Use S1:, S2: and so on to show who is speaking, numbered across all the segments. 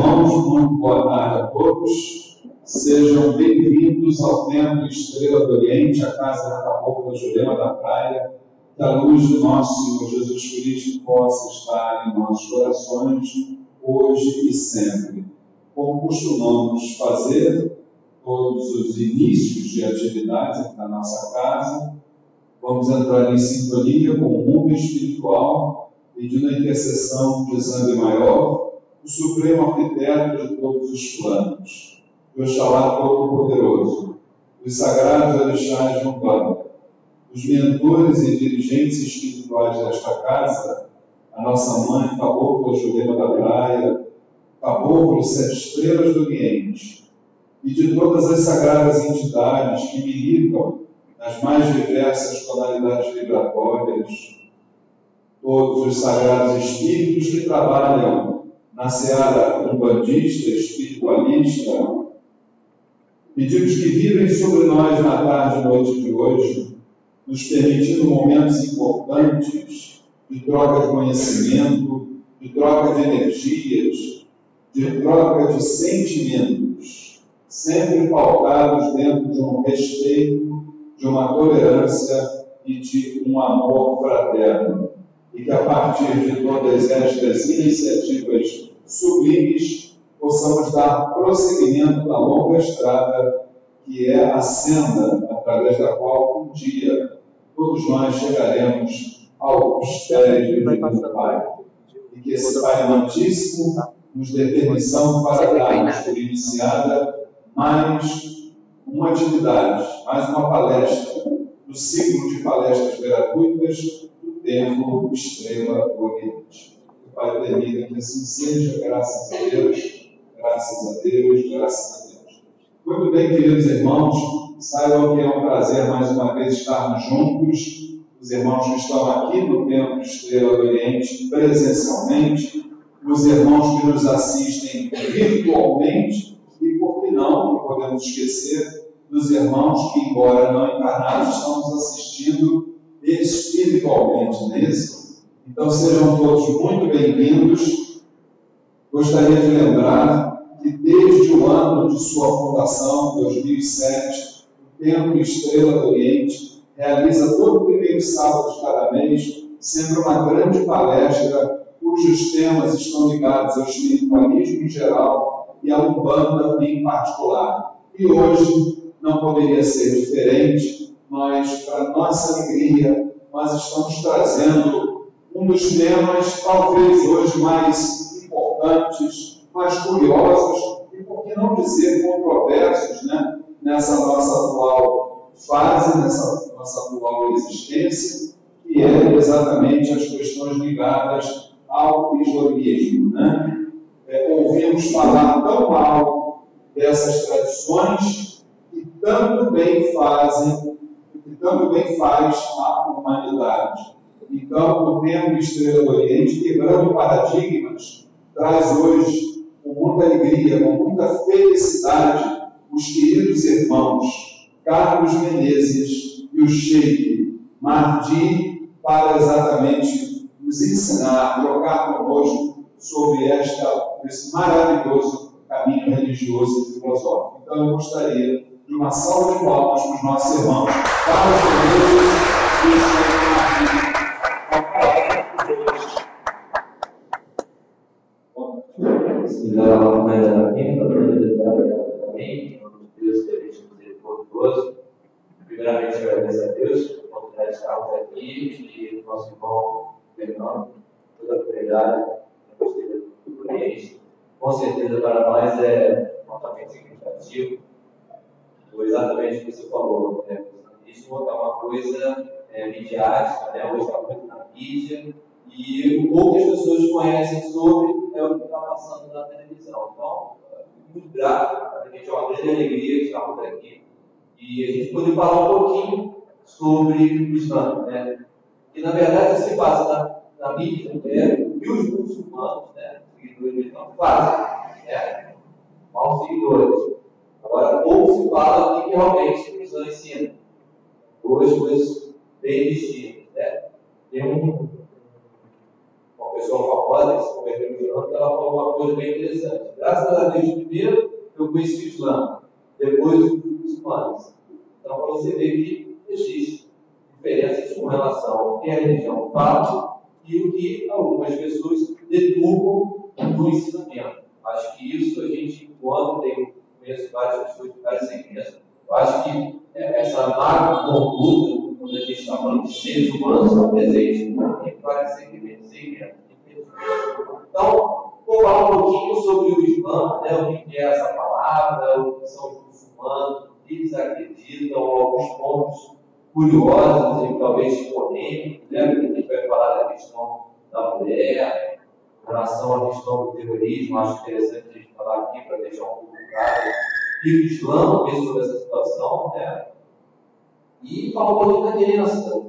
S1: irmãos, muito boa tarde a todos. Sejam bem-vindos ao Templo Estrela do Oriente, a casa da Cabocla Jurema da Praia. Que a luz do nosso Senhor Jesus Cristo possa estar em nossos corações, hoje e sempre. Como costumamos fazer, todos os inícios de atividades na nossa casa, vamos entrar em sintonia com o mundo espiritual, pedindo a intercessão de Zambi Maior, o supremo arquiteto de todos os planos, do Oxalá Todo-Poderoso, dos sagrados orixás de Umbanda, dos mentores e dirigentes espirituais desta casa, a nossa mãe Cabocla Jurema da Praia, Caboclo Sete Estrelas do Oriente, e de todas as sagradas entidades que militam nas mais diversas tonalidades vibratórias, todos os sagrados espíritos que trabalham na seara umbandista, espiritualista, pedimos que vivem sobre nós na tarde e noite de hoje, nos permitindo momentos importantes de troca de conhecimento, de troca de energias, de troca de sentimentos, sempre pautados dentro de um respeito, de uma tolerância e de um amor fraterno. E que a partir de todas estas iniciativas sublimes possamos dar prosseguimento à longa estrada que é a senda através da qual um dia todos nós chegaremos aos pés do Pai. E que esse Pai amantíssimo nos dê permissão para darmos por iniciada mais uma atividade, mais uma palestra, no ciclo de palestras gratuitas do Templo Estrela Oriente. Pai permita que assim seja, graças a Deus, graças a Deus, graças a Deus. Muito bem, queridos irmãos, saibam que é um prazer mais uma vez estarmos juntos. Os irmãos que estão aqui no Templo Estrela Oriente presencialmente, os irmãos que nos assistem virtualmente e, por que não, não podemos esquecer dos irmãos que, embora não encarnados, estamos assistindo espiritualmente nesse. Então sejam todos muito bem-vindos. Gostaria de lembrar que desde o ano de sua fundação, 2007, o Templo Estrela do Oriente realiza todo o primeiro sábado de cada mês sempre uma grande palestra cujos temas estão ligados ao espiritualismo em geral e à Umbanda em particular. E hoje não poderia ser diferente. Nós, para nossa alegria, nós estamos trazendo um dos temas, talvez hoje mais importantes, mais curiosos e, por que não dizer, controversos, né? nessa nossa atual fase, nessa nossa atual existência, que é exatamente as questões ligadas ao islamismo. Né? É, ouvimos falar tão mal dessas tradições que tanto bem fazem, que tanto bem faz a humanidade. Então, o Templo Estrela do Oriente, quebrando paradigmas, traz hoje, com muita alegria, com muita felicidade, os queridos irmãos Carlos Menezes e o Sheik Mardi para exatamente nos ensinar, trocar conosco sobre esta, esse maravilhoso caminho religioso e filosófico. Então eu gostaria de uma salva de palmas para os nossos irmãos Carlos Menezes e o Sheik
S2: Bismillahirrahmanirrahim. Deus que a gente misericordioso. Primeiramente, agradeço a Deus por oportunidade de aqui e nosso irmão Fernando, toda a autoridade da Conselho do Oriente. Com certeza, para nós é altamente significativo, foi exatamente o que você falou. Né? Isso é uma coisa é, midiática, né? hoje está muito na mídia, e o que as pessoas conhecem sobre é o passando na televisão. Então, muito grato, a gente é uma grande alegria de estarmos aqui e a gente poder falar um pouquinho sobre o Islã, né? Que na verdade se passa na, na mídia né? e os muçulmanos, né? Seguidores do Islã, fazem, né? Maus seguidores. Agora, pouco se fala do que realmente o Islã ensina. Duas coisas bem distintas. Né? Tem um, uma pessoa famosa que ela falou uma coisa bem interessante. Graças a Deus, primeiro eu conheci o Islã, depois os muçulmanos. Então, para você ver que existe diferenças com relação ao que a religião fala e o que algumas pessoas deturpam no ensinamento. Acho que isso a gente, quando tem, conheço várias pessoas de várias igrejas, eu acho que é, essa má conduta, quando a gente está falando de seres humanos, está presente em várias segmentos, Então, vou falar um pouquinho sobre o Islã, né, o que é essa palavra, o que são os muçulmanos, o que eles acreditam, alguns pontos curiosos e talvez polêmicos, né, porque a gente vai falar da questão da mulher, em relação à questão do terrorismo, acho interessante a gente falar aqui para deixar um pouco claro e o Islã pensa sobre essa situação, né? E falar um pouquinho da criança,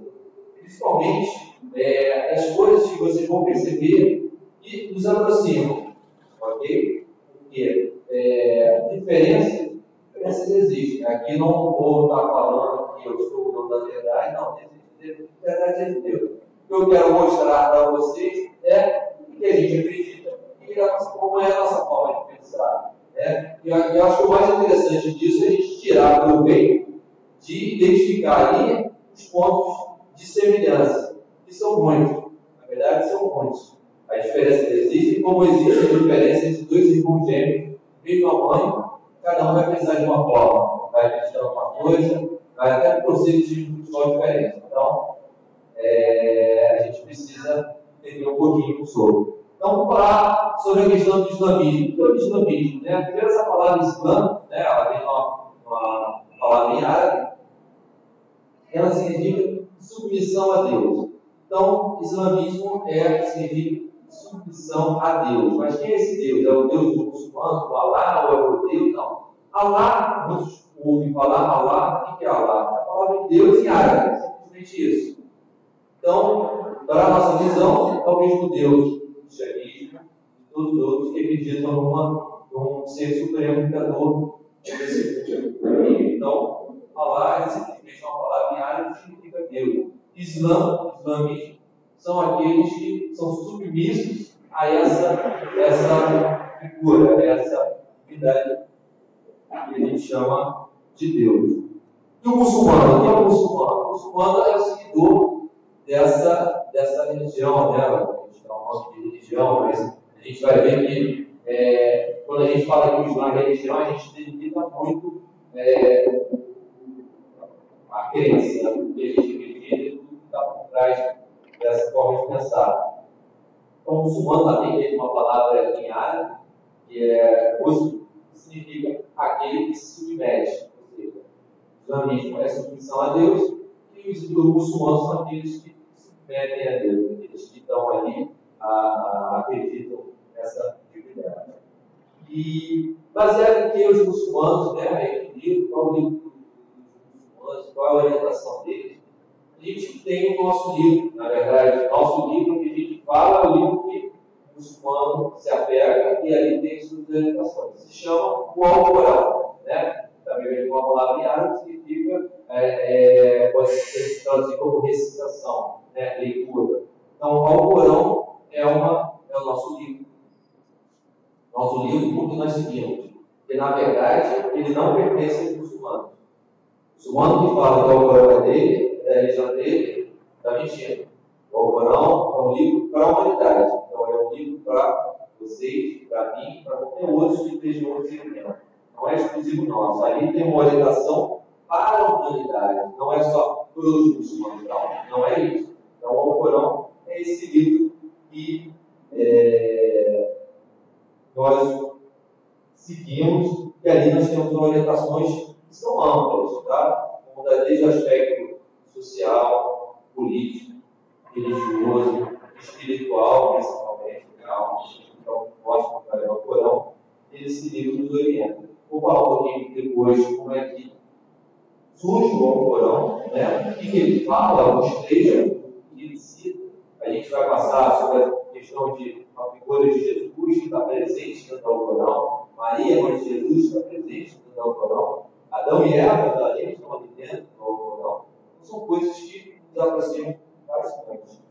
S2: principalmente é, as coisas que vocês vão perceber que nos aproximam, ok? Porque é, diferenças, diferenças existem. Aqui não vou estar falando que eu estou falando da verdade, não, existe verdade é de Deus. O que eu quero mostrar para vocês é o que a gente acredita e como é a nossa forma de pensar. Né? E eu acho que o mais interessante disso é a gente tirar proveito de identificar ali os pontos de semelhança, que são muitos. Na verdade, são muitos. A diferença existe, como existe a diferença entre dois irmãos gêmeos, mesma mãe, cada um vai pensar de uma forma, vai acreditar uma coisa, vai até proceder de futebol diferente. Então, é, a gente precisa entender um pouquinho sobre. Então, vamos falar sobre a questão do islamismo. O que é o islamismo? Né? Primeiro, essa palavra Islã, né, ela tem uma, uma palavra em árabe, ela significa submissão a Deus. Então, islamismo é, significa submissão a Deus. Mas quem é esse Deus? É o Deus do muçulmano, o Alá, ou é o Deus? Não. Alá, muitos ouvem falar Alá, o que é Alá? É a palavra de Deus em árabe, simplesmente isso. Então, para a nossa visão, é o mesmo Deus cristianismo e todos os outros que acreditam numa, num ser supremo criador desse mundo. Então, Allah é simplesmente uma palavra em árabe que significa Deus. Islã, islamismo, são aqueles que são submissos a essa, essa figura, a essa divindade que a gente chama de Deus. E o muçulmano? O que é o muçulmano? O muçulmano é o seguidor dessa, dessa religião, né? nome de religião, mas a gente vai ver que é, quando a gente fala que o Islã é religião, a gente delimita muito é, a crença, o que a gente acredita e tudo que está por trás dessa forma de pensar. Então, o muçulmano também tem uma palavra em árabe, que é muslim, que significa aquele que se submete, ou seja, o islamismo é submissão a Deus, e os muçulmanos são aqueles que se submetem a Deus, aqueles que estão ali a, a, acreditam nessa divindade. E baseado em que os muçulmanos, né, livro, qual o livro qual a orientação deles, a gente tem o nosso livro, na verdade, nosso livro que a gente fala é o livro que o muçulmano se apega e ali tem suas orientações. Se chama o Alcorão, né? Também vem uma palavra em árabe, significa, é, é, pode ser traduzido como recitação, né? leitura. Então, o Alcorão é, uma, é o nosso livro. Nosso livro, porque nós seguimos. Porque, na verdade, ele não pertence aos muçulmanos. O muçulmano que fala que o Alcorão é dele, é da religião dele, está mentindo. O Alcorão é um livro para a humanidade. Então, é um livro para vocês, para mim, para qualquer outro que esteja ouvindo. Não é exclusivo nosso. Ali tem uma orientação para a humanidade. Não é só para os muçulmanos. Não, não é isso. Então, o Alcorão é esse livro que é, nós seguimos, e ali nós temos orientações são amplas, tá? Como desde o aspecto social, político, religioso, espiritual, principalmente, que então, mostra para o Corão, esse livro nos orienta. Vou falar um pouquinho depois como é que surge o Alcorão, né? e que ele fala, trechos que ele cita, a gente vai passar sobre a questão de a figura de Jesus que está presente dentro do Alcorão, Maria, mãe de Jesus, está presente dentro do Alcorão, Adão e Eva, a gente estão ali dentro, ou não, são coisas que nos aproximam bastante.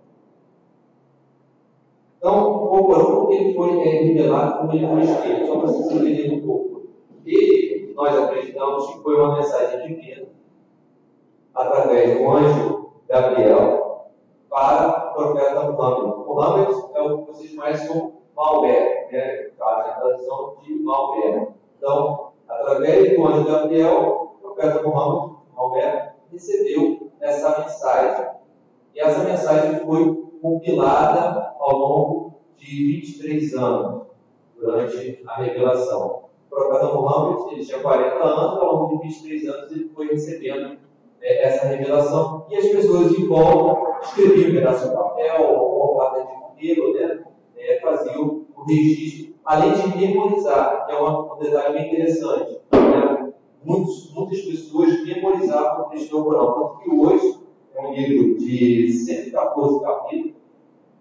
S2: Então, o Corão ele foi é, revelado como ele foi escrito, só para vocês entenderem um pouco. Ele, nós acreditamos que foi uma mensagem divina, através do anjo Gabriel, para o profeta Muhammad. Muhammad é o que vocês mais como Maomé, né? a tradução de Maomé. Então, através do anjo Gabriel, o profeta Muhammad, Maomé, recebeu essa mensagem. E essa mensagem foi compilada ao longo de 23 anos, durante a revelação. O profeta Muhammad ele tinha 40 anos, ao longo de 23 anos ele foi recebendo é, essa revelação, e as pessoas de volta escreviam um pedaço de papel, ou uma de pelo, né? É, faziam o registro, além de memorizar, que é uma, um detalhe bem interessante. Né? Muitos, muitas pessoas memorizavam o texto Corão, tanto que hoje é um livro de 114 capítulos,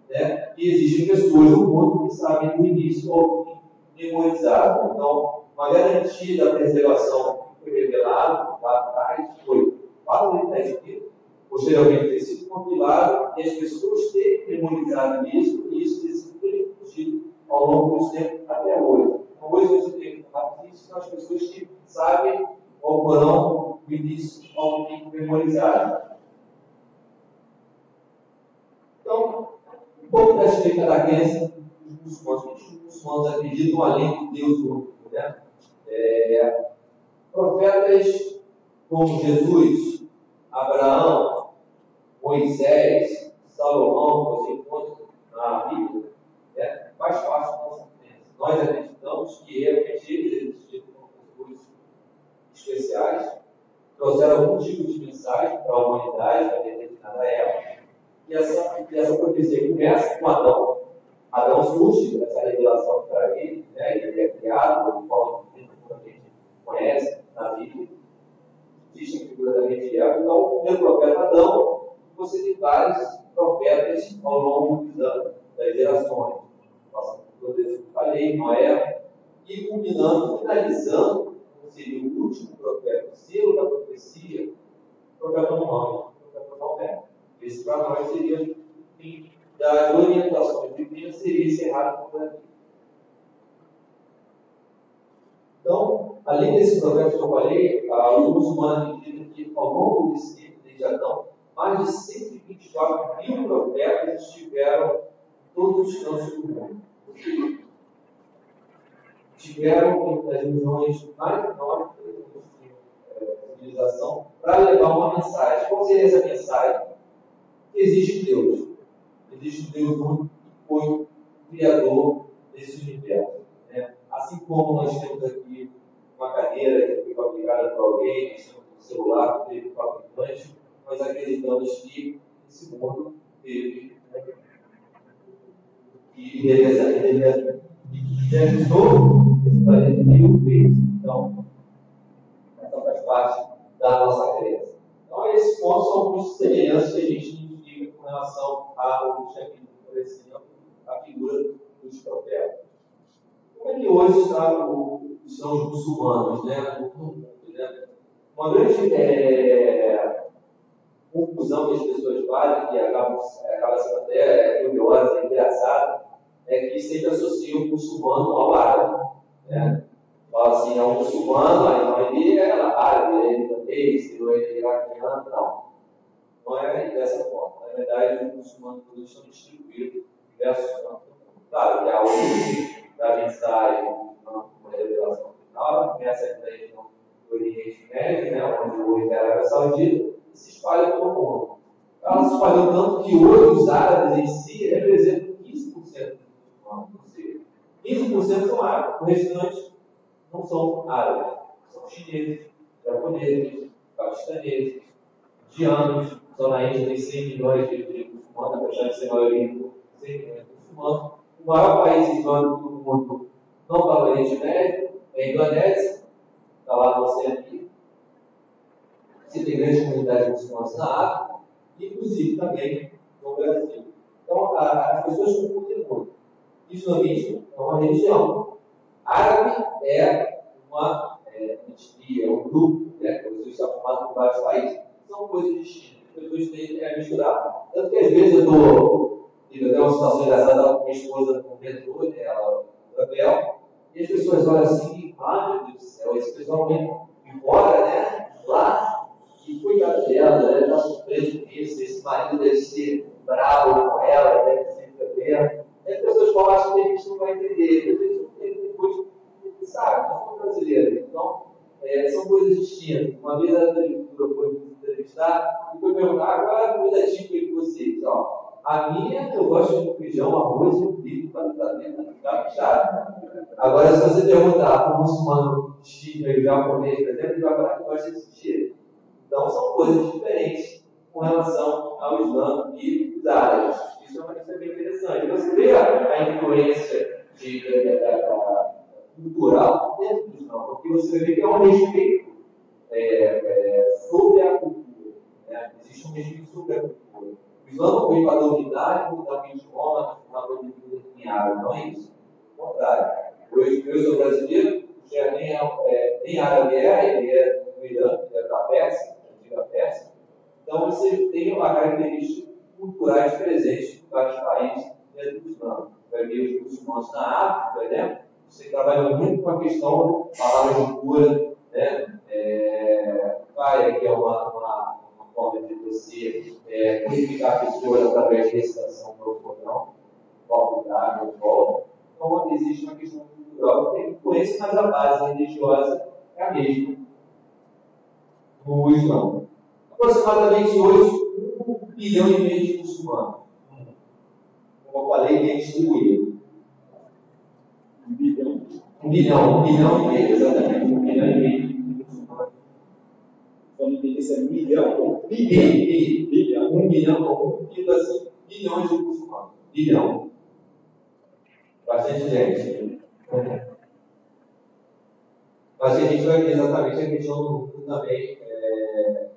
S2: né? e existem pessoas no mundo que sabem do início ao fim memorizado. Então, uma garantia da preservação que foi revelado lá atrás foi o escrito, posteriormente ter sido compilado e as pessoas terem memorizado isso e isso ter sido transmitido ao longo dos tempos até hoje. Então, hoje você tem isso são as pessoas que sabem o Corão do início ao fim memorizado. Então, um pouco da explicação da crença dos muçulmanos. Os muçulmanos acreditam além de Deus. Né? É, profetas como Jesus, Abraão, Moisés, Salomão, você encontra na Bíblia, né? Faz parte da nossa crença. Nós acreditamos que eles existiram como pessoas especiais, trouxeram algum tipo de mensagem para a humanidade, para determinada época, e essa, e essa profecia começa com Adão. Adão surge essa revelação para ele, né? ele é criado, de forma que a gente conhece na Bíblia. Existe a figura da Eva, então o primeiro profeta Adão, você tem vários profetas ao longo dos anos, das gerações. Nossa, eu falei, Noé, e culminando, finalizando, seria o último profeta, o selo da profecia, o profeta Muhammad, o profeta Maomé. Esse para nós seria o fim das orientações divinas, seria encerrado por aqui. Então, além desse projeto que eu falei, os muçulmanos acreditam que ao longo desse tempo, desde Adão, mais de 124 mil profetas estiveram todos os cantos do mundo. Tiveram as regiões mais nobres da civilização para levar uma mensagem. Qual seria essa mensagem? existe Deus. Existe Deus único que foi o criador desse universo. Né? Assim como nós temos aqui uma cadeira que foi fabricada por alguém, nós temos um celular que teve um fabricante, nós acreditamos que esse mundo teve né? E realizou esse planeta mil vezes. Então, essa faz parte da nossa crença. Então, esses pontos são algumas semelhanças que a gente com relação ao cristianismo, por exemplo, a figura dos profetas. Como é que hoje está o, estão os muçulmanos né? Né? Uma grande é, confusão que as pessoas fazem, que acaba, acaba sendo até curiosa, engraçada, é que sempre associam o muçulmano ao árabe. Né? Fala assim, é um muçulmano, não ele é árabe, ele é irlandês, ele é iraquiano, não. Não é dessa forma. Na verdade, os muçulmanos todos estão distribuídos diversos campos Claro que a origem da mensagem, uma revelação final, começa aqui na do Oriente Médio, né, onde hoje é a Arábia Saudita, e se espalha pelo mundo. Ela se espalhou tanto que hoje os árabes em si representam 15% dos muçulmanos. Ou seja, 15% são árabes, o restante não são árabes, são chineses, japoneses, paquistaneses, indianos, só na Índia tem 100 milhões de muçulmanos, apesar de ser maioria 100 milhões de muçulmanos. O maior país islâmico do mundo não está no Oriente Médio, é a Indonésia, está lá no Oceania. Você tem grandes comunidades muçulmanas na África, inclusive também no Brasil. Então, as pessoas confundem. Islamismo é uma religião. Árabe é uma é, etnia, é um grupo vários países. São coisas distintas. As pessoas têm a misturar. Tanto que às vezes eu estou. Tive até uma situação engraçada com minha esposa com o metrô, né, ela, o papel, e as pessoas olham assim, ah, meu Deus do céu, esse pessoal vem embora, né? Lá, e cuidado dela, ela está sofrendo com isso, esse marido deve ser bravo com ela, deve ser também. As pessoas falam, acho que a gente não vai entender. Depois, sabe, nós somos brasileiros, então é, são coisas distintas. Uma vez a leitura foi entrevistar e foi perguntar qual é a comida típica de vocês. Ó, a minha, eu gosto de feijão, arroz e um bico para tratamento caprichado. Agora, se você perguntar para um muçulmano típico japonês, por exemplo, ele vai falar que gosta de sushi. Então, são coisas diferentes com relação ao Islã e os árabes. Isso é, uma, coisa bem interessante. Você vê a, influência de, de, de, cultural dentro do Islã, porque você vê que é um respeito é, é, sobre a cultura. Né? Existe um respeito sobre a cultura. O Islã não veio para dominar e mudar o idioma, mundo em árabe, não é isso. Ao contrário. Hoje, eu sou brasileiro, já nem, é, nem árabe é, ele é do Irã, é da Pérsia, antiga Pérsia. Então, você tem uma característica culturais presentes vários países dentro do Islã. Vai ver os muçulmanos na África, né? Você trabalha muito com a questão de palavras de cura, né? É, que é uma, uma, uma, forma de você é, purificar pessoas através de recitação do copo d'água, volta. Então, existe uma questão cultural que tem influência, mas a base religiosa é a mesma no Islã. Aproximadamente hoje, um bilhão e meio de muçulmanos. Como eu falei, bem distribuído. Um bilhão. Um bilhão, um bilhão e meio, exatamente. Um bilhão e meio.
S3: Quando isso é milhão
S2: bilhão? Bilhão. Um bilhão um assim, bilhões de muçulmanos. Bilhão. Bastante gente. Mas a gente vai ver exatamente a questão do mundo também. É,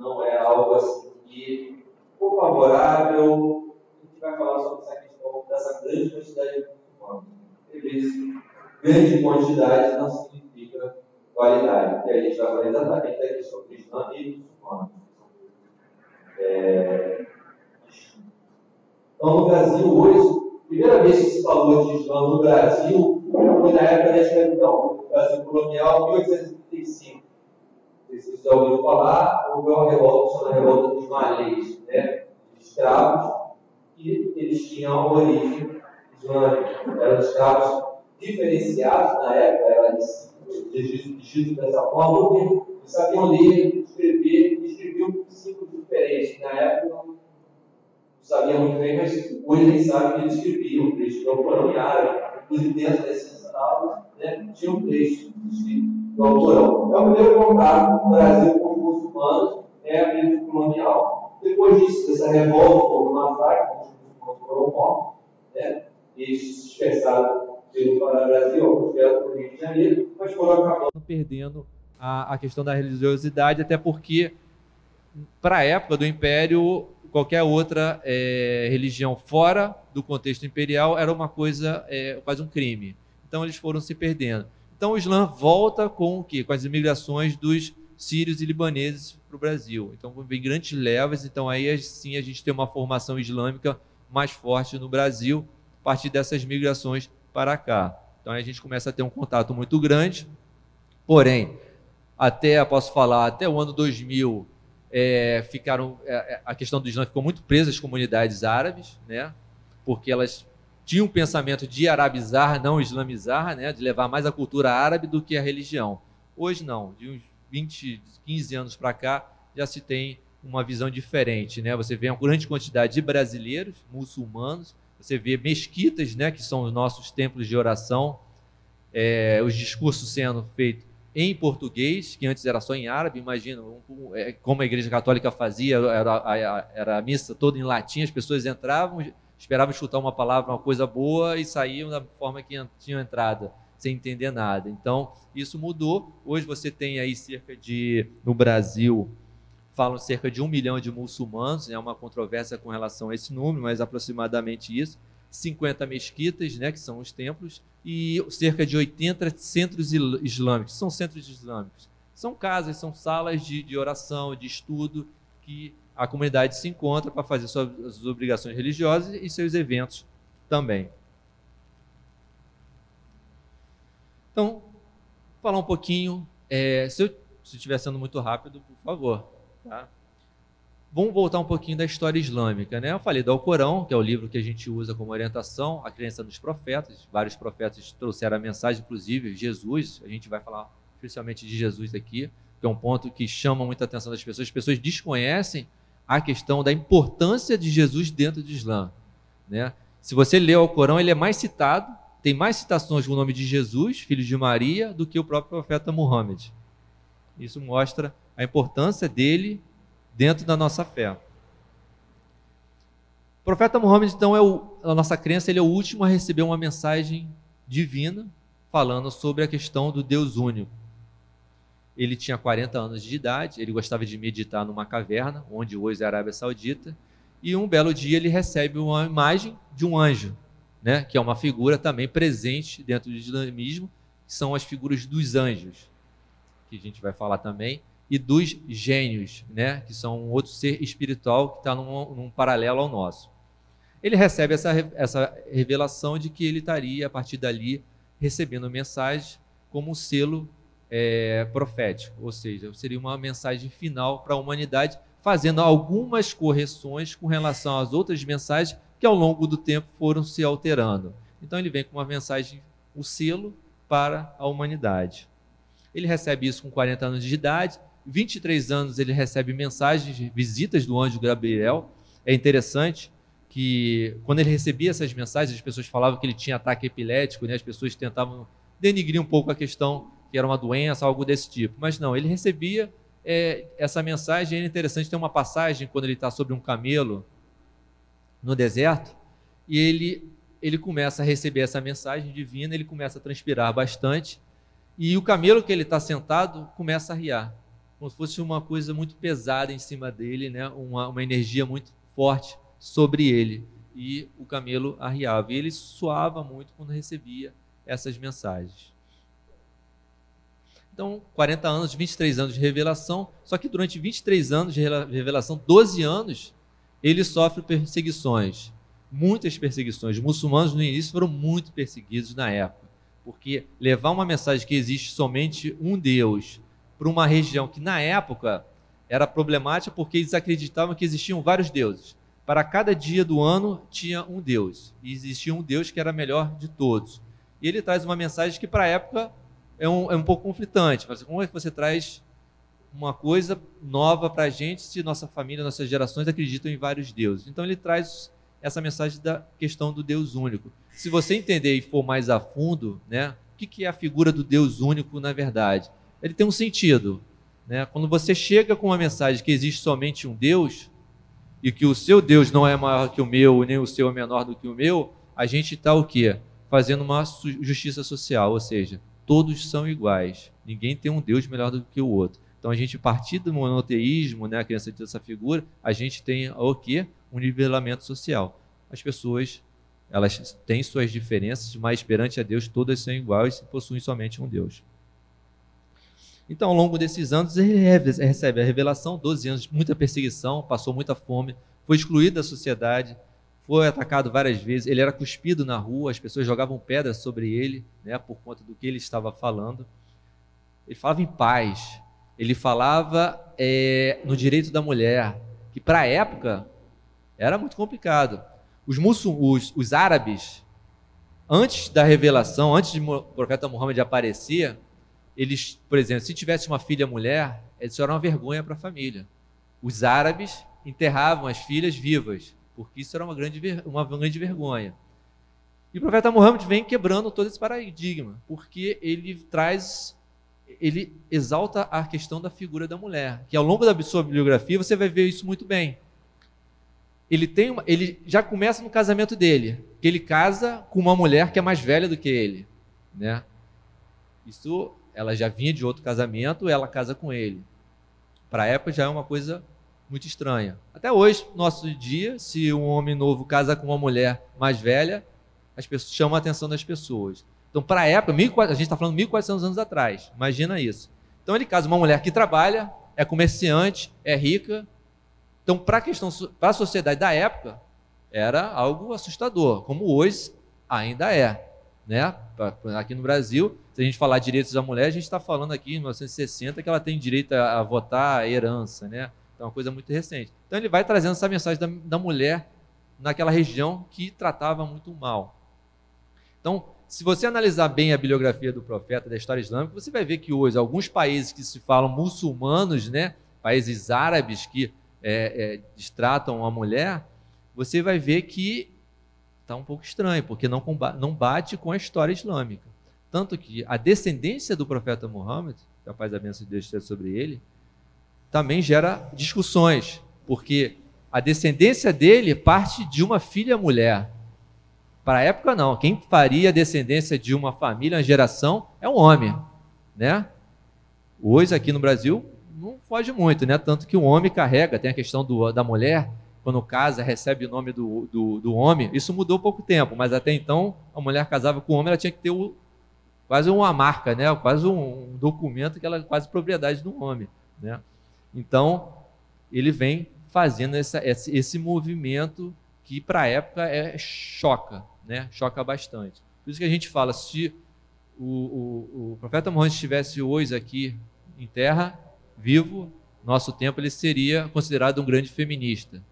S2: não é algo assim que, por favorável, a gente vai falar sobre essa questão dessa grande quantidade de muçulmanos vezes, grande quantidade não significa qualidade. E a gente vai falar exatamente da questão cristã e muçulmana. É... Então, no Brasil, hoje, a primeira vez que se falou de Islã no Brasil foi na época da escravidão, no Brasil colonial, 1835. Não sei se você já ouviu falar, houve uma revolta chamada Revolta dos Malês, né? escravos, e eles tinham origem eram escravos diferenciados na época, eram regidos dessa forma, porque sabiam ler, escrever, escreviam símbolos diferentes. Na época não sabiam muito bem, mas hoje eles sabem que eles escreviam, eles escreviam Corão em árabe, inclusive dentro dessas aulas, né, tinha um texto do autorão. É o primeiro contato do Brasil com os muçulmanos, é a colonial. Depois disso, dessa revolta, houve uma massacre, mortos, né, e se dispersaram pelo Brasil, vieram para o Rio de Janeiro, mas foram acabando
S4: perdendo a, a questão da religiosidade, até porque, para a época do Império, qualquer outra é, religião fora do contexto imperial era uma coisa, é, quase um crime. Então eles foram se perdendo. Então o Islã volta com o quê? Com as imigrações dos sírios e libaneses para o Brasil. Então vem grandes levas, então aí sim a gente tem uma formação islâmica mais forte no Brasil, a partir dessas migrações para cá. Então a gente começa a ter um contato muito grande. Porém, até, posso falar, até o ano 2000, é, ficaram, é, é, a questão do Islã ficou muito presa às comunidades árabes, né? porque elas tinham um pensamento de arabizar, não islamizar, né? de levar mais a cultura árabe do que a religião. Hoje não, de uns 20, 15 anos para cá, já se tem uma visão diferente. Né? Você vê uma grande quantidade de brasileiros, muçulmanos, você vê mesquitas, né, que são os nossos templos de oração, é, os discursos sendo feitos em português, que antes era só em árabe, imagina, um, é, como a igreja católica fazia, era a, era a missa toda em latim, as pessoas entravam, esperavam escutar uma palavra, uma coisa boa e saíam da forma que tinham entrada, sem entender nada. Então, isso mudou. Hoje você tem aí cerca de, no Brasil, falam cerca de um milhão de muçulmanos, é uma controvérsia com relação a esse número, mas aproximadamente isso. 50 mesquitas, né, que são os templos, e cerca de 80 centros islâmicos, são centros islâmicos.
S2: São casas, são salas de, de oração, de estudo, que a comunidade se encontra para fazer suas obrigações religiosas e seus eventos também. Então, falar um pouquinho. É, se eu se estiver sendo muito rápido, por favor. Tá? Vamos voltar um pouquinho da história islâmica. Né? Eu falei do Alcorão, que é o livro que a gente usa como orientação, a crença dos profetas. Vários profetas trouxeram a mensagem, inclusive Jesus. A gente vai falar especialmente de Jesus aqui, que é um ponto que chama muita atenção das pessoas. As pessoas desconhecem a questão da importância de Jesus dentro do Islã. Né? Se você lê o Alcorão, ele é mais citado, tem mais citações com o nome de Jesus, filho de Maria, do que o próprio profeta Muhammad. Isso mostra a importância dele dentro da nossa fé. O profeta Muhammad, então, é o, a nossa crença, ele é o último a receber uma mensagem divina falando sobre a questão do Deus único. Ele tinha 40 anos de idade, ele gostava de meditar numa caverna, onde hoje é a Arábia Saudita, e um belo dia ele recebe uma imagem de um anjo, né, que é uma figura também presente dentro do islamismo, que são as figuras dos anjos que a gente vai falar também, e dos gênios, né, que são um outro ser espiritual que está num, num, paralelo ao nosso. Ele recebe essa, essa revelação de que ele estaria, a partir dali, recebendo mensagem como um selo é, profético, ou seja, seria uma mensagem final para a humanidade, fazendo algumas correções com relação às outras mensagens que ao longo do tempo foram se alterando. Então ele vem com uma mensagem, o selo para a humanidade. Ele recebe isso com 40 anos de idade. 23 anos ele recebe mensagens, visitas do anjo Gabriel. É interessante que quando ele recebia essas mensagens, as pessoas falavam que ele tinha ataque epilético, né? as pessoas tentavam denigrir um pouco a questão que era uma doença, algo desse tipo. Mas não, ele recebia é, essa mensagem. É interessante, tem uma passagem quando ele está sobre um camelo no deserto e ele, ele começa a receber essa mensagem divina, ele começa a transpirar bastante e o camelo que ele está sentado começa a riar, como se fosse uma coisa muito pesada em cima dele, né? uma, uma energia muito forte sobre ele. E o camelo arriava. E ele suava muito quando recebia essas mensagens. Então, 40 anos, 23 anos de revelação, só que durante 23 anos de revelação, 12 anos, ele sofre perseguições, muitas perseguições. Os muçulmanos no início foram muito perseguidos na época. Porque levar uma mensagem que existe somente um Deus para uma região que na época era problemática porque eles acreditavam que existiam vários deuses. Para cada dia do ano tinha um Deus. E existia um Deus que era melhor de todos. E ele traz uma mensagem que para a época é um, é um pouco conflitante. Mas como é que você traz uma coisa nova para a gente se nossa família, nossas gerações acreditam em vários deuses? Então ele traz essa mensagem da questão do Deus único. Se você entender e for mais a fundo, né, o que é a figura do Deus único na verdade? Ele tem um sentido. Né? Quando você chega com uma mensagem que existe somente um Deus, e que o seu Deus não é maior que o meu, nem o seu é menor do que o meu, a gente está o quê? Fazendo uma justiça social, ou seja, todos são iguais. Ninguém tem um Deus melhor do que o outro. Então a gente, a partir do monoteísmo, né, a criança dessa figura, a gente tem o quê? um nivelamento social. As pessoas elas têm suas diferenças, mas perante a Deus todas são iguais e possuem somente um Deus. Então, ao longo desses anos, ele recebe a revelação, 12 anos, muita perseguição, passou muita fome, foi excluído da sociedade, foi atacado várias vezes, ele era cuspido na rua, as pessoas jogavam pedras sobre ele, né, por conta do que ele estava falando. Ele falava em paz, ele falava é, no direito da mulher, que para a época era muito complicado. Os, os, os árabes, antes da revelação, antes de o profeta Muhammad aparecer, eles, por exemplo, se tivesse uma filha mulher, isso era uma vergonha para a família. Os árabes enterravam as filhas vivas, porque isso era uma grande, uma grande vergonha. E o profeta Muhammad vem quebrando todo esse paradigma, porque ele traz, ele exalta a questão da figura da mulher, que ao longo da sua bibliografia você vai ver isso muito bem ele tem uma, ele já começa no casamento dele, que ele casa com uma mulher que é mais velha do que ele, né? Isso, ela já vinha de outro casamento, ela casa com ele. Para a época já é uma coisa muito estranha. Até hoje, nosso dia, se um homem novo casa com uma mulher mais velha, as pessoas chamam a atenção das pessoas. Então, para a época, a gente está falando 1.400 anos atrás. Imagina isso. Então ele casa uma mulher que trabalha, é comerciante, é rica. Então, para a questão, para a sociedade da época, era algo assustador, como hoje ainda é, né? Aqui no Brasil, se a gente falar direitos da mulher, a gente está falando aqui em 1960 que ela tem direito a, a votar, a herança, né? Então, é uma coisa muito recente. Então, ele vai trazendo essa mensagem da, da mulher naquela região que tratava muito mal. Então, se você analisar bem a bibliografia do profeta da história islâmica, você vai ver que hoje alguns países que se falam muçulmanos, né, países árabes que é, é, a mulher, você vai ver que está um pouco estranho, porque não, combate, não bate com a história islâmica. Tanto que a descendência do profeta Muhammad, que a paz e a bênção de Deus esteja sobre ele, também gera discussões, porque a descendência dele parte de uma filha mulher. Para a época, não. Quem faria a descendência de uma família, uma geração, é um homem. Né? Hoje, aqui no Brasil, não foge muito, né? Tanto que o homem carrega, tem a questão do, da mulher, quando casa, recebe o nome do, do, do, homem. Isso mudou pouco tempo, mas até então, a mulher casava com o homem, ela tinha que ter o, quase uma marca, né? quase um, documento que ela quase propriedade do homem. Né? Então, ele vem fazendo essa, esse, esse movimento que, para a época, é, choca né? choca bastante. Por isso que a gente fala, se o, o, o profeta Muhammad estivesse hoje aqui em terra, vivo, nosso tempo, ele seria considerado um grande feminista,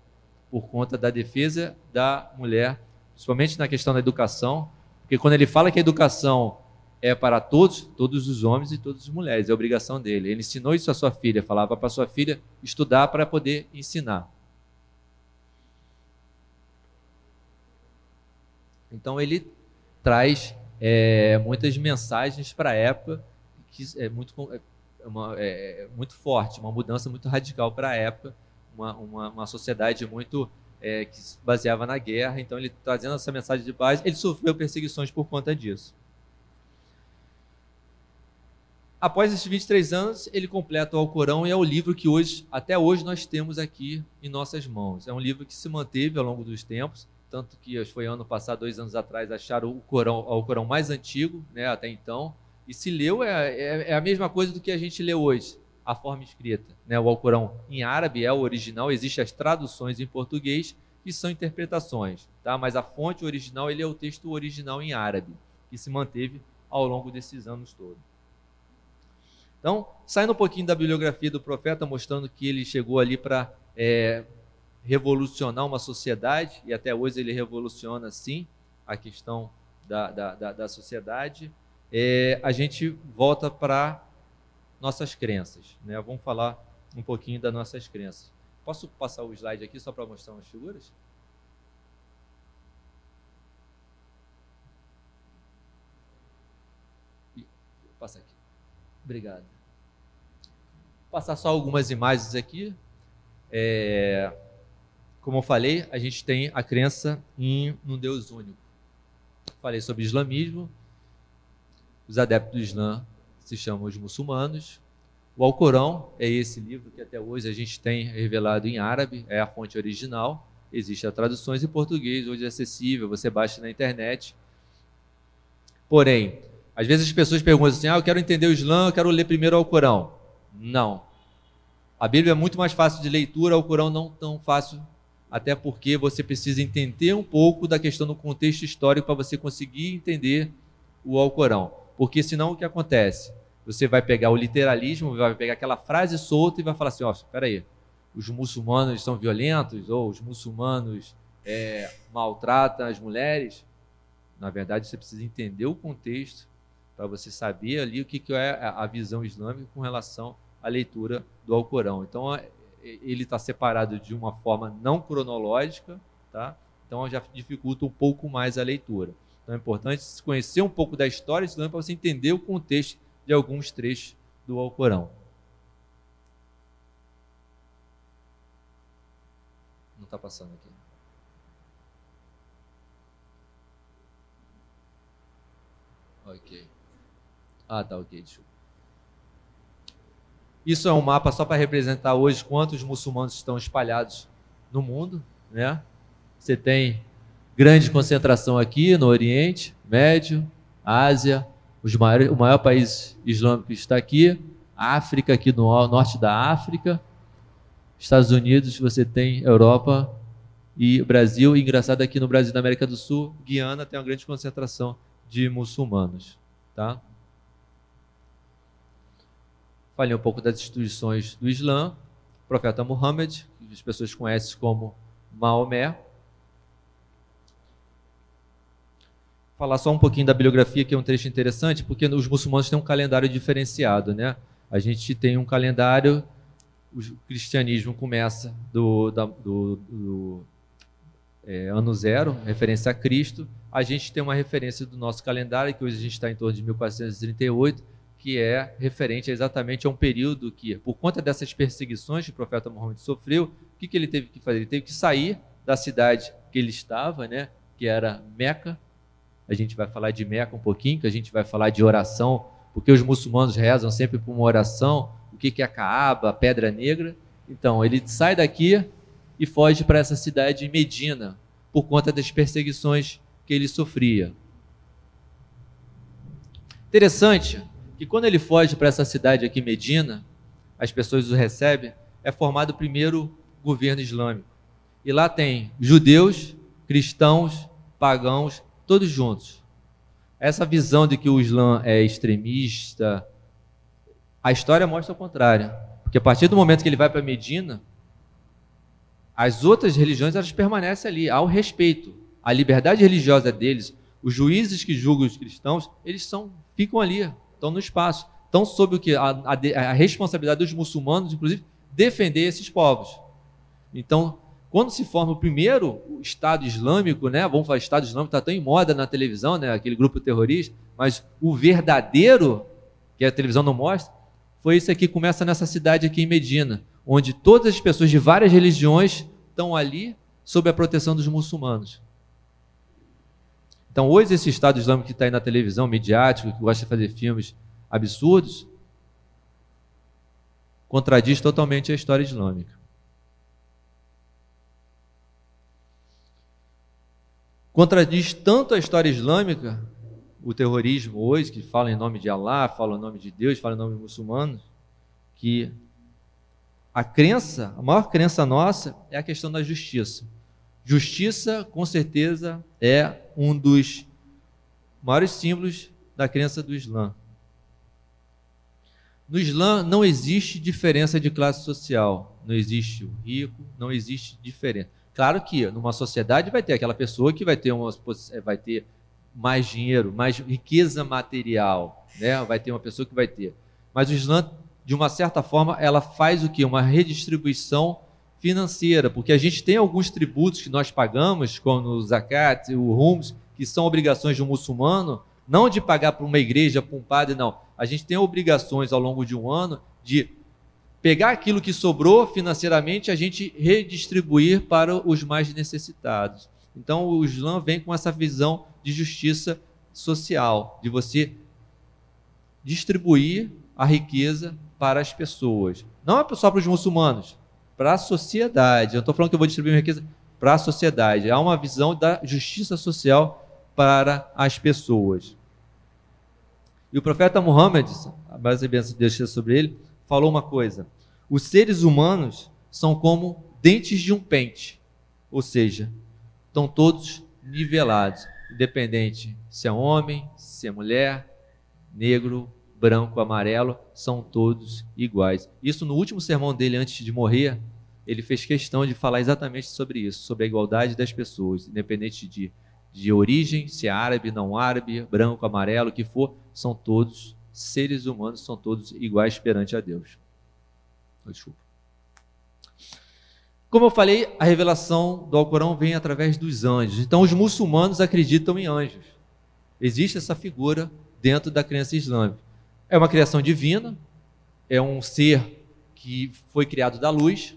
S2: por conta da defesa da mulher, principalmente na questão da educação, porque quando ele fala que a educação é para todos, todos os homens e todas as mulheres, é obrigação dele. Ele ensinou isso à sua filha, falava para sua filha estudar para poder ensinar. Então ele traz é, muitas mensagens para a época que é muito, é, uma, é, muito forte, uma mudança muito radical para a época, uma, uma, uma, sociedade muito é, que se baseava na guerra. Então ele trazendo essa mensagem de base, ele sofreu perseguições por conta disso. Após esses 23 anos, ele completa o Alcorão e é o livro que hoje, até hoje, nós temos aqui em nossas mãos. É um livro que se manteve ao longo dos tempos tanto que foi ano passado, dois anos atrás, acharam o Corão, o Corão mais antigo, né, até então, e se leu é, é, é, a mesma coisa do que a gente lê hoje, a forma escrita. Né? O Alcorão em árabe é o original, existem as traduções em português, que são interpretações, tá? mas a fonte original ele é o texto original em árabe, que se manteve ao longo desses anos todos. Então, saindo um pouquinho da bibliografia do profeta, mostrando que ele chegou ali para é, revolucionar uma sociedade, e até hoje ele revoluciona sim a questão da, da, da, da sociedade, é, a gente volta para nossas crenças. Né? Vamos falar um pouquinho das nossas crenças. Posso passar o slide aqui só para mostrar umas figuras? Passa aqui. Obrigado. Vou passar só algumas imagens aqui. É, como eu falei, a gente tem a crença em um Deus único. Falei sobre islamismo. Os adeptos do Islã se chamam os muçulmanos. O Alcorão é esse livro que até hoje a gente tem revelado em árabe, é a fonte original. Existem traduções em português, hoje é acessível, você baixa na internet. Porém, às vezes as pessoas perguntam assim: ah, eu quero entender o Islã, eu quero ler primeiro o Alcorão. Não. A Bíblia é muito mais fácil de leitura, o Alcorão não tão fácil até porque você precisa entender um pouco da questão do contexto histórico para você conseguir entender o Alcorão. Porque senão o que acontece? Você vai pegar o literalismo, vai pegar aquela frase solta e vai falar assim: ó, espera aí, os muçulmanos são violentos ou os muçulmanos é, maltratam as mulheres. Na verdade, você precisa entender o contexto para você saber ali o que, que é a visão islâmica com relação à leitura do Alcorão. Então, ele está separado de uma forma não cronológica, tá? então já dificulta um pouco mais a leitura. Então é importante conhecer um pouco da história islâmica para você entender o contexto de alguns trechos do Alcorão. Não está passando aqui. Ok. Ah, tá ok, desculpa. Isso é um mapa só para representar hoje quantos muçulmanos estão espalhados no mundo, né? Você tem grande concentração aqui no Oriente Médio, Ásia, maiores, o maior país islâmico está aqui, África, aqui no norte da África. Estados Unidos, você tem Europa e Brasil. E engraçado aqui no Brasil, da América do Sul, Guiana tem uma grande concentração de muçulmanos. Tá? Falei um pouco das instituições do Islã, o profeta Muhammad, que as pessoas conhecem como Maomé. Falar só um pouquinho da bibliografia, que é um trecho interessante, porque os muçulmanos têm um calendário diferenciado, né? A gente tem um calendário, o cristianismo começa do, da, do, do é, ano zero, referência a Cristo. A gente tem uma referência do nosso calendário, que hoje a gente está em torno de 1438, que é referente exatamente a um período que, por conta dessas perseguições que o profeta Muhammad sofreu, o que, que ele teve que fazer? Ele teve que sair da cidade que ele estava, né, que era Meca. A gente vai falar de Meca um pouquinho, que a gente vai falar de oração, porque os muçulmanos rezam sempre por uma oração, o que, é a Kaaba, a Pedra Negra. Então, ele sai daqui e foge para essa cidade Medina, por conta das perseguições que ele sofria. Interessante que quando ele foge para essa cidade aqui, Medina, as pessoas o recebem, é formado o primeiro governo islâmico. E lá tem judeus, cristãos, pagãos, todos juntos. Essa visão de que o Islã é extremista, a história mostra o contrário. Porque a partir do momento que ele vai para Medina, as outras religiões elas permanecem ali, ao respeito. A liberdade religiosa deles, os juízes que julgam os cristãos, eles são, ficam ali, estão no espaço. Estão sob o que? A, a, a, responsabilidade dos muçulmanos, inclusive, defender esses povos. Então, quando se forma o primeiro Estado Islâmico, né? Vamos falar Estado Islâmico, está tão em moda na televisão, né? Aquele grupo terrorista, mas o verdadeiro, que a televisão não mostra, foi isso aqui, começa nessa cidade aqui em Medina, onde todas as pessoas de várias religiões estão ali sob a proteção dos muçulmanos. Então, hoje, esse Estado Islâmico que está aí na televisão, midiático, que gosta de fazer filmes absurdos, contradiz totalmente a história islâmica. Contradiz tanto a história islâmica, o terrorismo hoje, que fala em nome de Allah, fala em nome de Deus, fala em nome de muçulmanos, que a crença, a maior crença nossa é a questão da justiça. Justiça, com certeza, é um dos maiores símbolos da crença do Islã. No Islã não existe diferença de classe social, não existe o rico, não existe diferença. Claro que numa sociedade vai ter aquela pessoa que vai ter, uma, vai ter mais dinheiro, mais riqueza material, né? vai ter uma pessoa que vai ter. Mas o Islã, de uma certa forma, ela faz o que? Uma redistribuição financeira, porque a gente tem alguns tributos que nós pagamos, como o zakat, o rums, que são obrigações de um muçulmano, não de pagar para uma igreja, para um padre, não. A gente tem obrigações ao longo de um ano de pegar aquilo que sobrou financeiramente, a gente redistribuir para os mais necessitados. Então o Islã vem com essa visão de justiça social, de você distribuir a riqueza para as pessoas. Não é só para os muçulmanos, para a sociedade. Eu estou falando que eu vou distribuir riqueza para a sociedade. Há uma visão da justiça social para as pessoas. E o profeta Muhammad, a base de Deus sobre ele, falou uma coisa: os seres humanos são como dentes de um pente, ou seja, estão todos nivelados, independente se é homem, se é mulher, negro, branco, amarelo, são todos iguais. Isso no último sermão dele antes de morrer, ele fez questão de falar exatamente sobre isso, sobre a igualdade das pessoas, independente de, de origem, se é árabe, não árabe, branco, amarelo, o que for, são todos seres humanos, são todos iguais perante a Deus. Desculpa. Como eu falei, a revelação do Alcorão vem através dos anjos. Então, os muçulmanos acreditam em anjos. Existe essa figura dentro da crença islâmica. É uma criação divina, é um ser que foi criado da luz.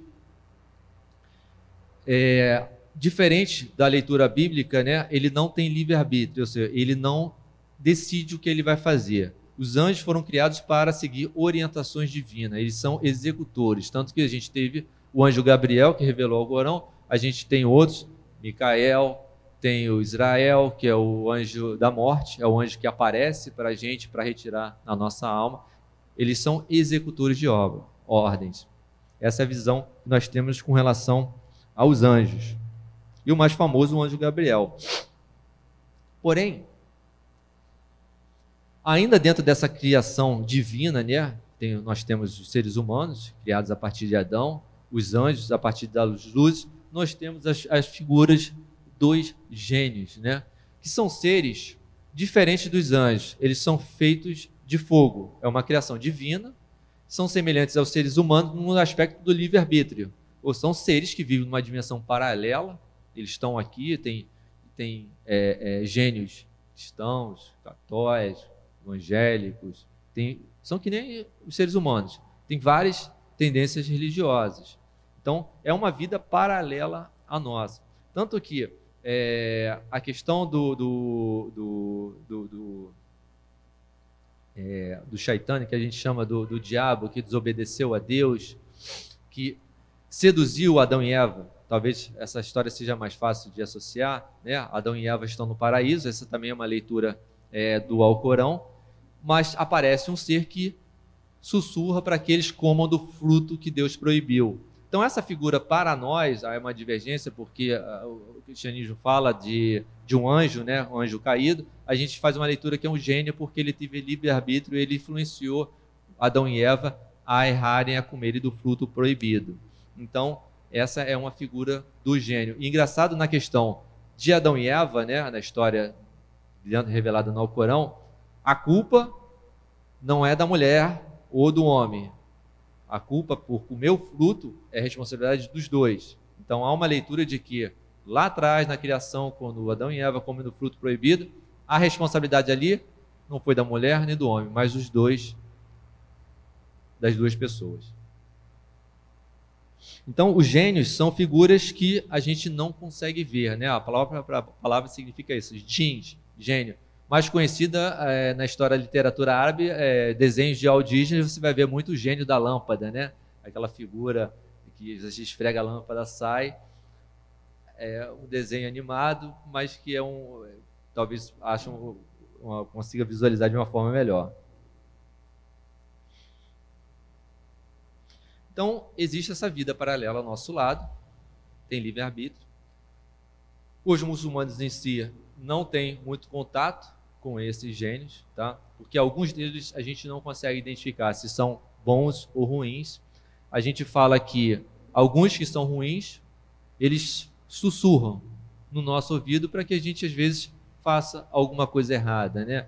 S2: É, diferente da leitura bíblica, né, ele não tem livre-arbítrio, ou seja, ele não decide o que ele vai fazer. Os anjos foram criados para seguir orientações divinas, eles são executores. Tanto que a gente teve o anjo Gabriel, que revelou o Corão, a gente tem outros, Micael, tem o Israel, que é o anjo da morte, é o anjo que aparece para a gente para retirar a nossa alma. eles são executores de obra, ordens. Essa é a visão que nós temos com relação aos anjos. E o mais famoso, o anjo Gabriel. Porém, ainda dentro dessa criação divina, né, tem, nós temos os seres humanos, criados a partir de Adão, os anjos a partir das luzes, nós temos as, as figuras dos gênios, né, que são seres diferentes dos anjos. Eles são feitos de fogo, é uma criação divina, são semelhantes aos seres humanos no aspecto do livre-arbítrio, ou são seres que vivem numa dimensão paralela, eles estão aqui, tem, tem é, é, gênios cristãos, católicos, evangélicos, tem, são que nem os seres humanos, tem várias tendências religiosas. Então, é uma vida paralela à nossa. Tanto que é, a questão do, do, do, do, do é, do que a gente chama do, do diabo, que desobedeceu a Deus, que seduziu Adão e Eva. Talvez essa história seja mais fácil de associar. Né? Adão e Eva estão no paraíso, essa também é uma leitura é, do Alcorão, mas aparece um ser que sussurra para que eles comam do fruto que Deus proibiu. Então, essa figura para nós é uma divergência, porque uh, o cristianismo fala de, de um anjo, né, um anjo caído. A gente faz uma leitura que é um gênio, porque ele teve livre-arbítrio, ele influenciou Adão e Eva a errarem a comerem do fruto proibido. Então, essa é uma figura do gênio. E engraçado na questão de Adão e Eva, né, na história revelada no Alcorão, a culpa não é da mulher ou do homem, a culpa por comer o fruto é responsabilidade dos dois. Então há uma leitura de que lá atrás, na criação, quando Adão e Eva comem do fruto proibido, a responsabilidade ali não foi da mulher nem do homem, mas dos dois, das duas pessoas. Então, os gênios são figuras que a gente não consegue ver, né? A palavra, a palavra significa isso, jeans, gênio mais conhecida é, na história da literatura árabe, é, desenhos de Disney, você vai ver muito o gênio da lâmpada, né? Aquela figura que a gente esfrega a lâmpada, sai. É um desenho animado, mas que é um. Talvez acham, uma, consiga visualizar de uma forma melhor. Então, existe essa vida paralela ao nosso lado, tem livre-arbítrio. Os muçulmanos em si não têm muito contato com esses gênios, tá? Porque alguns deles a gente não consegue identificar se são bons ou ruins. A gente fala que alguns que são ruins, eles sussurram no nosso ouvido para que a gente às vezes faça alguma coisa errada, né?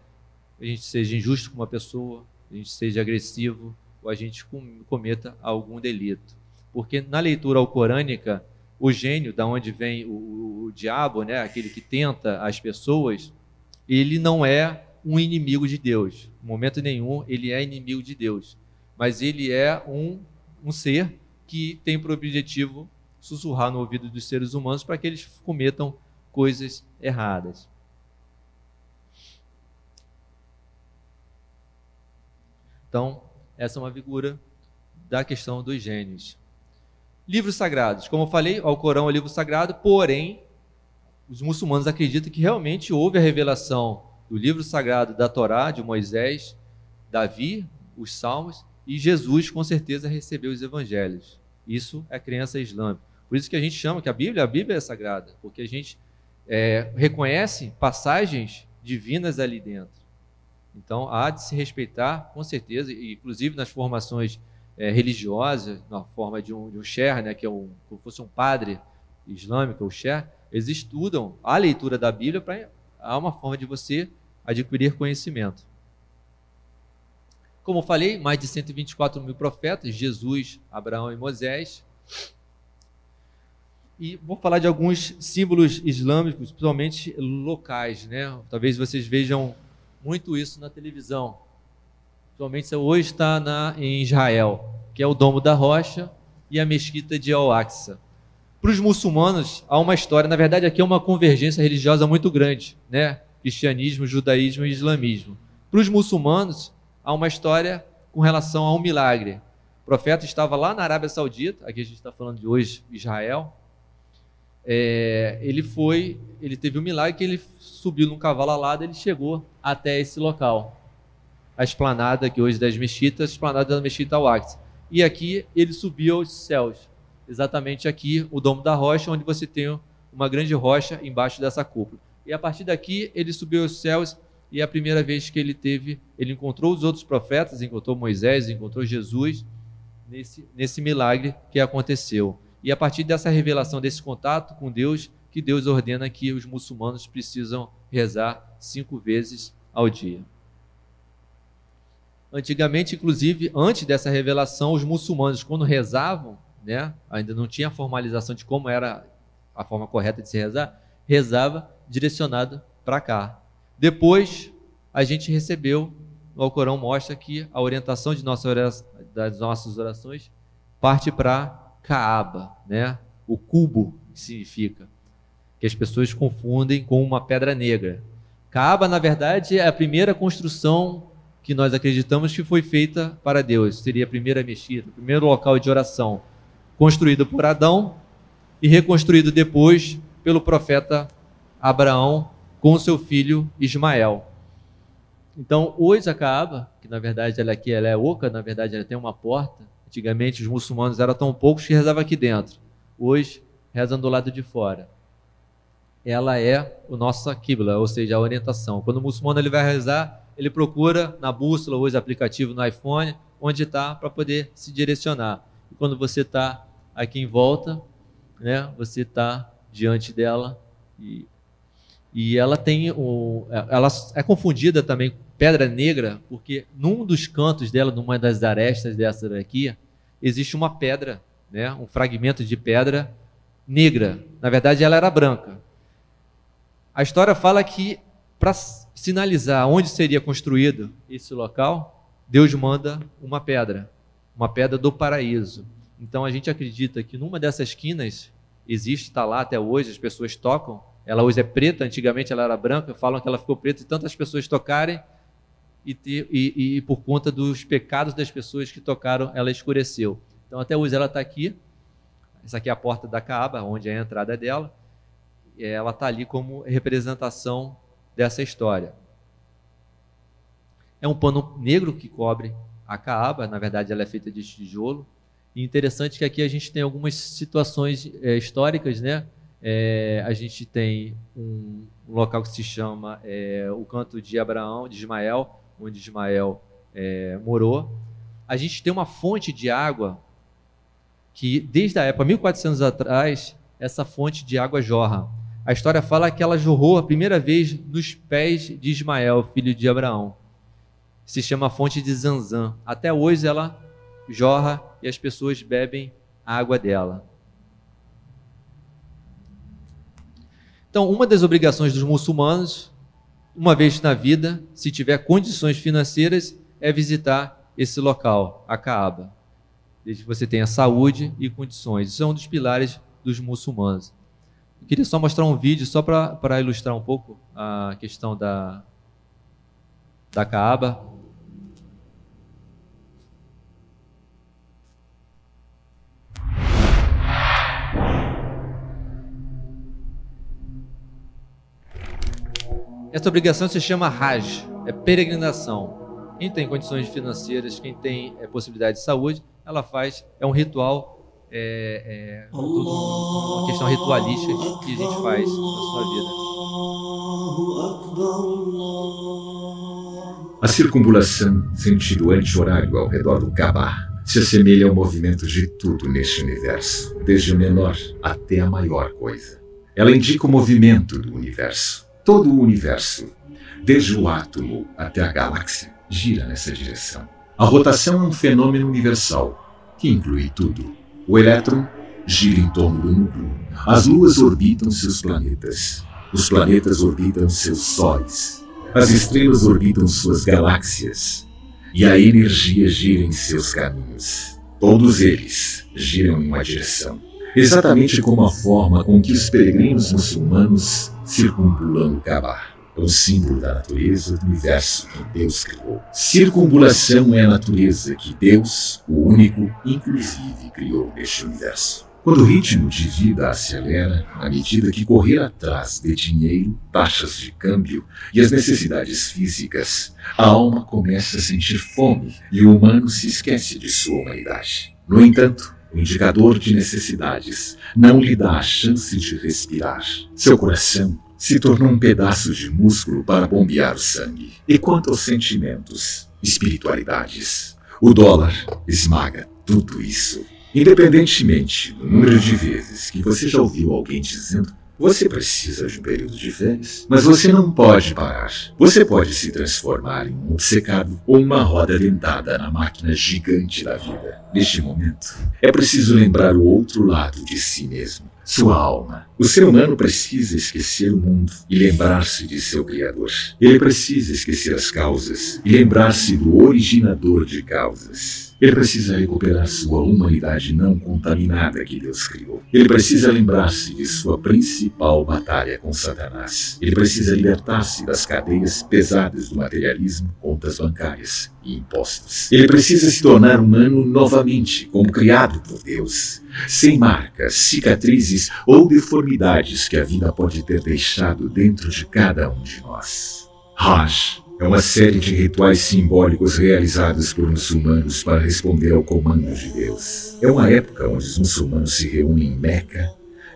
S2: A gente seja injusto com uma pessoa, a gente seja agressivo ou a gente cometa algum delito. Porque na leitura alcorânica, o gênio, da onde vem o, o, o diabo, né, aquele que tenta as pessoas, ele não é um inimigo de Deus. Em momento nenhum ele é inimigo de Deus. Mas ele é um, um ser que tem por objetivo sussurrar no ouvido dos seres humanos para que eles cometam coisas erradas. Então, essa é uma figura da questão dos gênios. Livros sagrados. Como eu falei, o Corão é livro sagrado, porém, os muçulmanos acreditam que realmente houve a revelação do livro sagrado da Torá, de Moisés, Davi, os Salmos, e Jesus com certeza recebeu os evangelhos. Isso é crença islâmica. Por isso que a gente chama que a Bíblia, a Bíblia é sagrada, porque a gente é, reconhece passagens divinas ali dentro. Então há de se respeitar, com certeza, inclusive nas formações é, religiosas, na forma de um, de um sher, né, que é um, como fosse um padre islâmico, o sher, eles estudam a leitura da Bíblia para há uma forma de você adquirir conhecimento. Como eu falei, mais de 124 mil profetas, Jesus, Abraão e Moisés. E vou falar de alguns símbolos islâmicos, principalmente locais, né? Talvez vocês vejam muito isso na televisão. Principalmente hoje está na, em Israel, que é o Domo da Rocha e a Mesquita de Al-Aqsa. Para os muçulmanos, há uma história, na verdade, aqui é uma convergência religiosa muito grande, né? Cristianismo, judaísmo e islamismo. Para os muçulmanos, há uma história com relação a um milagre. O profeta estava lá na Arábia Saudita, aqui a gente está falando de hoje, Israel. É, ele foi, ele teve um milagre que ele subiu num cavalo alado, ele chegou até esse local. a esplanada que hoje é das Mesquitas, a esplanada da Mesquita Al-Aqsa. E aqui ele subiu aos céus. Exatamente aqui, o Domo da Rocha, onde você tem uma grande rocha embaixo dessa cúpula. E a partir daqui, ele subiu aos céus e é a primeira vez que ele teve, ele encontrou os outros profetas, encontrou Moisés, encontrou Jesus nesse, nesse milagre que aconteceu. E a partir dessa revelação, desse contato com Deus, que Deus ordena que os muçulmanos precisam rezar cinco vezes ao dia. Antigamente, inclusive, antes dessa revelação, os muçulmanos, quando rezavam, né, ainda não tinha formalização de como era a forma correta de se rezar, rezava direcionado para cá. Depois, a gente recebeu, o Alcorão mostra que a orientação de nossa das nossas orações parte para Kaaba, né? o cubo, que significa, que as pessoas confundem com uma pedra negra. Kaaba, na verdade, é a primeira construção que nós acreditamos que foi feita para Deus. Seria a primeira mexida, o primeiro local de oração, construído por Adão e reconstruído depois pelo profeta Abraão com seu filho Ismael. Então, hoje a Kaaba, que na verdade ela aqui ela é oca, na verdade ela tem uma porta. Antigamente os muçulmanos eram tão poucos que rezavam aqui dentro. Hoje rezam do lado de fora. Ela é o nosso Qibla, ou seja, a orientação. Quando o muçulmano ele vai rezar, ele procura na bússola, hoje aplicativo no iPhone, onde está para poder se direcionar. E quando você está aqui em volta, né, você está diante dela e, e ela tem o, ela é confundida também pedra negra porque num dos cantos dela, numa das arestas dessa daqui, existe uma pedra, né, um fragmento de pedra negra. Na verdade, ela era branca. A história fala que para sinalizar onde seria construído esse local, Deus manda uma pedra, uma pedra do paraíso. Então a gente acredita que numa dessas esquinas existe, está lá até hoje, as pessoas tocam. Ela hoje é preta, antigamente ela era branca, falam que ela ficou preta e tantas pessoas tocarem e, e, e, e por conta dos pecados das pessoas que tocaram, ela escureceu. Então até hoje ela está aqui. Essa aqui é a porta da Caaba, onde é a entrada dela. Ela está ali como representação dessa história. É um pano negro que cobre a Caaba, na verdade ela é feita de tijolo. E interessante que aqui a gente tem algumas situações é, históricas, né? É, a gente tem um, um, local que se chama é, o canto de Abraão, de Ismael, onde Ismael morou. A gente tem uma fonte de água que, desde a época, 1400 atrás, essa fonte de água jorra. A história fala que ela jorrou a primeira vez nos pés de Ismael, filho de Abraão. Se chama fonte de Zanzã. Até hoje ela jorra e as pessoas bebem a água dela. Então, uma das obrigações dos muçulmanos, uma vez na vida, se tiver condições financeiras, é visitar esse local, a Kaaba. Desde que você tenha saúde e condições. Isso é um dos pilares dos muçulmanos. Eu queria só mostrar um vídeo só para ilustrar um pouco a questão da, da Kaaba. Essa obrigação se chama Hajj, é peregrinação. Quem tem condições financeiras, quem tem é, possibilidade de saúde, ela faz, é um ritual é, é uma questão ritualística que a gente faz na sua vida.
S5: A circunambulação, sentido anti-horário ao redor do Kaaba, se assemelha ao movimento de tudo neste universo, desde o menor até a maior coisa. Ela indica o movimento do universo. Todo o universo, desde o átomo até a galáxia, gira nessa direção. A rotação é um fenômeno universal que inclui tudo o elétron gira em torno do núcleo. As luas orbitam seus planetas. Os planetas orbitam seus sóis. As estrelas orbitam suas galáxias. E a energia gira em seus caminhos. Todos eles giram em uma direção. Exatamente como a forma com que os peregrinos muçulmanos circumambulam o Kaaba é o símbolo da natureza do universo que Deus criou. Circumbulação é a natureza que Deus, o único, inclusive, criou neste universo. Quando o ritmo de vida acelera, à medida que correr atrás de dinheiro, taxas de câmbio e as necessidades físicas, a alma começa a sentir fome e o humano se esquece de sua humanidade. No entanto, o indicador de necessidades não lhe dá a chance de respirar. Seu coração se tornou um pedaço de músculo para bombear o sangue. E quanto aos sentimentos, espiritualidades, o dólar esmaga tudo isso. Independentemente do número de vezes que você já ouviu alguém dizendo você precisa de um período de férias, mas você não pode parar. Você pode se transformar em um obcecado ou uma roda dentada na máquina gigante da vida. Neste momento, é preciso lembrar o outro lado de si mesmo, sua alma. O ser humano precisa esquecer o mundo e lembrar-se de seu Criador. Ele precisa esquecer as causas e lembrar-se do originador de causas. Ele precisa recuperar sua humanidade não contaminada que Deus criou. Ele precisa lembrar-se de sua principal batalha com Satanás. Ele precisa libertar-se das cadeias pesadas do materialismo, contas bancárias e impostos. Ele precisa se tornar humano novamente, como criado por Deus, sem marcas, cicatrizes ou deformidades que a vida pode ter deixado dentro de cada um de nós. Raj é uma série de rituais simbólicos realizados por muçulmanos para responder ao comando de Deus. É uma época onde os muçulmanos se reúnem em Meca,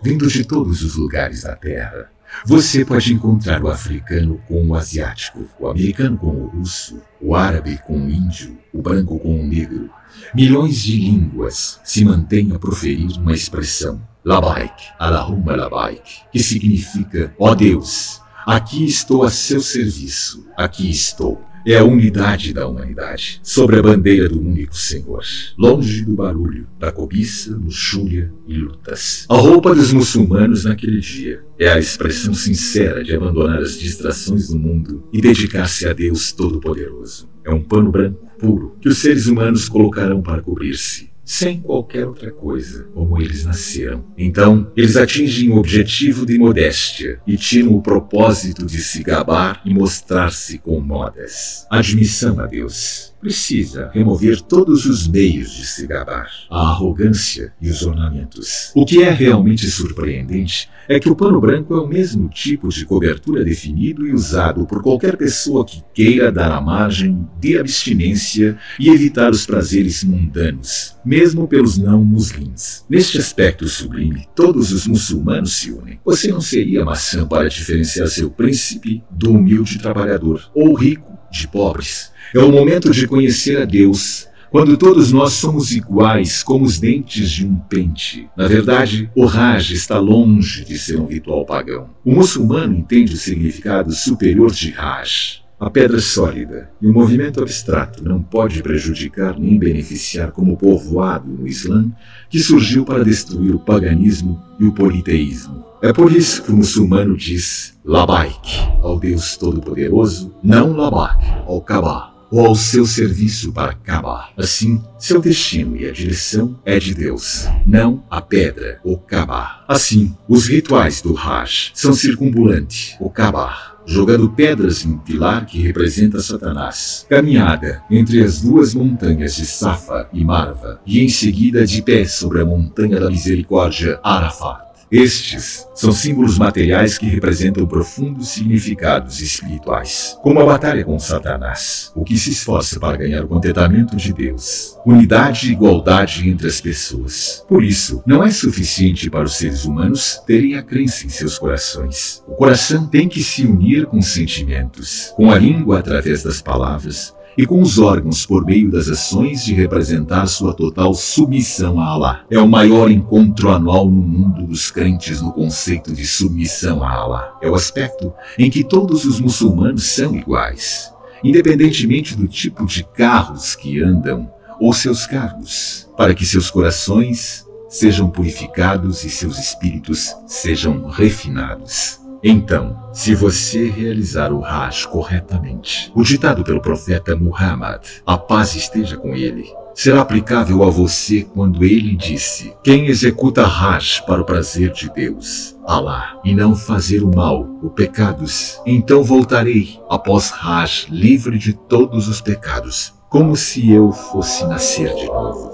S5: vindos de todos os lugares da Terra. Você pode encontrar o africano com o asiático, o americano com o russo, o árabe com o índio, o branco com o negro. Milhões de línguas se mantêm a proferir uma expressão, Labaik, Allahumma Labaik, que significa, ó oh Deus, Aqui estou a seu serviço. Aqui estou. É a unidade da humanidade, sobre a bandeira do único Senhor, longe do barulho, da cobiça, luxúria e lutas. A roupa dos muçulmanos naquele dia é a expressão sincera de abandonar as distrações do mundo e dedicar-se a Deus Todo-Poderoso. É um pano branco puro que os seres humanos colocarão para cobrir-se sem qualquer outra coisa, como eles nasceram. Então, eles atingem o objetivo de modéstia e tiram o propósito de se gabar e mostrar-se com modas. Admissão a Deus precisa remover todos os meios de se gabar, a arrogância e os ornamentos. O que é realmente surpreendente é que o pano branco é o mesmo tipo de cobertura definido e usado por qualquer pessoa que queira dar a margem de abstinência e evitar os prazeres mundanos, mesmo pelos não muslins. Neste aspecto sublime, todos os muçulmanos se unem. Você não seria maçã para diferenciar seu príncipe do humilde trabalhador, ou rico de pobres. É o momento de conhecer a Deus, quando todos nós somos iguais como os dentes de um pente. Na verdade, o Raj está longe de ser um ritual pagão. O muçulmano entende o significado superior de Raj. A pedra sólida e o movimento abstrato não pode prejudicar nem beneficiar como povoado no Islã que surgiu para destruir o paganismo e o politeísmo. É por isso que o muçulmano diz Labaik ao Deus Todo-Poderoso, não Labak ao Kaaba ou ao seu serviço para acabar. Assim, seu destino e a direção é de Deus, não a pedra, ou Kabar. Assim, os rituais do Hajj são circunbulante, o Kabar, jogando pedras em um pilar que representa Satanás, caminhada entre as duas montanhas de Safa e Marva, e em seguida de pé sobre a montanha da misericórdia Arafat. Estes são símbolos materiais que representam profundos significados espirituais, como a batalha com Satanás, o que se esforça para ganhar o contentamento de Deus, unidade e igualdade entre as pessoas. Por isso, não é suficiente para os seres humanos terem a crença em seus corações. O coração tem que se unir com os sentimentos, com a língua através das palavras, e com os órgãos por meio das ações de representar sua total submissão a Allah. É o maior encontro anual no mundo dos crentes no conceito de submissão a Allah. É o aspecto em que todos os muçulmanos são iguais, independentemente do tipo de carros que andam ou seus cargos, para que seus corações sejam purificados e seus espíritos sejam refinados. Então, se você realizar o Hajj corretamente, o ditado pelo profeta Muhammad, a paz esteja com ele, será aplicável a você quando ele disse: Quem executa Hajj para o prazer de Deus, Allah, e não fazer o mal, ou pecados, então voltarei após Hajj livre de todos os pecados, como se eu fosse nascer de novo.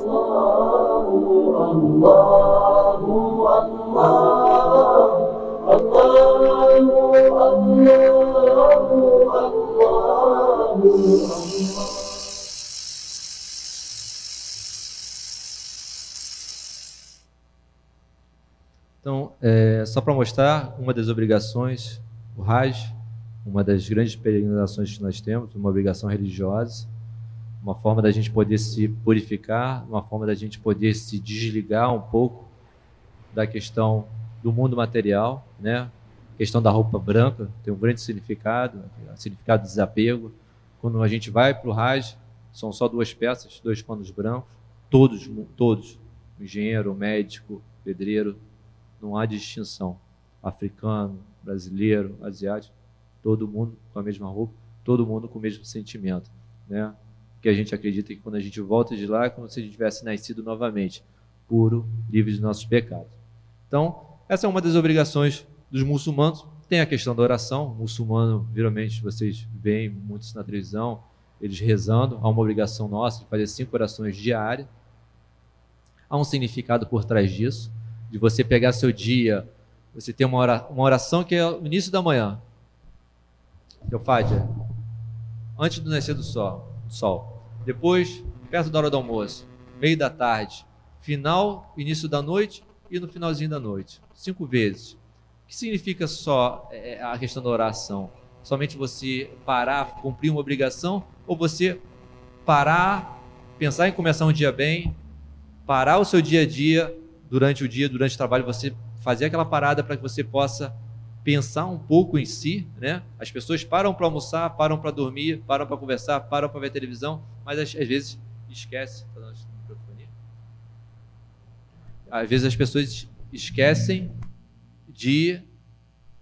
S2: É, só para mostrar uma das obrigações, o Raj, uma das grandes peregrinações que nós temos, uma obrigação religiosa, uma forma da gente poder se purificar, uma forma da gente poder se desligar um pouco da questão do mundo material, né? A questão da roupa branca tem um grande significado, significado de desapego. Quando a gente vai para o Raj, são só duas peças, dois panos brancos, todos, todos, engenheiro, médico, pedreiro, não há distinção. Africano, brasileiro, asiático, todo mundo com a mesma roupa, todo mundo com o mesmo sentimento, né? Que a gente acredita que quando a gente volta de lá é como se a gente tivesse nascido novamente, puro, livre de nossos pecados. Então, essa é uma das obrigações dos muçulmanos. Tem a questão da oração. O muçulmano, geralmente, vocês veem muitos na televisão, eles rezando. Há uma obrigação nossa de fazer cinco orações diárias. Há um significado por trás disso, de você pegar seu dia, você ter uma oração que é o início da manhã. Eu Fádia, antes do nascer do sol, do sol. Depois, perto da hora do almoço, meio da tarde, final, início da noite e no finalzinho da noite. Cinco vezes. O que significa só é, a questão da oração? Somente você parar, cumprir uma obrigação ou você parar, pensar em começar um dia bem, parar o seu dia a dia durante o dia, durante o trabalho, você fazer aquela parada para que você possa pensar um pouco em si, né? As pessoas param para almoçar, param para dormir, param para conversar, param para ver televisão, mas às, às vezes esquece. Tá às vezes as pessoas esquecem de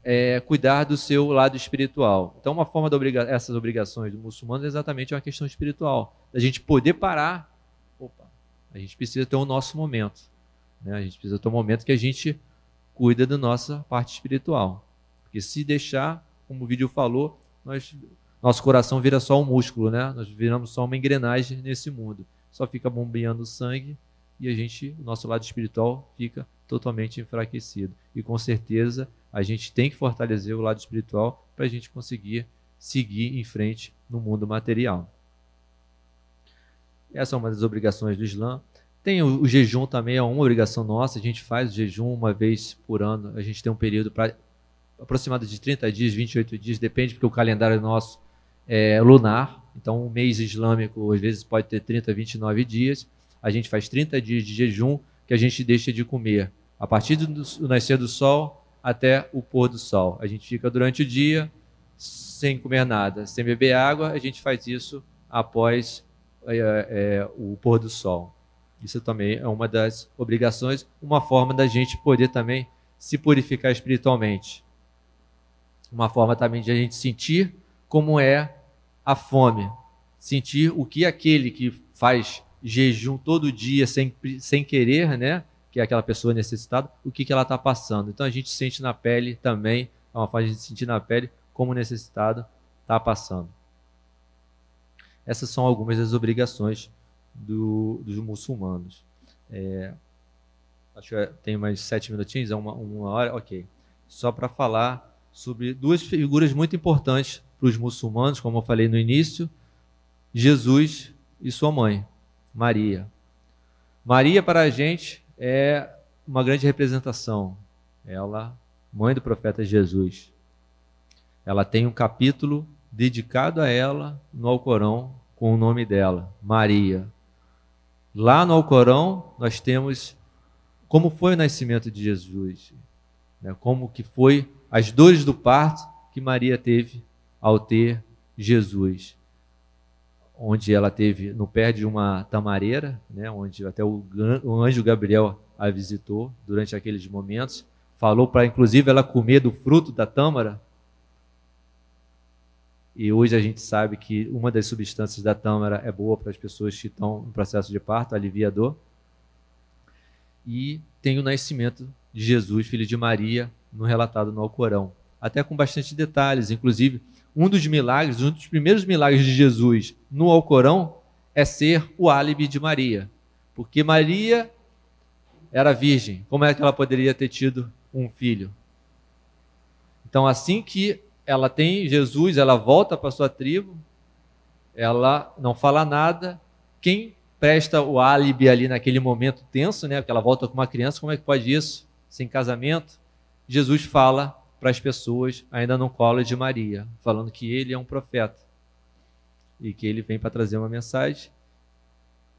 S2: é, cuidar do seu lado espiritual. Então, uma forma de obriga obrigações do muçulmano é exatamente uma questão espiritual, da gente poder parar. Opa, a gente precisa ter o nosso momento. Né? A gente precisa ter um momento que a gente cuida da nossa parte espiritual. Porque se deixar, como o vídeo falou, nós, nosso coração vira só um músculo, né? Nós viramos só uma engrenagem nesse mundo. Só fica bombeando sangue e a gente, o nosso lado espiritual fica totalmente enfraquecido. E com certeza a gente tem que fortalecer o lado espiritual para a gente conseguir seguir em frente no mundo material. Essa é uma das obrigações do Islã. Tem o, o jejum também, é uma obrigação nossa, a gente faz o jejum uma vez por ano, a gente tem um período para aproximado de 30 dias, 28 dias, depende, porque o calendário nosso é lunar, então um mês islâmico às vezes pode ter 30, 29 dias, a gente faz 30 dias de jejum que a gente deixa de comer. A partir do nascer do sol até o pôr do sol. A gente fica durante o dia sem comer nada, sem beber água. A gente faz isso após é, é, o pôr do sol. Isso também é uma das obrigações, uma forma da gente poder também se purificar espiritualmente. Uma forma também de a gente sentir como é a fome, sentir o que aquele que faz jejum todo dia sem, sem querer, né? Que é aquela pessoa necessitada, o que, que ela está passando. Então a gente sente na pele também, é uma forma de sentir na pele como necessitado está passando. Essas são algumas das obrigações do, dos muçulmanos. É, acho que tem mais sete minutinhos, é uma, uma hora, ok. Só para falar sobre duas figuras muito importantes para os muçulmanos, como eu falei no início, Jesus e sua mãe. Maria. Maria, para a gente, é uma grande representação. Ela, mãe do profeta Jesus. Ela tem um capítulo dedicado a ela no Alcorão com o nome dela, Maria. Lá no Alcorão nós temos como foi o nascimento de Jesus, né? como que foi as dores do parto que Maria teve ao ter Jesus onde ela teve no pé de uma tamareira, né, onde até o, o anjo Gabriel a visitou durante aqueles momentos, falou para inclusive ela comer do fruto da tâmara. E hoje a gente sabe que uma das substâncias da tâmara é boa para as pessoas que estão no processo de parto, alivia dor. E tem o nascimento de Jesus, filho de Maria, no relatado no Alcorão, até com bastante detalhes, inclusive um dos milagres, um dos primeiros milagres de Jesus no Alcorão é ser o álibi de Maria. Porque Maria era virgem. Como é que ela poderia ter tido um filho? Então, assim que ela tem Jesus, ela volta para sua tribo, ela não fala nada. Quem presta o álibi ali naquele momento tenso, né? Porque ela volta com uma criança, como é que pode isso sem casamento, Jesus fala para as pessoas ainda no colo de Maria, falando que ele é um profeta e que ele vem para trazer uma mensagem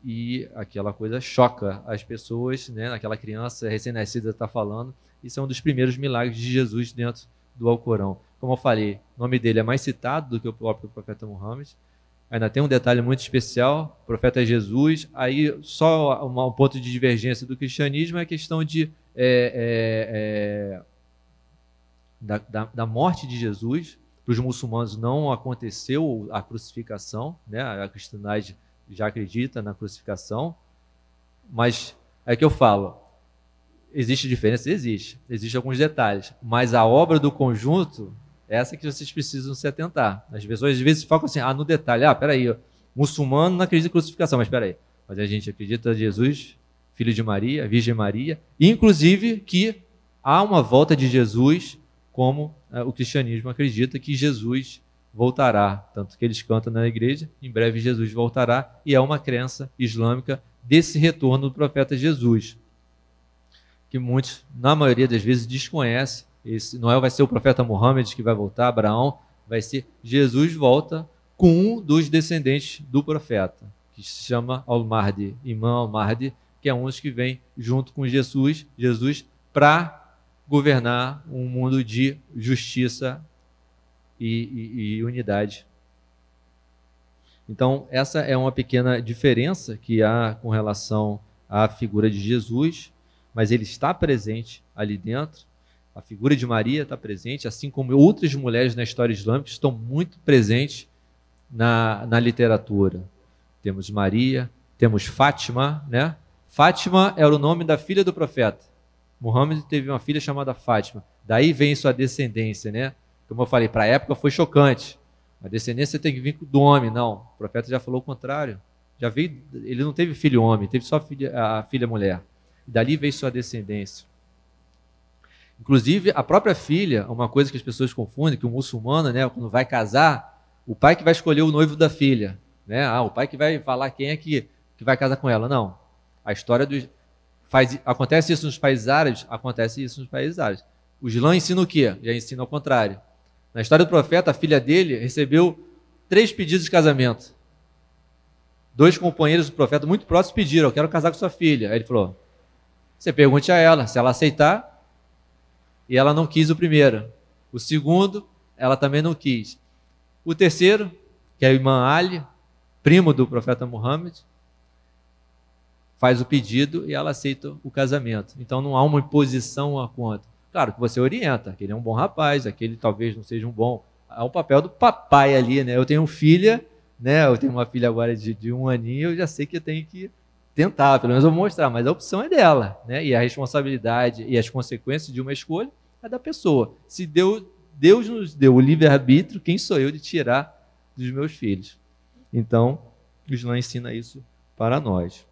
S2: e aquela coisa choca as pessoas, né? Aquela criança recém-nascida está falando. Isso é um dos primeiros milagres de Jesus dentro do Alcorão. Como eu falei, o nome dele é mais citado do que o próprio profeta Muhammad. Ainda tem um detalhe muito especial: o profeta Jesus. Aí, só um ponto de divergência do cristianismo é a questão de. É, é, é, da, da, da, morte de Jesus. Para os muçulmanos não aconteceu a crucificação, né? a cristandade já acredita na crucificação, mas é que eu falo, existe diferença? Existe. Existem alguns detalhes, mas a obra do conjunto essa que vocês precisam se atentar. As pessoas às vezes focam assim, ah, no detalhe, ah, peraí, muçulmano não acredita em crucificação, mas peraí. Mas a gente acredita em Jesus, filho de Maria, Virgem Maria, inclusive que há uma volta de Jesus, como é, o cristianismo acredita que Jesus voltará. Tanto que eles cantam na igreja, em breve Jesus voltará, e é uma crença islâmica desse retorno do profeta Jesus, que muitos, na maioria das vezes, desconhecem esse Noel vai ser o profeta Muhammad que vai voltar, Abraão vai ser Jesus volta com um dos descendentes do profeta, que se chama Imam Al-Mahdi, que é um dos que vem junto com Jesus, Jesus para governar um mundo de justiça e, e, e unidade. Então, essa é uma pequena diferença que há com relação à figura de Jesus, mas ele está presente ali dentro a figura de Maria está presente, assim como outras mulheres na história islâmica estão muito presentes na, na literatura. Temos Maria, temos Fátima, né? Fátima era o nome da filha do profeta. Muhammad teve uma filha chamada Fátima. Daí vem sua descendência, né? Como eu falei, para a época foi chocante. A descendência tem que vir do homem, não. O profeta já falou o contrário. Já veio, ele não teve filho homem, teve só filha, a filha mulher. E dali veio sua descendência. Inclusive, a própria filha, uma coisa que as pessoas confundem, que o muçulmano, né, quando vai casar, o pai que vai escolher o noivo da filha. Né? Ah, o pai que vai falar quem é que, que vai casar com ela. Não. A história dos. Faz, acontece isso nos países árabes? Acontece isso nos países árabes. O Islã ensina o quê? Já ensina ao contrário. Na história do profeta, a filha dele recebeu três pedidos de casamento. Dois companheiros do profeta muito próximos pediram: Eu quero casar com sua filha. Aí ele falou: Você pergunte a ela. Se ela aceitar, e ela não quis o primeiro. O segundo, ela também não quis. O terceiro, que é o Imã Ali, primo do profeta Muhammad, faz o pedido e ela aceita o casamento. Então não há uma imposição a conta. Claro que você orienta, aquele é um bom rapaz, aquele talvez não seja um bom. É o papel do papai ali, né? Eu tenho filha, né? Eu tenho uma filha agora de, de um aninho, eu já sei que eu tenho que tentar, pelo menos eu vou mostrar, mas a opção é dela, né? E a responsabilidade e as consequências de uma escolha é da pessoa. Se Deus, Deus nos deu o livre-arbítrio, quem sou eu de tirar dos meus filhos? Então, o Islã ensina isso para nós.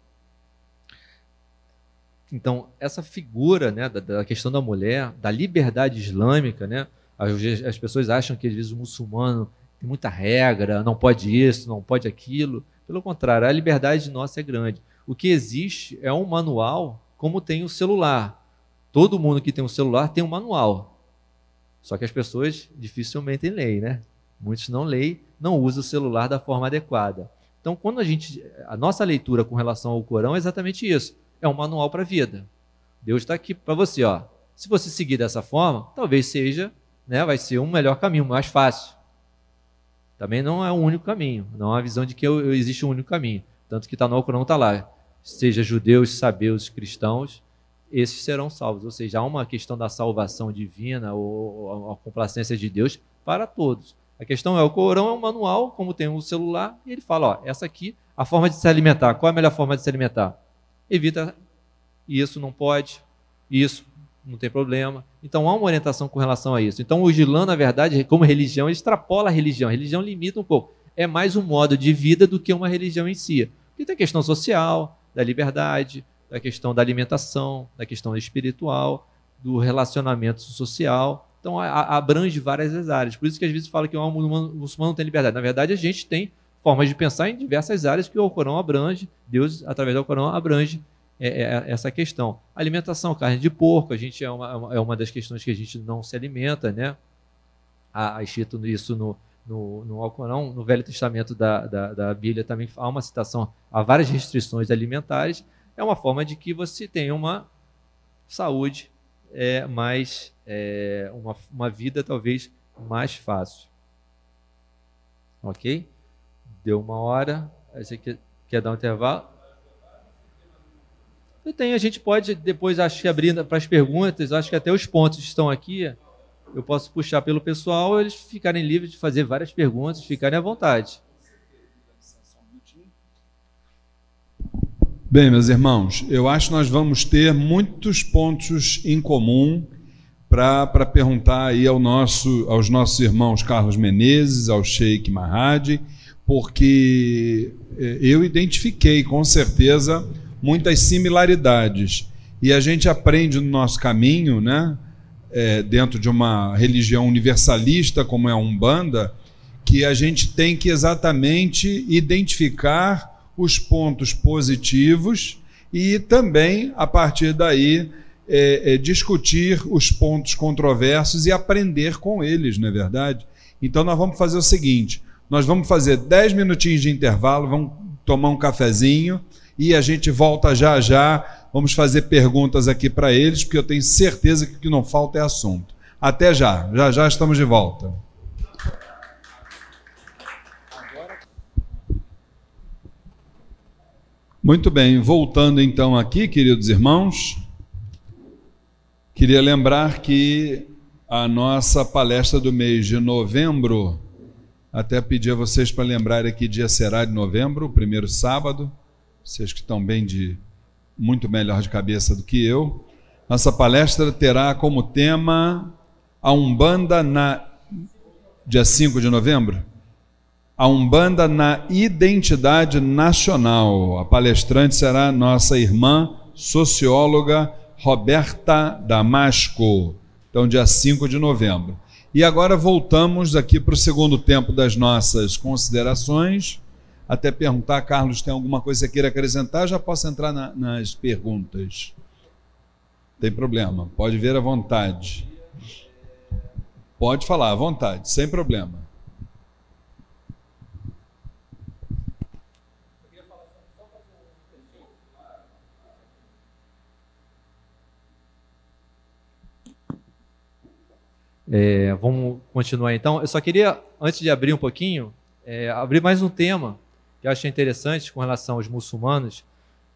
S2: Então, essa figura né, da, da, questão da mulher, da liberdade islâmica, né, as, as pessoas acham que às vezes o muçulmano tem muita regra, não pode isso, não pode aquilo. Pelo contrário, a liberdade nossa é grande. O que existe é um manual, como tem o celular. Todo mundo que tem um celular tem um manual. Só que as pessoas dificilmente leem, né? Muitos não leem, não usam o celular da forma adequada. Então, quando a gente. A nossa leitura com relação ao Corão é exatamente isso. É um manual para a vida. Deus está aqui para você, ó. Se você seguir dessa forma, talvez seja, né, vai ser um melhor caminho, mais fácil. Também não é o um único caminho. Não há a visão de que existe um único caminho. Tanto que está no Corão, está lá seja judeus, sabeus, cristãos, esses serão salvos. Ou seja, há uma questão da salvação divina ou a complacência de Deus para todos. A questão é, o Corão é um manual, como tem um celular, e ele fala, ó, essa aqui, a forma de se alimentar. Qual é a melhor forma de se alimentar? Evita isso, não pode, isso, não tem problema. Então há uma orientação com relação a isso. Então o Islã, na verdade, como religião, extrapola a religião. A religião limita um pouco. É mais um modo de vida do que uma religião em si. E tem questão social, da liberdade, da questão da alimentação, da questão espiritual, do relacionamento social. Então, a, a, abrange várias áreas. Por isso que às vezes fala que o muçulmano não tem liberdade. Na verdade, a gente tem formas de pensar em diversas áreas que o Corão abrange, Deus, através do Corão, abrange é, é essa questão. Alimentação, carne de porco, a gente é uma, é uma das questões que a gente não se alimenta, né? Há escrito isso no, no, no Alcorão, no Velho Testamento da, da, da, Bíblia também há uma citação a várias restrições alimentares. É uma forma de que você tenha uma saúde é, mais, é, uma, uma vida talvez mais fácil. Ok? Deu uma hora. Você quer, quer dar um intervalo? Eu tenho, a gente pode depois, acho que abrir para as perguntas, acho que até os pontos estão aqui. Eu posso puxar pelo pessoal, eles ficarem livres de fazer várias perguntas, ficarem à vontade.
S1: Bem, meus irmãos, eu acho que nós vamos ter muitos pontos em comum para perguntar aí ao nosso, aos nossos irmãos Carlos Menezes, ao Sheik Mahadi, porque eh, eu identifiquei com certeza muitas similaridades. E a gente aprende no nosso caminho, né, é, dentro de uma religião universalista como é a Umbanda, que a gente tem que exatamente identificar os pontos positivos e também, a partir daí, é, é, discutir os pontos controversos e aprender com eles, não é verdade? Então, nós vamos fazer o seguinte: nós vamos fazer 10 minutinhos de intervalo, vamos tomar um cafezinho e a gente volta já já. Vamos fazer perguntas aqui para eles, porque eu tenho certeza que o que não falta é assunto. Até já, já já estamos de volta. Muito bem, voltando então aqui, queridos irmãos, queria lembrar que a nossa palestra do mês de novembro, até pedir a vocês para lembrar que dia será de novembro, primeiro sábado, vocês que estão bem de muito melhor de cabeça do que eu. Nossa palestra terá como tema a Umbanda na dia 5 de novembro. A Umbanda na identidade nacional. A palestrante será nossa irmã socióloga Roberta Damasco. Então, dia 5 de novembro. E agora voltamos aqui para o segundo tempo das nossas considerações até perguntar, Carlos, tem alguma coisa que queira acrescentar? Já posso entrar na, nas perguntas. Tem problema, pode ver à vontade. Pode falar à vontade, sem problema.
S2: É, vamos continuar então. Eu só queria, antes de abrir um pouquinho, é, abrir mais um tema que eu achei interessante com relação aos muçulmanos,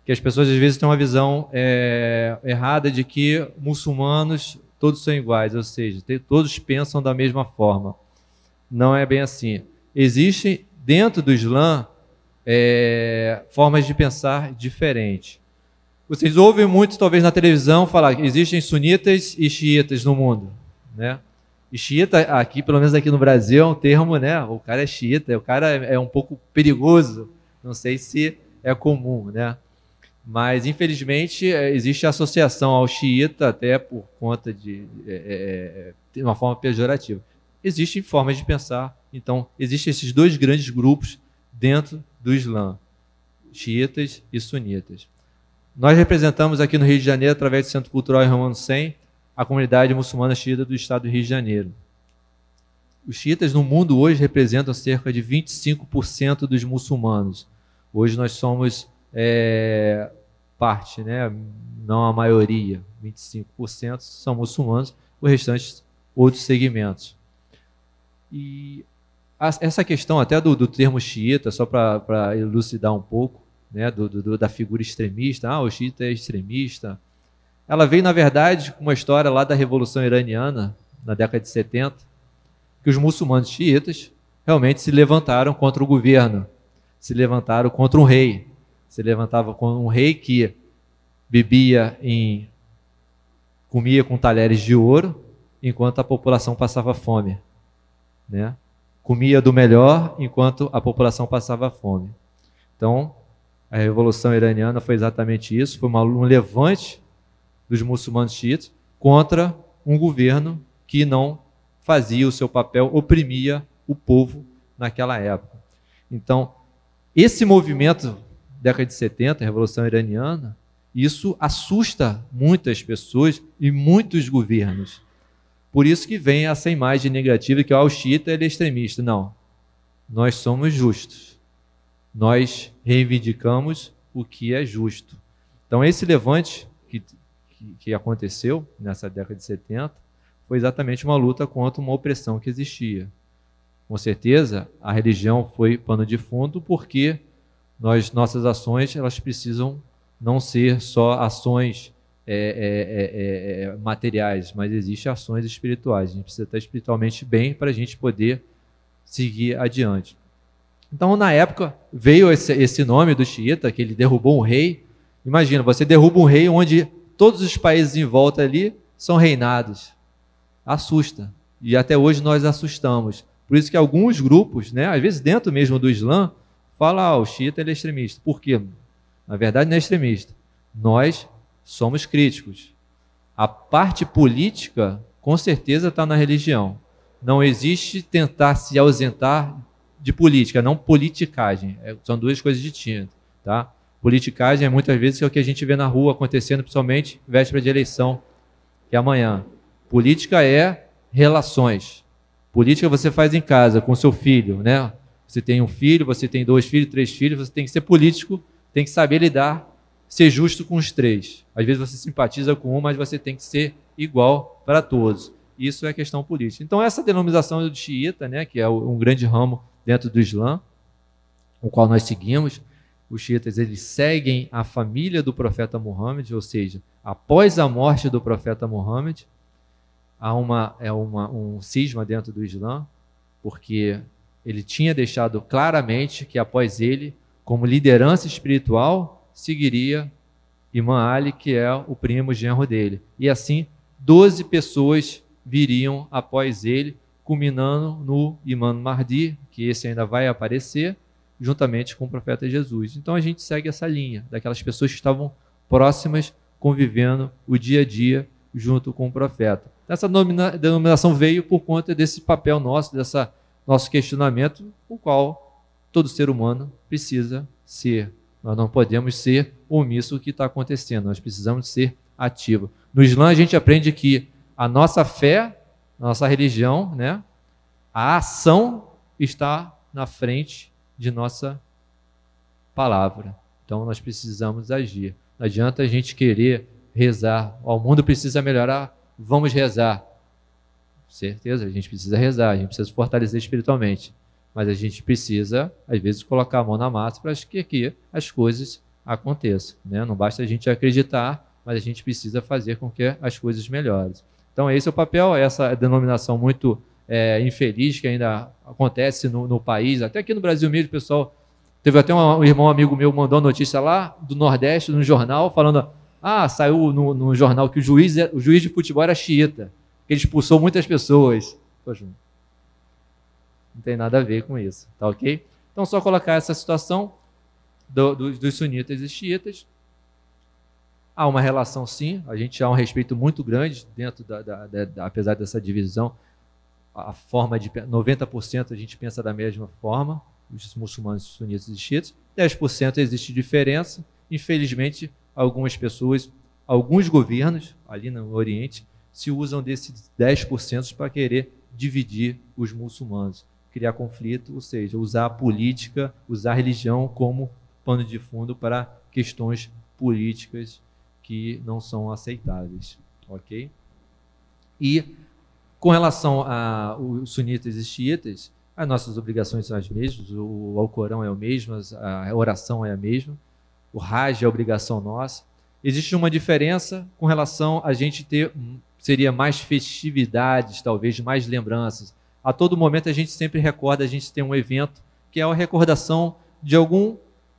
S2: que as pessoas às vezes têm uma visão é, errada de que muçulmanos todos são iguais, ou seja, todos pensam da mesma forma. Não é bem assim. Existem dentro do Islã é, formas de pensar diferentes. Vocês ouvem muito, talvez na televisão, falar que existem sunitas e xiitas no mundo, né? E xiita, aqui, pelo menos aqui no Brasil, é um termo, né? O cara é xiita, o cara é um pouco perigoso. Não sei se é comum, né? Mas, infelizmente, é, existe associação ao xiita, até por conta de, é, é, de uma forma pejorativa. Existem formas de pensar. Então, existem esses dois grandes grupos dentro do Islã: xiitas e sunitas. Nós representamos aqui no Rio de Janeiro, através do Centro Cultural Romano 100, a comunidade muçulmana xiita do estado do Rio de Janeiro. Os xiitas no mundo hoje representam cerca de 25% dos muçulmanos. Hoje nós somos é, parte, né? não a maioria, 25% são muçulmanos, o restante outros segmentos. E essa questão até do, do termo xiita, só para elucidar um pouco, né, do, do, da figura extremista, ah, o xiita é extremista, ela veio, na verdade, com uma história lá da Revolução Iraniana, na década de 70, que os muçulmanos xiitas realmente se levantaram contra o governo, se levantaram contra um rei, se levantava contra um rei que bebia em comia com talheres de ouro, enquanto a população passava fome, né? Comia do melhor enquanto a população passava fome. Então, a revolução iraniana foi exatamente isso, foi um levante dos muçulmanos xiitas contra um governo que não fazia o seu papel, oprimia o povo naquela época. Então, esse movimento, década de 70, a Revolução Iraniana, Isso assusta muitas pessoas e muitos governos. Por isso que vem essa imagem negativa que o xiita ele é extremista. Não. Nós somos justos. Nós reivindicamos o que é justo. Então, esse levante que, que, que aconteceu nessa década de 70 foi exatamente uma luta contra uma opressão que existia. Com certeza, a religião foi pano de fundo porque nós, nossas ações elas precisam não ser só ações é, é, é, é, é materiais, mas existem ações espirituais. A gente precisa estar espiritualmente bem para a gente poder seguir adiante. Então, na época, veio esse, esse nome do xiita, que ele derrubou um rei. Imagina, você derruba um rei onde todos os países em volta ali são reinados. Assusta. E até hoje nós assustamos. Por isso que alguns grupos, né, às vezes dentro mesmo do Islã, falam, ah, o xiita é extremista. Por quê? Na verdade não é extremista. Nós somos críticos. A parte política, com certeza, está na religião. Não existe tentar se ausentar de política, não politicagem. É, são duas coisas distintas. Tá? Politicagem é muitas vezes é o que a gente vê na rua acontecendo, principalmente véspera de eleição, que é amanhã. Política é relações. Política você faz em casa, com seu filho, né? Você tem um filho, você tem dois filhos, três filhos, você tem que ser político, tem que saber lidar, ser justo com os três. Às vezes você simpatiza com um, mas você tem que ser igual para todos. Isso é questão política. Então, essa denominação do xiita, né, que é um grande ramo dentro do Islã, o qual nós seguimos, os xiitas eles seguem a família do profeta Muhammad, ou seja, após a morte do profeta Muhammad, há uma, é uma, um cisma dentro do Islã, porque ele tinha deixado claramente que após ele, como liderança espiritual, seguiria Imam Ali, que é o primo genro dele. E assim, 12 pessoas viriam após ele, culminando no Imam Mahdi, que esse ainda vai aparecer, juntamente com o profeta Jesus. Então a gente segue essa linha, daquelas pessoas que estavam próximas, convivendo o dia a dia junto com o profeta. Essa denominação veio por conta desse papel nosso, dessa nosso questionamento, o qual todo ser humano precisa ser. Nós não podemos ser omisso o que está acontecendo, nós precisamos ser ativos. No Islã a gente aprende que a nossa fé, a nossa religião, né, a ação está na frente de nossa palavra. Então nós precisamos agir. Não adianta a gente querer rezar. O mundo precisa melhorar, vamos rezar. Certeza, a gente precisa rezar, a gente precisa fortalecer espiritualmente. Mas a gente precisa, às vezes, colocar a mão na massa para que aqui as coisas aconteçam. Né? Não basta a gente acreditar, mas a gente precisa fazer com que as coisas melhorem. Então, esse é o papel, essa denominação muito é, infeliz que ainda acontece no, no, país, até aqui no Brasil mesmo, pessoal. Teve até um, um irmão amigo meu mandou uma notícia lá do Nordeste, no jornal, falando: ah, saiu no, no jornal que o juiz, é, o juiz de futebol era xiita, que ele expulsou muitas pessoas. Poxa, não tem nada a ver com isso, tá ok? Então, só colocar essa situação do, do, dos sunitas e xiitas Há uma relação, sim, a gente há um respeito muito grande dentro da, da, da, da apesar dessa divisão, a forma de 90% a gente pensa da mesma forma, os muçulmanos sunitas e xiitas, 10% existe diferença. Infelizmente, algumas pessoas, alguns governos ali no Oriente se usam desses 10% para querer dividir os muçulmanos, criar conflito, ou seja, usar a política, usar a religião como pano de fundo para questões políticas que não são aceitáveis, ok? E com relação aos sunitas e xiitas, as nossas obrigações são as mesmas, o Alcorão é o mesmo, a oração é a mesma, o Hajj é obrigação nossa. Existe uma diferença com relação a gente ter, seria mais festividades, talvez mais lembranças. A todo momento a gente sempre recorda, a gente tem um evento que é a recordação de algum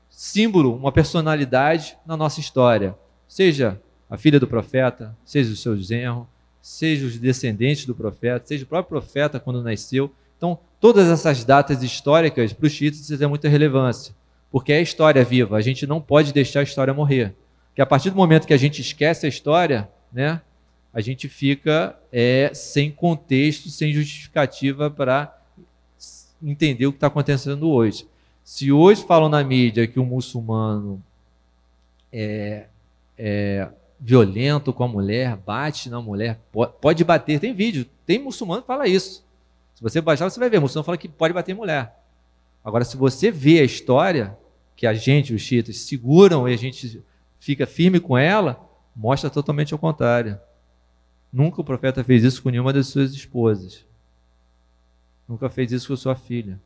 S2: símbolo, uma personalidade na nossa história seja a filha do profeta, seja o seu genro, seja os descendentes do profeta, seja o próprio profeta quando nasceu. Então, todas essas datas históricas para os xiitas têm muita relevância, porque é história viva, a gente não pode deixar a história morrer. Porque a partir do momento que a gente esquece a história, né, a gente fica é, sem contexto, sem justificativa para entender o que está acontecendo hoje. Se hoje falam na mídia que o muçulmano é, é, violento com a mulher, bate na mulher, pode, bater. Tem vídeo, tem muçulmano que fala isso. Se você baixar, você vai ver. Muçulmano fala que pode bater em mulher. Agora, se você vê a história, que a gente, os chiitas, seguram e a gente fica firme com ela, mostra totalmente ao contrário. Nunca o profeta fez isso com nenhuma das suas esposas. Nunca fez isso com sua filha.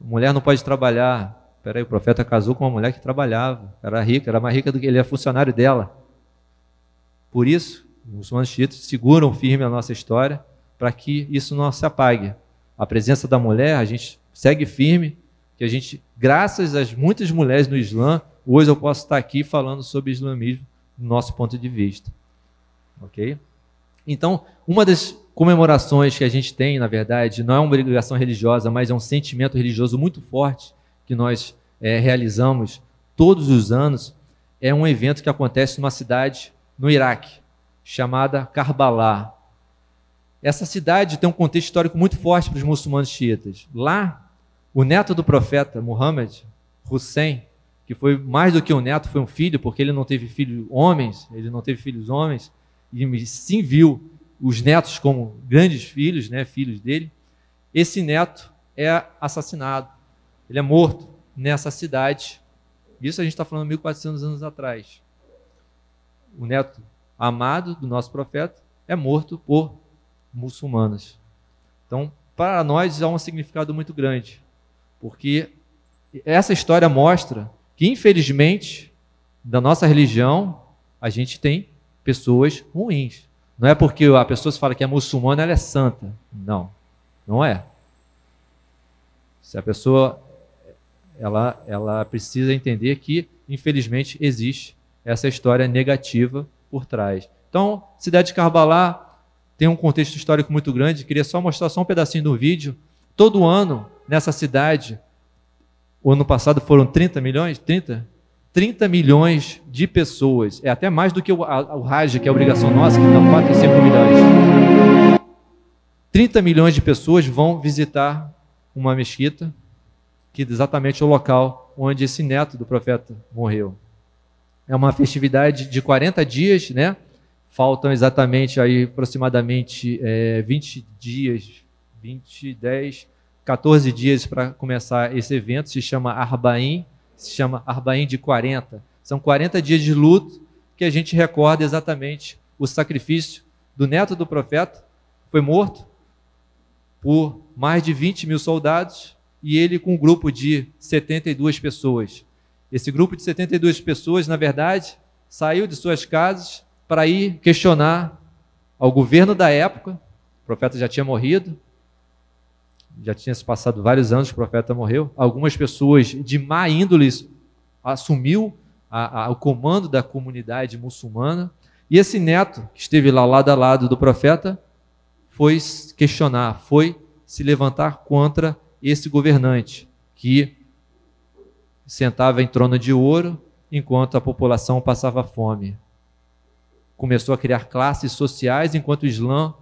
S2: A mulher não pode trabalhar. Peraí, o profeta casou com uma mulher que trabalhava, era rica, era mais rica do que ele, é funcionário dela. Por isso, os muçulmanos chiitas seguram firme a nossa história para que isso não se apague. A presença da mulher, a gente segue firme, que a gente, graças às muitas mulheres no Islã, hoje eu posso estar aqui falando sobre islamismo do nosso ponto de vista. Ok? Então, uma das comemorações que a gente tem, na verdade, não é uma obrigação religiosa, mas é um sentimento religioso muito forte que nós é, realizamos todos os anos, é um evento que acontece numa cidade no Iraque, chamada Karbala. Essa cidade tem um contexto histórico muito forte para os muçulmanos xiitas. Lá, o neto do profeta Muhammad, Hussein, que foi mais do que um neto, foi um filho, porque ele não teve filhos homens, ele não teve filhos homens, e sim viu os netos como grandes filhos, né, filhos dele. Esse neto é assassinado, ele é morto nessa cidade. Isso a gente está falando 1400 anos atrás. O neto amado do nosso profeta é morto por muçulmanos. Então, para nós há um significado muito grande, porque essa história mostra que, infelizmente, da nossa religião, a gente tem pessoas ruins. Não é porque a pessoa se fala que é muçulmana, ela é santa. Não, não é. Se a pessoa ela, ela precisa entender que, infelizmente, existe essa história negativa por trás. Então, cidade de Carbalá tem um contexto histórico muito grande. Queria só mostrar só um pedacinho do vídeo. Todo ano, nessa cidade, o ano passado foram 30 milhões, 30? 30 milhões de pessoas. É até mais do que o, o Raj, que é a obrigação nossa, que dá 4 e 5 milhões. 30 milhões de pessoas vão visitar uma mesquita, que é exatamente o local onde esse neto do profeta morreu. É uma festividade de 40 dias, né? Faltam exatamente aí aproximadamente é, 20 dias, 20, 10, 14 dias para começar esse evento, se chama Arbaim, se chama Arbaim de 40. São 40 dias de luto que a gente recorda exatamente o sacrifício do neto do profeta, foi morto por mais de 20 mil soldados e ele com um grupo de 72 pessoas. Esse grupo de 72 pessoas, na verdade, saiu de suas casas para ir questionar ao governo da época. O profeta já tinha morrido, já tinha se passado vários anos o profeta morreu. Algumas pessoas de má índole assumiu a, a, o comando da comunidade muçulmana. E esse neto, que esteve lá lado a lado do profeta, foi questionar, foi se levantar contra esse governante que sentava em trono de ouro enquanto a população passava fome. Começou a criar classes sociais enquanto o Islã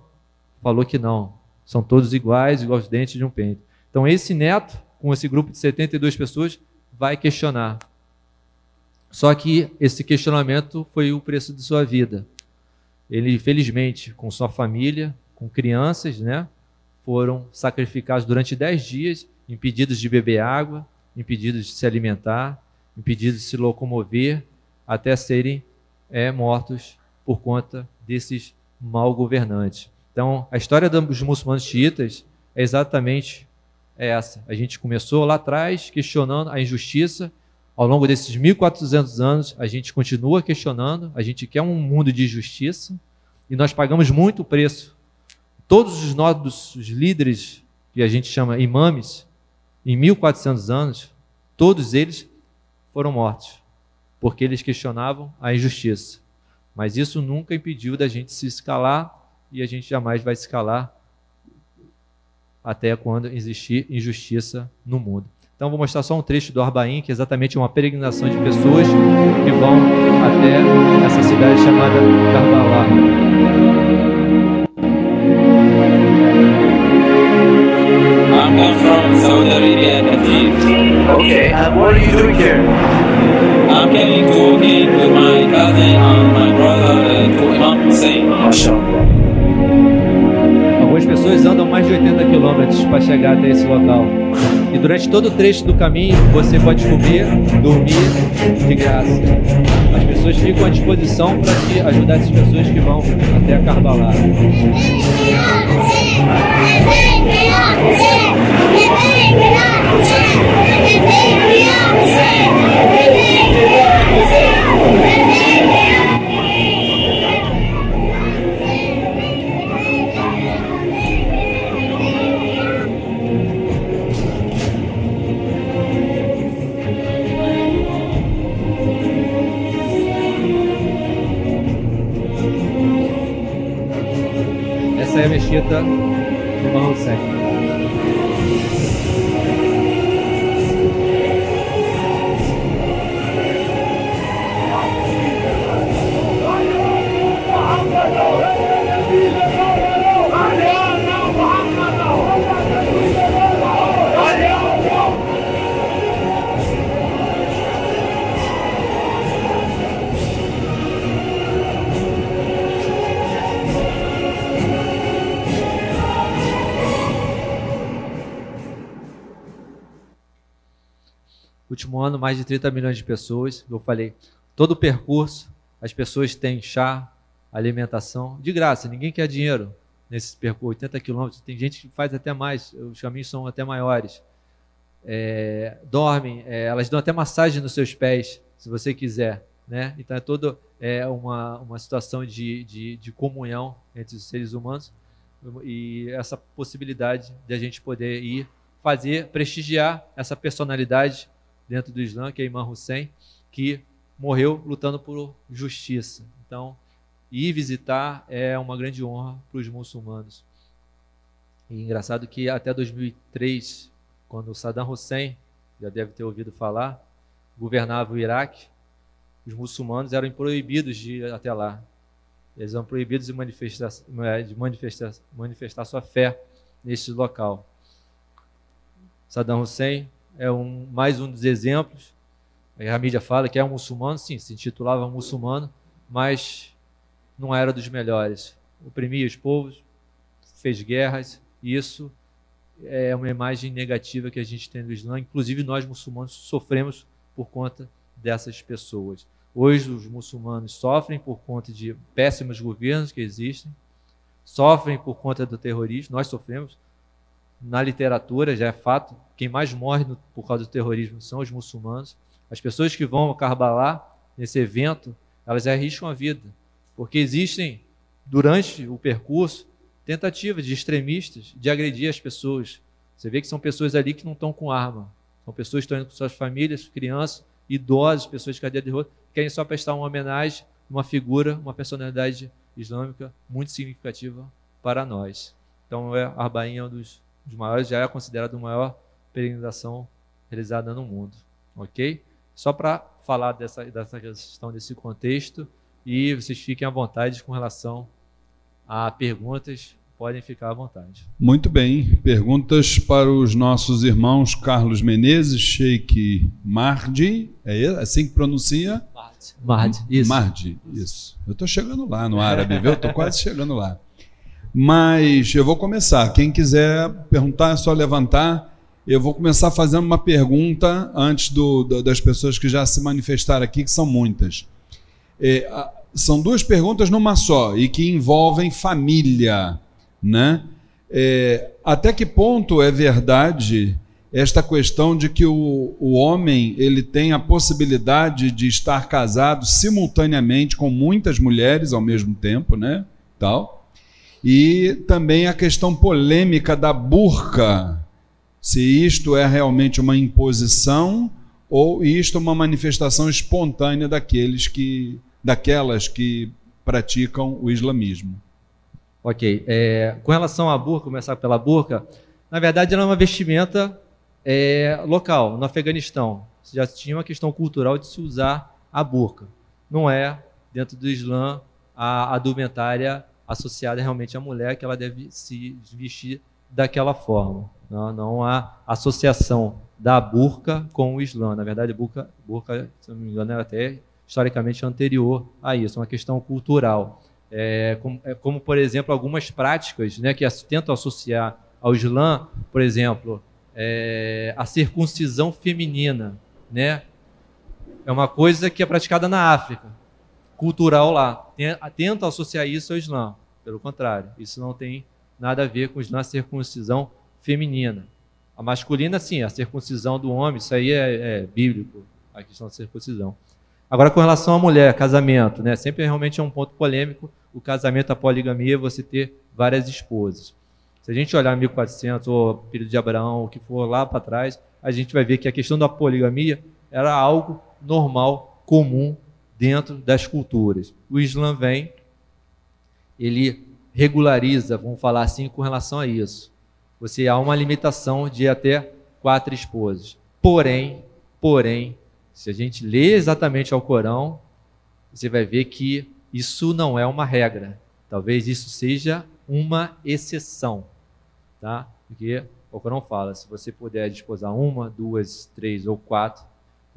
S2: falou que não, são todos iguais, igual os dentes de um pente. Então, esse neto, com esse grupo de 72 pessoas, vai questionar. Só que esse questionamento foi o preço de sua vida. Ele, infelizmente, com sua família, com crianças, né, foram sacrificados durante 10 dias, impedidos de beber água, impedidos de se alimentar, impedidos de se locomover, até serem é, mortos por conta desses mal governantes. Então, a história dos muçulmanos xiitas é exatamente essa. A gente começou lá atrás questionando a injustiça. Ao longo desses 1400 anos, a gente continua questionando. A gente quer um mundo de justiça e nós pagamos muito preço. Todos os nossos líderes, que a gente chama imames, em 1400 anos, todos eles foram mortos, porque eles questionavam a injustiça. Mas isso nunca impediu da gente se escalar e a gente jamais vai escalar até quando existir injustiça no mundo. Então vou mostrar só um trecho do Arbaim, que é exatamente uma peregrinação de pessoas que vão até essa cidade chamada Karbala.
S6: I'm from Saudi Arabia, Okay, and what are you doing here? I'm getting cooking with my cousin and my brother to Imam Hussein. MashaAllah.
S2: Algumas pessoas andam mais de 80 quilômetros para chegar até esse local. E durante todo o trecho do caminho você pode comer, dormir de graça. As pessoas ficam à disposição para te ajudar essas pessoas que vão até a Karbala. Essa é a mexita do Imam Hussein. Último ano, mais de 30 milhões de pessoas. Eu falei, todo o percurso, as pessoas têm chá, alimentação, de graça, ninguém quer dinheiro nesse percurso, 80 quilômetros. Tem gente que faz até mais, os caminhos são até maiores. É, dormem, é, elas dão até massagem nos seus pés, se você quiser. Né? Então é toda é, uma, uma situação de, de, de comunhão entre os seres humanos e essa possibilidade de a gente poder ir fazer, prestigiar essa personalidade dentro do Islã, que é Imam Hussein, que morreu lutando por justiça. Então, ir visitar é uma grande honra para os muçulmanos. E engraçado que até 2003, quando Saddam Hussein, já deve ter ouvido falar, governava o Iraque, os muçulmanos eram proibidos de ir até lá. Eles eram proibidos de manifestar, de manifestar, manifestar sua fé neste local. Saddam Hussein é um, mais um dos exemplos. A mídia fala que é um muçulmano, sim, se intitulava muçulmano, mas não era dos melhores. Oprimia os povos, fez guerras, e isso é uma imagem negativa que a gente tem do Islã. Inclusive, nós muçulmanos sofremos por conta dessas pessoas. Hoje, os muçulmanos sofrem por conta de péssimos governos que existem, sofrem por conta do terrorismo, nós sofremos. Na literatura, já é fato, quem mais morre no, por causa do terrorismo são os muçulmanos. As pessoas que vão ao Karbala, nesse evento, elas arriscam a vida, porque existem, durante o percurso, tentativas de extremistas de agredir as pessoas. Você vê que são pessoas ali que não estão com arma, são pessoas que estão indo com suas famílias, crianças, idosos, pessoas de cadeia de rua, querem só prestar uma homenagem, uma figura, uma personalidade islâmica muito significativa para nós. Então, é, Arbaim é um dos, dos maiores, já é considerado a maior peregrinação realizada no mundo. Ok? Só para falar dessa, dessa questão, desse contexto, e vocês fiquem à vontade com relação a perguntas, podem ficar à vontade.
S1: Muito bem. Perguntas para os nossos irmãos Carlos Menezes, Sheikh Mardi, é assim que pronuncia?
S2: Mardi, isso.
S1: Mardi, isso. Eu estou chegando lá no árabe, viu? Estou quase chegando lá. Mas eu vou começar. Quem quiser perguntar, é só levantar. Eu vou começar fazendo uma pergunta antes do, do, das pessoas que já se manifestaram aqui, que são muitas. É, são duas perguntas numa só e que envolvem família, né? É, até que ponto é verdade esta questão de que o, o homem ele tem a possibilidade de estar casado simultaneamente com muitas mulheres ao mesmo tempo, né? Tal. E também a questão polêmica da burca, se isto é realmente uma imposição ou isto é uma manifestação espontânea daqueles que daquelas que praticam o islamismo.
S2: Ok. É, com relação à burca, começar pela burca, na verdade ela é uma vestimenta é, local, no Afeganistão. Já tinha uma questão cultural de se usar a burca. Não é, dentro do Islã, a adumentária associada realmente à mulher, que ela deve se vestir daquela forma. Não, não há associação da burca com o Islã. Na verdade, burca, burca se não me engano, é até historicamente anterior a isso, é uma questão cultural. É, como, é, como, por exemplo, algumas práticas né, que as, tentam associar ao Islã, por exemplo, é, a circuncisão feminina, né? É uma coisa que é praticada na África, cultural lá. Tenta associar isso ao Islã. Pelo contrário, isso não tem nada a ver com a circuncisão feminina. A masculina, sim, a circuncisão do homem, isso aí é, é bíblico, a questão da circuncisão. Agora, com relação à mulher, casamento, né? Sempre realmente é um ponto polêmico o casamento, a poligamia, você ter várias esposas. Se a gente olhar 1400 ou período de Abraão, o que for lá para trás, a gente vai ver que a questão da poligamia era algo normal, comum dentro das culturas. O Islã vem, ele regulariza, vamos falar assim, com relação a isso. Você há uma limitação de até quatro esposas. Porém, porém, se a gente lê exatamente ao Corão, você vai ver que isso não é uma regra. Talvez isso seja uma exceção, tá? Porque o Corão fala, se você puder desposar uma, duas, três ou quatro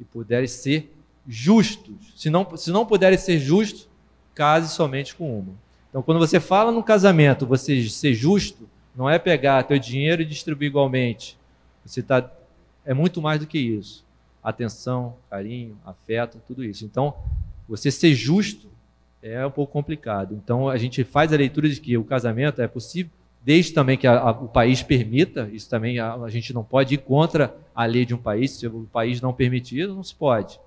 S2: e puder ser justos, se não, se não puderem ser justos, case somente com uma. Então, quando você fala no casamento, você ser justo, não é pegar teu dinheiro e distribuir igualmente. Você tá, é muito mais do que isso. Atenção, carinho, afeto, tudo isso. Então, você ser justo é um pouco complicado. Então, a gente faz a leitura de que o casamento é possível, desde também que a, a, o país permita, isso também a, a, gente não pode ir contra a lei de um país, se o país não permitir, não se pode.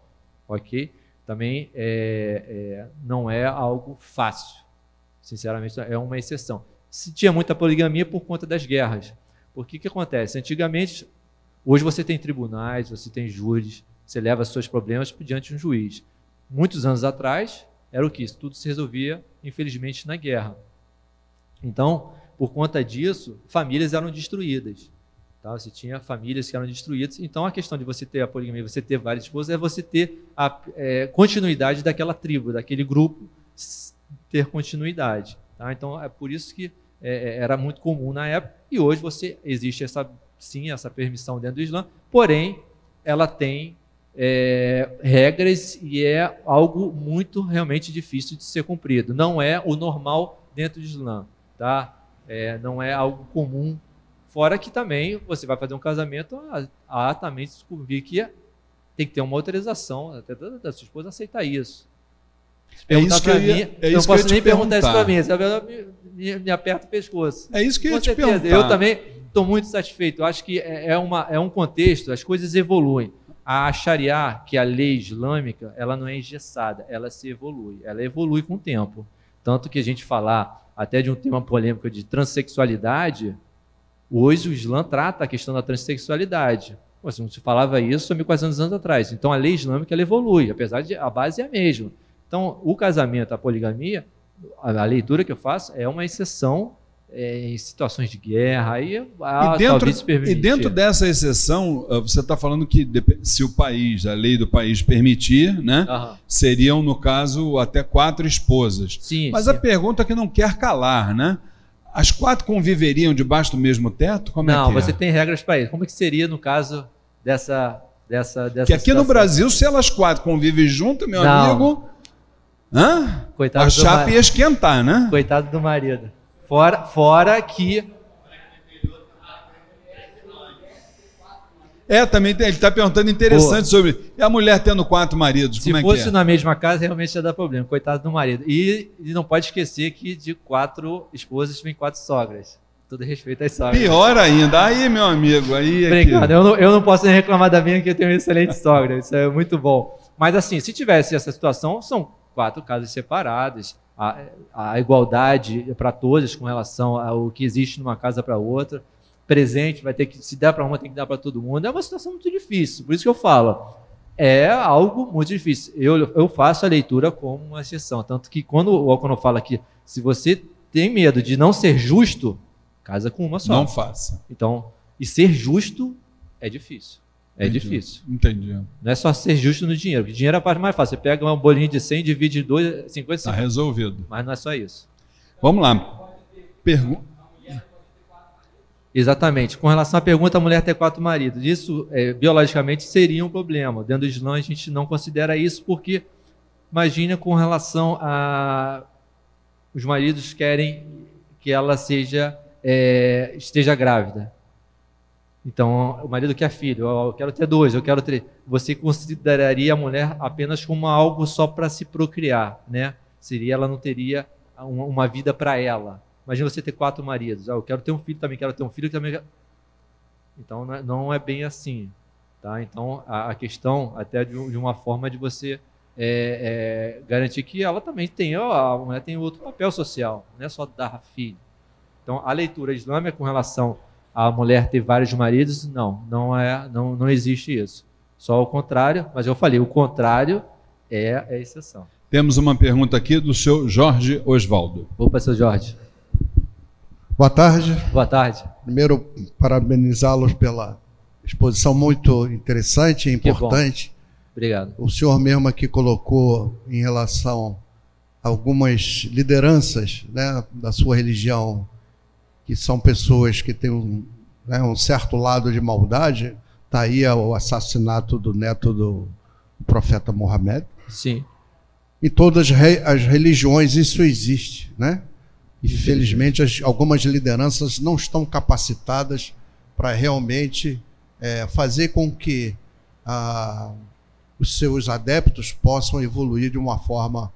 S2: Ok? Também é, é, não é algo fácil. Sinceramente, é uma exceção. Se tinha muita poligamia por conta das guerras. Porque que acontece? Antigamente, hoje você tem tribunais, você tem júris, você leva seus problemas diante de um juiz. Muitos anos atrás, era o que? Isso tudo se resolvia, infelizmente, na guerra. Então, por conta disso, famílias eram destruídas. Tá? Você tinha famílias que eram destruídas. Então, a questão de você ter a poligamia, você ter várias esposas, é você ter a é, continuidade daquela tribo, daquele grupo, ter continuidade. Tá? Então, é por isso que é, é, era muito comum na época. E hoje você existe essa sim essa permissão dentro do Islã, porém ela tem é, regras e é algo muito realmente difícil de ser cumprido. Não é o normal dentro do Islã, tá? É, não é algo comum. Fora que também você vai fazer um casamento, há, há também descobrir que tem que ter uma autorização até da sua esposa aceitar isso.
S1: É isso que eu, ia,
S2: mim,
S1: é
S2: eu
S1: não
S2: posso nem
S1: perguntar.
S2: perguntar isso para mim, sabe? Me, me, me aperta o pescoço.
S1: É isso que eu ia
S2: Com
S1: te
S2: certeza.
S1: perguntar.
S2: Eu também estou muito satisfeito. Eu acho que é, é, uma, é um contexto, as coisas evoluem. A Sharia, que é a lei islâmica, ela não é engessada, ela se evolui. Ela evolui com o tempo. Tanto que a gente falar até de um tema polêmico de transexualidade, hoje o Islã trata a questão da transexualidade. Pô, se não se falava isso há 1.400 anos atrás. Então a lei islâmica ela evolui, apesar de a base é a mesma. Então o casamento, a poligamia, a, leitura que eu faço é uma exceção é, em situações de guerra, aí ah,
S1: e, dentro, e dentro dessa exceção, ah, você está falando que se o país, a lei do país permitir, né,
S2: Aham.
S1: seriam, no caso, até quatro esposas.
S2: Sim,
S1: Mas
S2: sim.
S1: a pergunta que não quer calar, né? As quatro conviveriam debaixo do mesmo teto? Como
S2: não,
S1: é que é?
S2: você tem regras para isso. Como é que seria no caso dessa dessa dessa
S1: Que aqui no
S2: situação?
S1: Brasil, se elas quatro convivem junto, meu
S2: Não.
S1: amigo, hã?
S2: Coitado
S1: a chapa ia esquentar, né?
S2: Coitado do marido. Fora, fora que.
S1: É, também tem, ele está perguntando interessante sobre e a mulher tendo quatro maridos,
S2: Se
S1: como é
S2: fosse
S1: é?
S2: na mesma casa, realmente ia dar problema. Coitado do marido. E, e não pode esquecer que de quatro esposas vem quatro sogras. Todo respeito às sogras.
S1: Pior ainda. Aí, meu amigo, aí é.
S2: Obrigado. Eu não, eu não posso nem reclamar da minha, que eu tenho uma excelente sogra. Isso é muito bom. Mas, assim, se tivesse essa situação, são quatro casas separadas. A, a igualdade para todas com relação ao que existe numa casa para outra. Presente, vai ter que, se der para uma, tem que dar para todo mundo. É uma situação muito difícil. Por isso que eu falo. É algo muito difícil. Eu, eu faço a leitura como uma exceção. Tanto que quando o Alcono fala que se você tem medo de não ser justo, casa com uma só.
S1: Não faça.
S2: Então, e ser justo é difícil. É
S1: Entendi.
S2: difícil.
S1: Entendi.
S2: Não é só ser justo no dinheiro. porque dinheiro é a parte mais fácil. Você pega um bolinho de 100, divide em dois, 50,
S1: Está
S2: 50.
S1: resolvido.
S2: Mas não é só isso.
S1: Vamos lá. Pergunta.
S2: Exatamente. Com relação à pergunta, a mulher ter quatro maridos, isso é, biologicamente seria um problema. Dentro do Islã, a gente não considera isso porque, imagina com relação a. Os maridos querem que ela seja é, esteja grávida. Então, o marido quer filho, eu quero ter dois, eu quero ter. Você consideraria a mulher apenas como algo só para se procriar, né? Seria ela não teria uma vida para ela. Imagina você ter quatro maridos. Ah, eu quero ter um filho também, quero ter um filho também. Então não é, não é bem assim, tá? Então a, questão até de, de, uma forma de você é, é, garantir que ela também tem, ó, a mulher tem outro papel social, não é só dar filho. Então a leitura islâmica com relação à mulher ter vários maridos, não, não é, não, não existe isso. Só o contrário, mas eu falei, o contrário é a exceção.
S1: Temos uma pergunta aqui do seu Jorge Osvaldo.
S2: Opa, seu Jorge.
S7: Boa tarde.
S2: Boa tarde.
S7: Primeiro, parabenizá-los pela exposição muito interessante e importante.
S2: Obrigado.
S7: O senhor mesmo aqui colocou em relação a algumas lideranças né, da sua religião, que são pessoas que têm um, né, um certo lado de maldade. Está aí o assassinato do neto do profeta Mohammed.
S2: Sim.
S7: Em todas as religiões isso existe, né? Infelizmente, as, algumas lideranças não estão capacitadas para realmente é, fazer com que ah, os seus adeptos possam evoluir de uma forma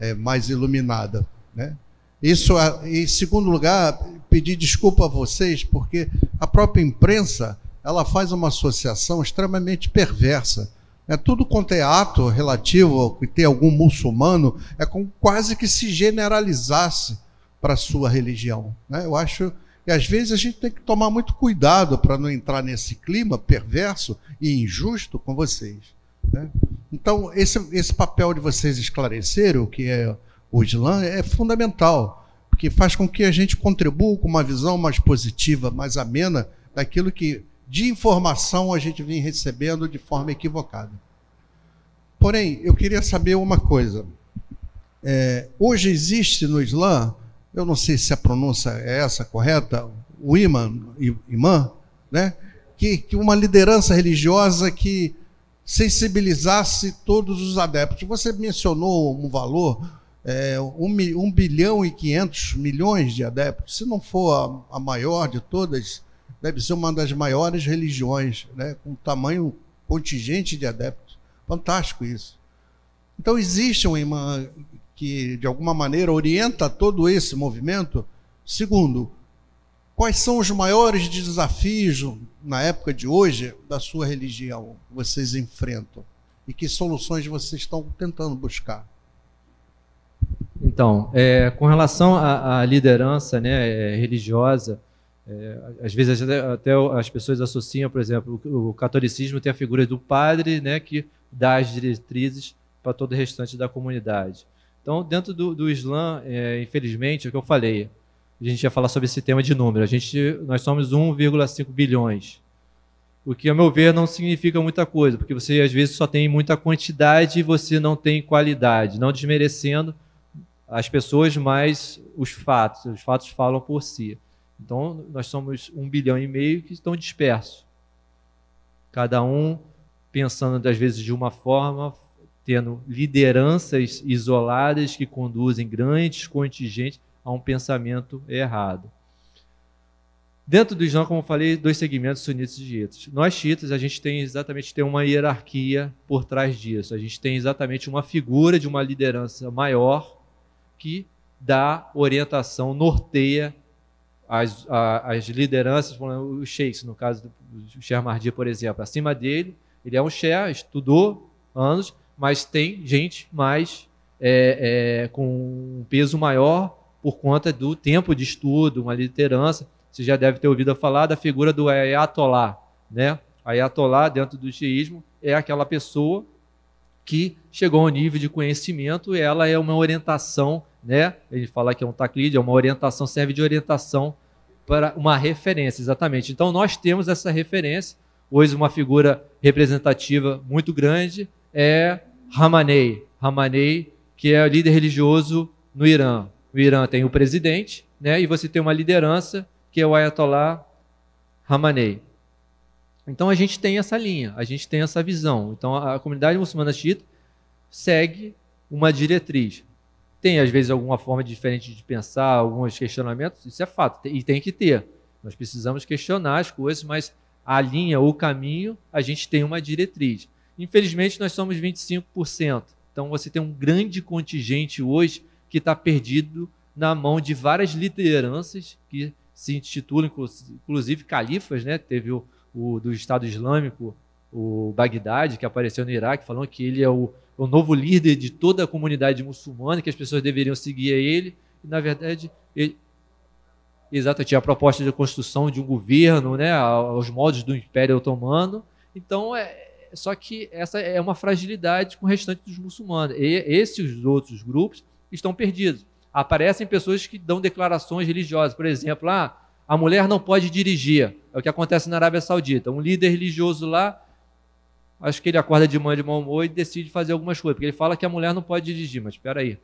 S7: é, mais iluminada. Né? Isso, em segundo lugar, pedir desculpa a vocês, porque a própria imprensa ela faz uma associação extremamente perversa é tudo quanto é ato relativo que tem algum muçulmano, é como quase que se generalizasse para a sua religião. Né? Eu acho que às vezes a gente tem que tomar muito cuidado para não entrar nesse clima perverso e injusto com vocês. Né? Então, esse, esse papel de vocês esclarecerem o que é o Islã é fundamental, porque faz com que a gente contribua com uma visão mais positiva, mais amena daquilo que de informação a gente vem recebendo de forma equivocada. Porém, eu queria saber uma coisa. É, hoje existe no Islã, eu não sei se a pronúncia é essa correta, o imã, imã né? que, que uma liderança religiosa que sensibilizasse todos os adeptos. Você mencionou um valor, é, 1 bilhão e 500 milhões de adeptos. Se não for a, a maior de todas, deve ser uma das maiores religiões, né, com tamanho contingente de adeptos. Fantástico isso. Então existe um imã que de alguma maneira orienta todo esse movimento. Segundo, quais são os maiores desafios na época de hoje da sua religião que vocês enfrentam e que soluções vocês estão tentando buscar?
S2: Então, é, com relação à, à liderança né, religiosa, é, às vezes até, até, as pessoas associam, por exemplo, o, o, catolicismo tem a figura do padre, né, que dá as diretrizes para todo o restante da comunidade. Então, dentro do, do Islã, é, infelizmente, é o que eu falei, a gente ia falar sobre esse tema de número. A gente, nós somos 1,5 bilhões. O que, a meu ver, não significa muita coisa, porque você às vezes só tem muita quantidade e você não tem qualidade, não desmerecendo as pessoas, mas os fatos. Os fatos falam por si. Então, nós somos um bilhão e meio que estão dispersos. Cada um pensando, às vezes, de uma forma, tendo lideranças isoladas que conduzem grandes contingentes a um pensamento errado. Dentro do Islã, como eu falei, dois segmentos sunitas e xiitas. Nós xiitas, a gente tem exatamente tem uma hierarquia por trás disso. A gente tem exatamente uma figura de uma liderança maior que dá orientação, norteia as, a, as lideranças, o sheikhs, no caso do Sheikh Mardi, por exemplo, acima dele, ele é um sheikh, estudou anos, mas tem gente mais é, é, com um peso maior por conta do tempo de estudo, uma liderança. Você já deve ter ouvido falar da figura do Ayatollah, né? Ayatollah, dentro do xiismo, é aquela pessoa que chegou ao nível de conhecimento, ela é uma orientação né? Ele fala que é um taclide, é uma orientação, serve de orientação para uma referência, exatamente. Então nós temos essa referência. Hoje uma figura representativa muito grande é Ramanei. Ramanei, que é o líder religioso no Irã. No Irã tem o presidente, né? E você tem uma liderança que é o Ayatollah Hamanei. Então a gente tem essa linha, a gente tem essa visão. Então a, a comunidade muçulmana xiita segue uma diretriz. Tem às vezes alguma forma diferente de pensar, alguns questionamentos, isso é fato, e tem que ter. Nós precisamos questionar as coisas, mas a linha, o caminho, a gente tem uma diretriz. Infelizmente, nós somos 25%. Então, você tem um grande contingente hoje que está perdido na mão de várias lideranças que se intitulam, inclusive, califas. Né? Teve o, o do Estado Islâmico, o Bagdade, que apareceu no Iraque, falando que ele é o, o novo líder de toda a comunidade muçulmana, que as pessoas deveriam seguir a ele. E, na verdade, ele, Exato, tinha a proposta de construção de um governo, né, aos moldes do Império Otomano. Então, é, só que essa é uma fragilidade com o restante dos muçulmanos. E esses outros grupos estão perdidos. Aparecem pessoas que dão declarações religiosas, por exemplo, ah, a mulher não pode dirigir. É o que acontece na Arábia Saudita. Um líder religioso lá, acho que ele acorda de manhã de mau humor e decide fazer algumas coisas, porque ele fala que a mulher não pode dirigir, mas espera aí.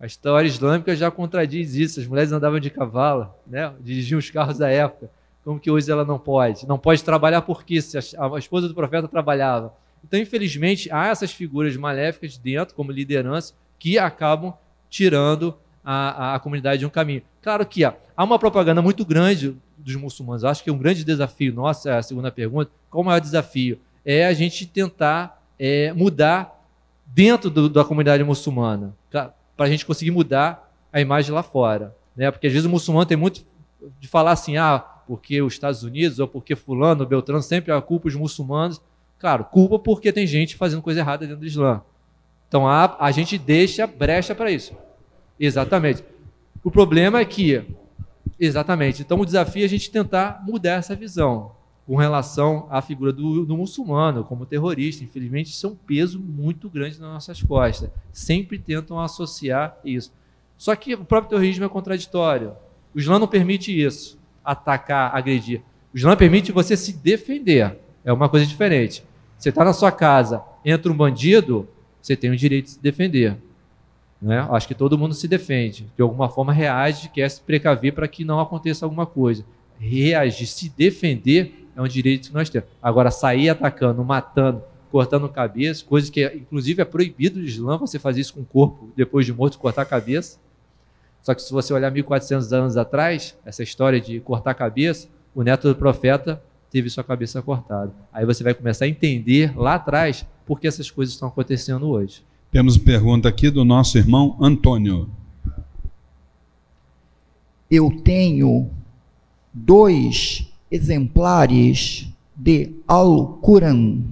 S2: A história islâmica já contradiz isso. As mulheres andavam de cavalo, né? dirigiam os carros da época. Como que hoje ela não pode? Não pode trabalhar porque se a, esposa do profeta trabalhava. Então, infelizmente, há essas figuras maléficas dentro, como liderança, que acabam tirando a, a, a comunidade de um caminho. Claro que há, há uma propaganda muito grande dos muçulmanos. acho que é um grande desafio nosso, é a segunda pergunta. Qual o maior desafio? É a gente tentar é, mudar dentro do, da comunidade muçulmana para a gente conseguir mudar a imagem lá fora. Né? Porque às vezes o muçulmano tem muito de falar assim, ah, porque os Estados Unidos ou porque fulano, Beltrano, sempre a culpa os muçulmanos. Claro, culpa porque tem gente fazendo coisa errada dentro do Islã. Então a, a gente deixa brecha para isso. Exatamente. O problema é que, exatamente, então o desafio é a gente tentar mudar essa visão com relação à figura do, do, muçulmano como terrorista. Infelizmente, isso é um peso muito grande nas nossas costas. Sempre tentam associar isso. Só que o próprio terrorismo é contraditório. O Islã não permite isso, atacar, agredir. O Islã permite você se defender. É uma coisa diferente. Você está na sua casa, entra um bandido, você tem o direito de se defender. Né? Acho que todo mundo se defende. De alguma forma reage, quer se precaver para que não aconteça alguma coisa. Reagir, se defender é um direito que nós temos. Agora, sair atacando, matando, cortando cabeça, coisa que inclusive é proibido no Islã você fazer isso com o corpo depois de morto, cortar a cabeça. Só que se você olhar 1400 anos atrás, essa história de cortar a cabeça, o neto do profeta teve sua cabeça cortada. Aí você vai começar a entender lá atrás por que essas coisas estão acontecendo hoje.
S1: Temos pergunta aqui do nosso irmão Antônio.
S8: Eu tenho dois exemplares de Al-Quran.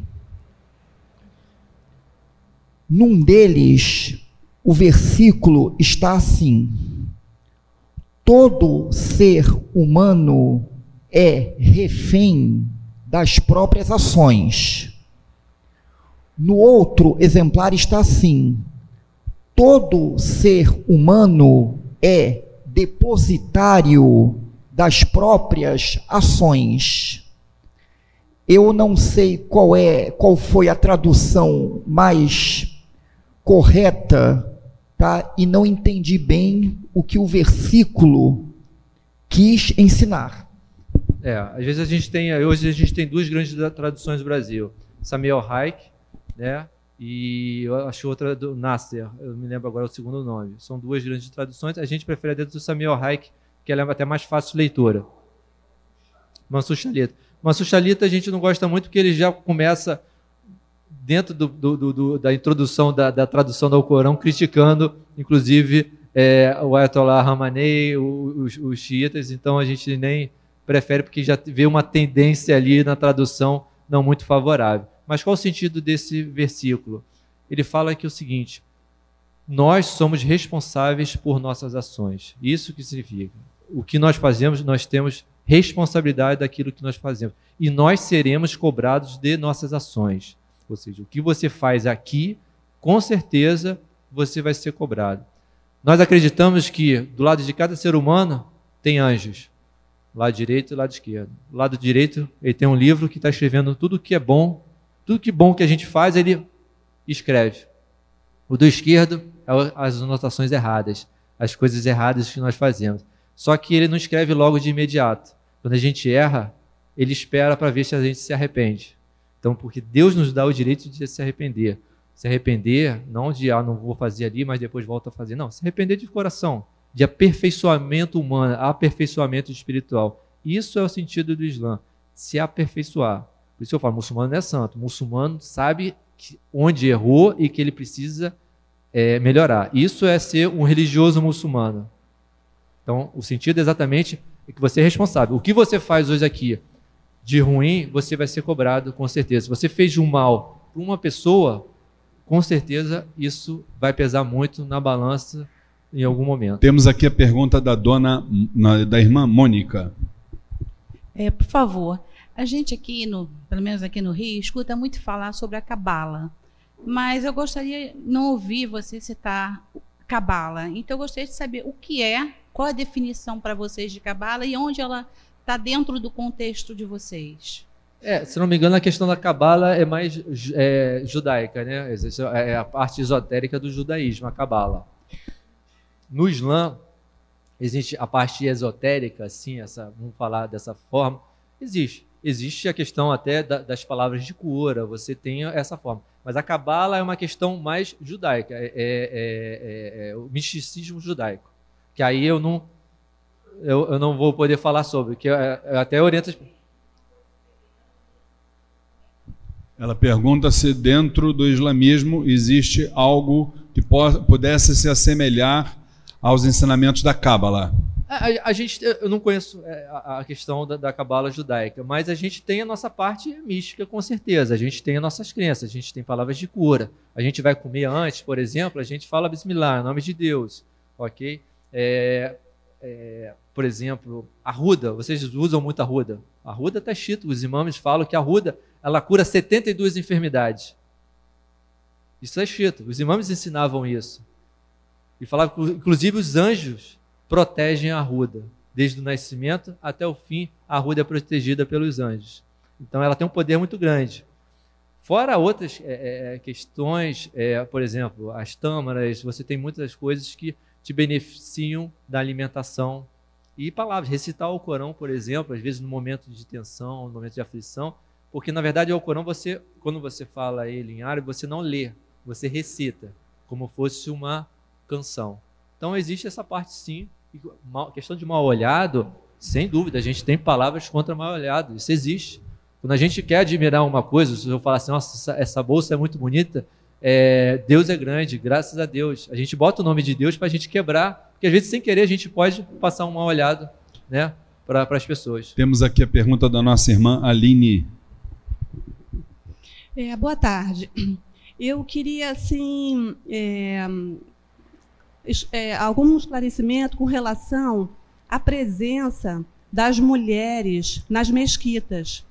S8: Num deles, o versículo está assim: Todo ser humano é refém das próprias ações. No outro exemplar está assim: todo ser humano é depositário das próprias ações. Eu não sei qual é, qual foi a tradução mais correta, tá? E não entendi bem o que o versículo quis ensinar.
S2: É, às vezes a gente tem, hoje a gente tem duas grandes traduções do Brasil. Samuel Hayek, né? E eu acho outra do Nasser, eu me lembro agora o segundo nome. São duas grandes traduções. A gente prefere a dentro do Samuel Hayek, que ela é até mais fácil de leitura. Mansur Shalita a gente não gosta muito porque ele já começa dentro do, do, do, da introdução da, da, tradução do Alcorão, criticando, inclusive, é, o Ayatollah Ramanei, os, xiitas, então a gente nem prefere porque já vê uma tendência ali na tradução não muito favorável. Mas qual o sentido desse versículo? Ele fala que é o seguinte: nós somos responsáveis por nossas ações. Isso que significa? O que nós fazemos, nós temos responsabilidade daquilo que nós fazemos. E nós seremos cobrados de nossas ações. Ou seja, o que você faz aqui, com certeza você vai ser cobrado. Nós acreditamos que do lado de cada ser humano tem anjos. Lado direito e lado esquerdo. Do lado direito, ele tem um livro que está escrevendo tudo que é bom, tudo que bom que a gente faz, ele escreve. O do esquerdo é as anotações erradas, as coisas erradas que nós fazemos. Só que ele não escreve logo de imediato. Quando a gente erra, ele espera para ver se a gente se arrepende. Então, porque Deus nos dá o direito de se arrepender. Se arrepender, não de, ah, não vou fazer ali, mas depois volto a fazer. Não, se arrepender de coração, de aperfeiçoamento humano, aperfeiçoamento espiritual. Isso é o sentido do Islã, se aperfeiçoar. Por isso eu falo, muçulmano não é santo. O muçulmano sabe onde errou e que ele precisa é, melhorar. Isso é ser um religioso muçulmano. Então, o sentido exatamente é que você é responsável. O que você faz hoje aqui de ruim, você vai ser cobrado, com certeza. Se você fez um mal para uma pessoa, com certeza isso vai pesar muito na balança em algum momento.
S1: Temos aqui a pergunta da dona, da irmã Mônica.
S9: É, por favor, a gente aqui, no, pelo menos aqui no Rio, escuta muito falar sobre a cabala, mas eu gostaria de não ouvir você citar cabala. Então eu gostaria de saber o que é, qual a definição para vocês de cabala e onde ela está dentro do contexto de vocês.
S2: É, se não me engano, a questão da cabala é mais é, judaica, né? É a parte esotérica do judaísmo, a cabala. No Islã, existe a parte esotérica, assim, essa, vamos falar dessa forma, existe. Existe a questão até da, das palavras de cura, você tem essa forma. Mas a cabala é uma questão mais judaica, é, é, é, é o misticismo judaico. Que aí eu não, eu, eu não vou poder falar sobre, que eu, eu até oriento
S1: Ela pergunta se dentro do islamismo existe algo que pudesse se assemelhar aos ensinamentos da Cábala.
S2: A, a, a, gente, eu não conheço é, a, a questão da, da Cabala judaica, mas a gente tem a nossa parte mística, com certeza. A gente tem as nossas crenças, a gente tem palavras de cura. A gente vai comer antes, por exemplo, a gente fala Bismillah, em nome de Deus, ok? É, é, por exemplo, a ruda, vocês usam muito a ruda. Está escrito, os imãs falam que a ruda ela cura 72 enfermidades. Isso é escrito, os imãs ensinavam isso. E falavam que, inclusive, os anjos protegem a ruda. Desde o nascimento até o fim, a ruda é protegida pelos anjos. Então, ela tem um poder muito grande. Fora outras é, é, questões, é, por exemplo, as tâmaras, você tem muitas coisas que te beneficiam da alimentação. E palavras, recitar o Corão, por exemplo, às vezes no momento de tensão, no momento de aflição, porque na verdade o Corão você, quando você fala ele em árabe, você não lê, você recita, como fosse uma canção. Então existe essa parte sim, questão de mal olhado, sem dúvida, a gente tem palavras contra mal olhado, isso existe. Quando a gente quer admirar uma coisa, se eu falar assim, nossa, essa bolsa é muito bonita, é, Deus é grande, graças a Deus. A gente bota o nome de Deus para a gente quebrar, porque às vezes sem querer a gente pode passar um mal olhado né, para as pessoas.
S1: Temos aqui a pergunta da nossa irmã Aline
S10: é, boa tarde. Eu queria, assim, é, é, algum esclarecimento com relação à presença das mulheres nas mesquitas.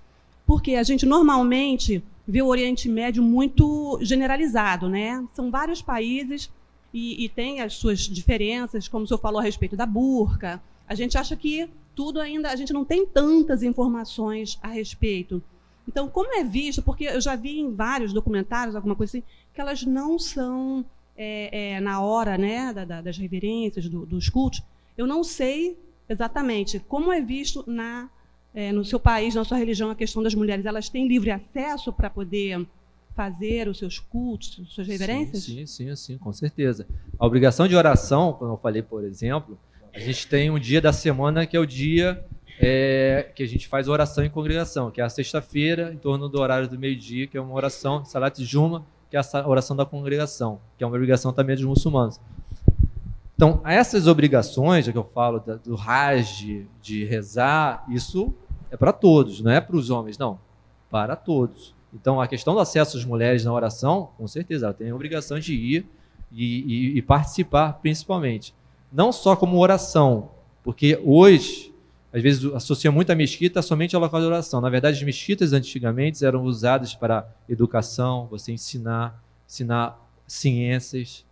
S10: Porque a gente normalmente vê o Oriente Médio muito generalizado, né? São vários países e, e tem as suas diferenças, como o senhor falou a respeito da burca. A gente acha que tudo ainda, a gente não tem tantas informações a respeito. Então, como é visto, porque eu já vi em vários documentários, alguma coisa assim, que elas não são é, é, na hora né, da, da, das reverências, do, dos cultos, eu não sei exatamente como é visto na, é, no seu país, na sua religião, a questão das mulheres. Elas têm livre acesso para poder fazer os seus cultos, as suas reverências?
S2: Sim, sim, sim, sim, com certeza. A obrigação de oração, como eu falei, por exemplo, a gente tem um dia da semana que é o dia é, que a gente faz oração em congregação, que é a sexta-feira, em torno do horário do meio-dia, que é uma oração, Salat Juma, que é a oração da congregação, que é uma obrigação também dos muçulmanos. Então, essas obrigações, que eu falo do Hajj, de rezar, isso é para todos, não é para os homens, não, para todos. Então, a questão do acesso às mulheres na oração, com certeza, ela tem a obrigação de ir e, e, e participar, principalmente. Não só como oração, porque hoje às vezes associa muito a mesquita somente ao local de oração. Na verdade, as mesquitas antigamente eram usadas para educação, você ensinar, ensinar ciências,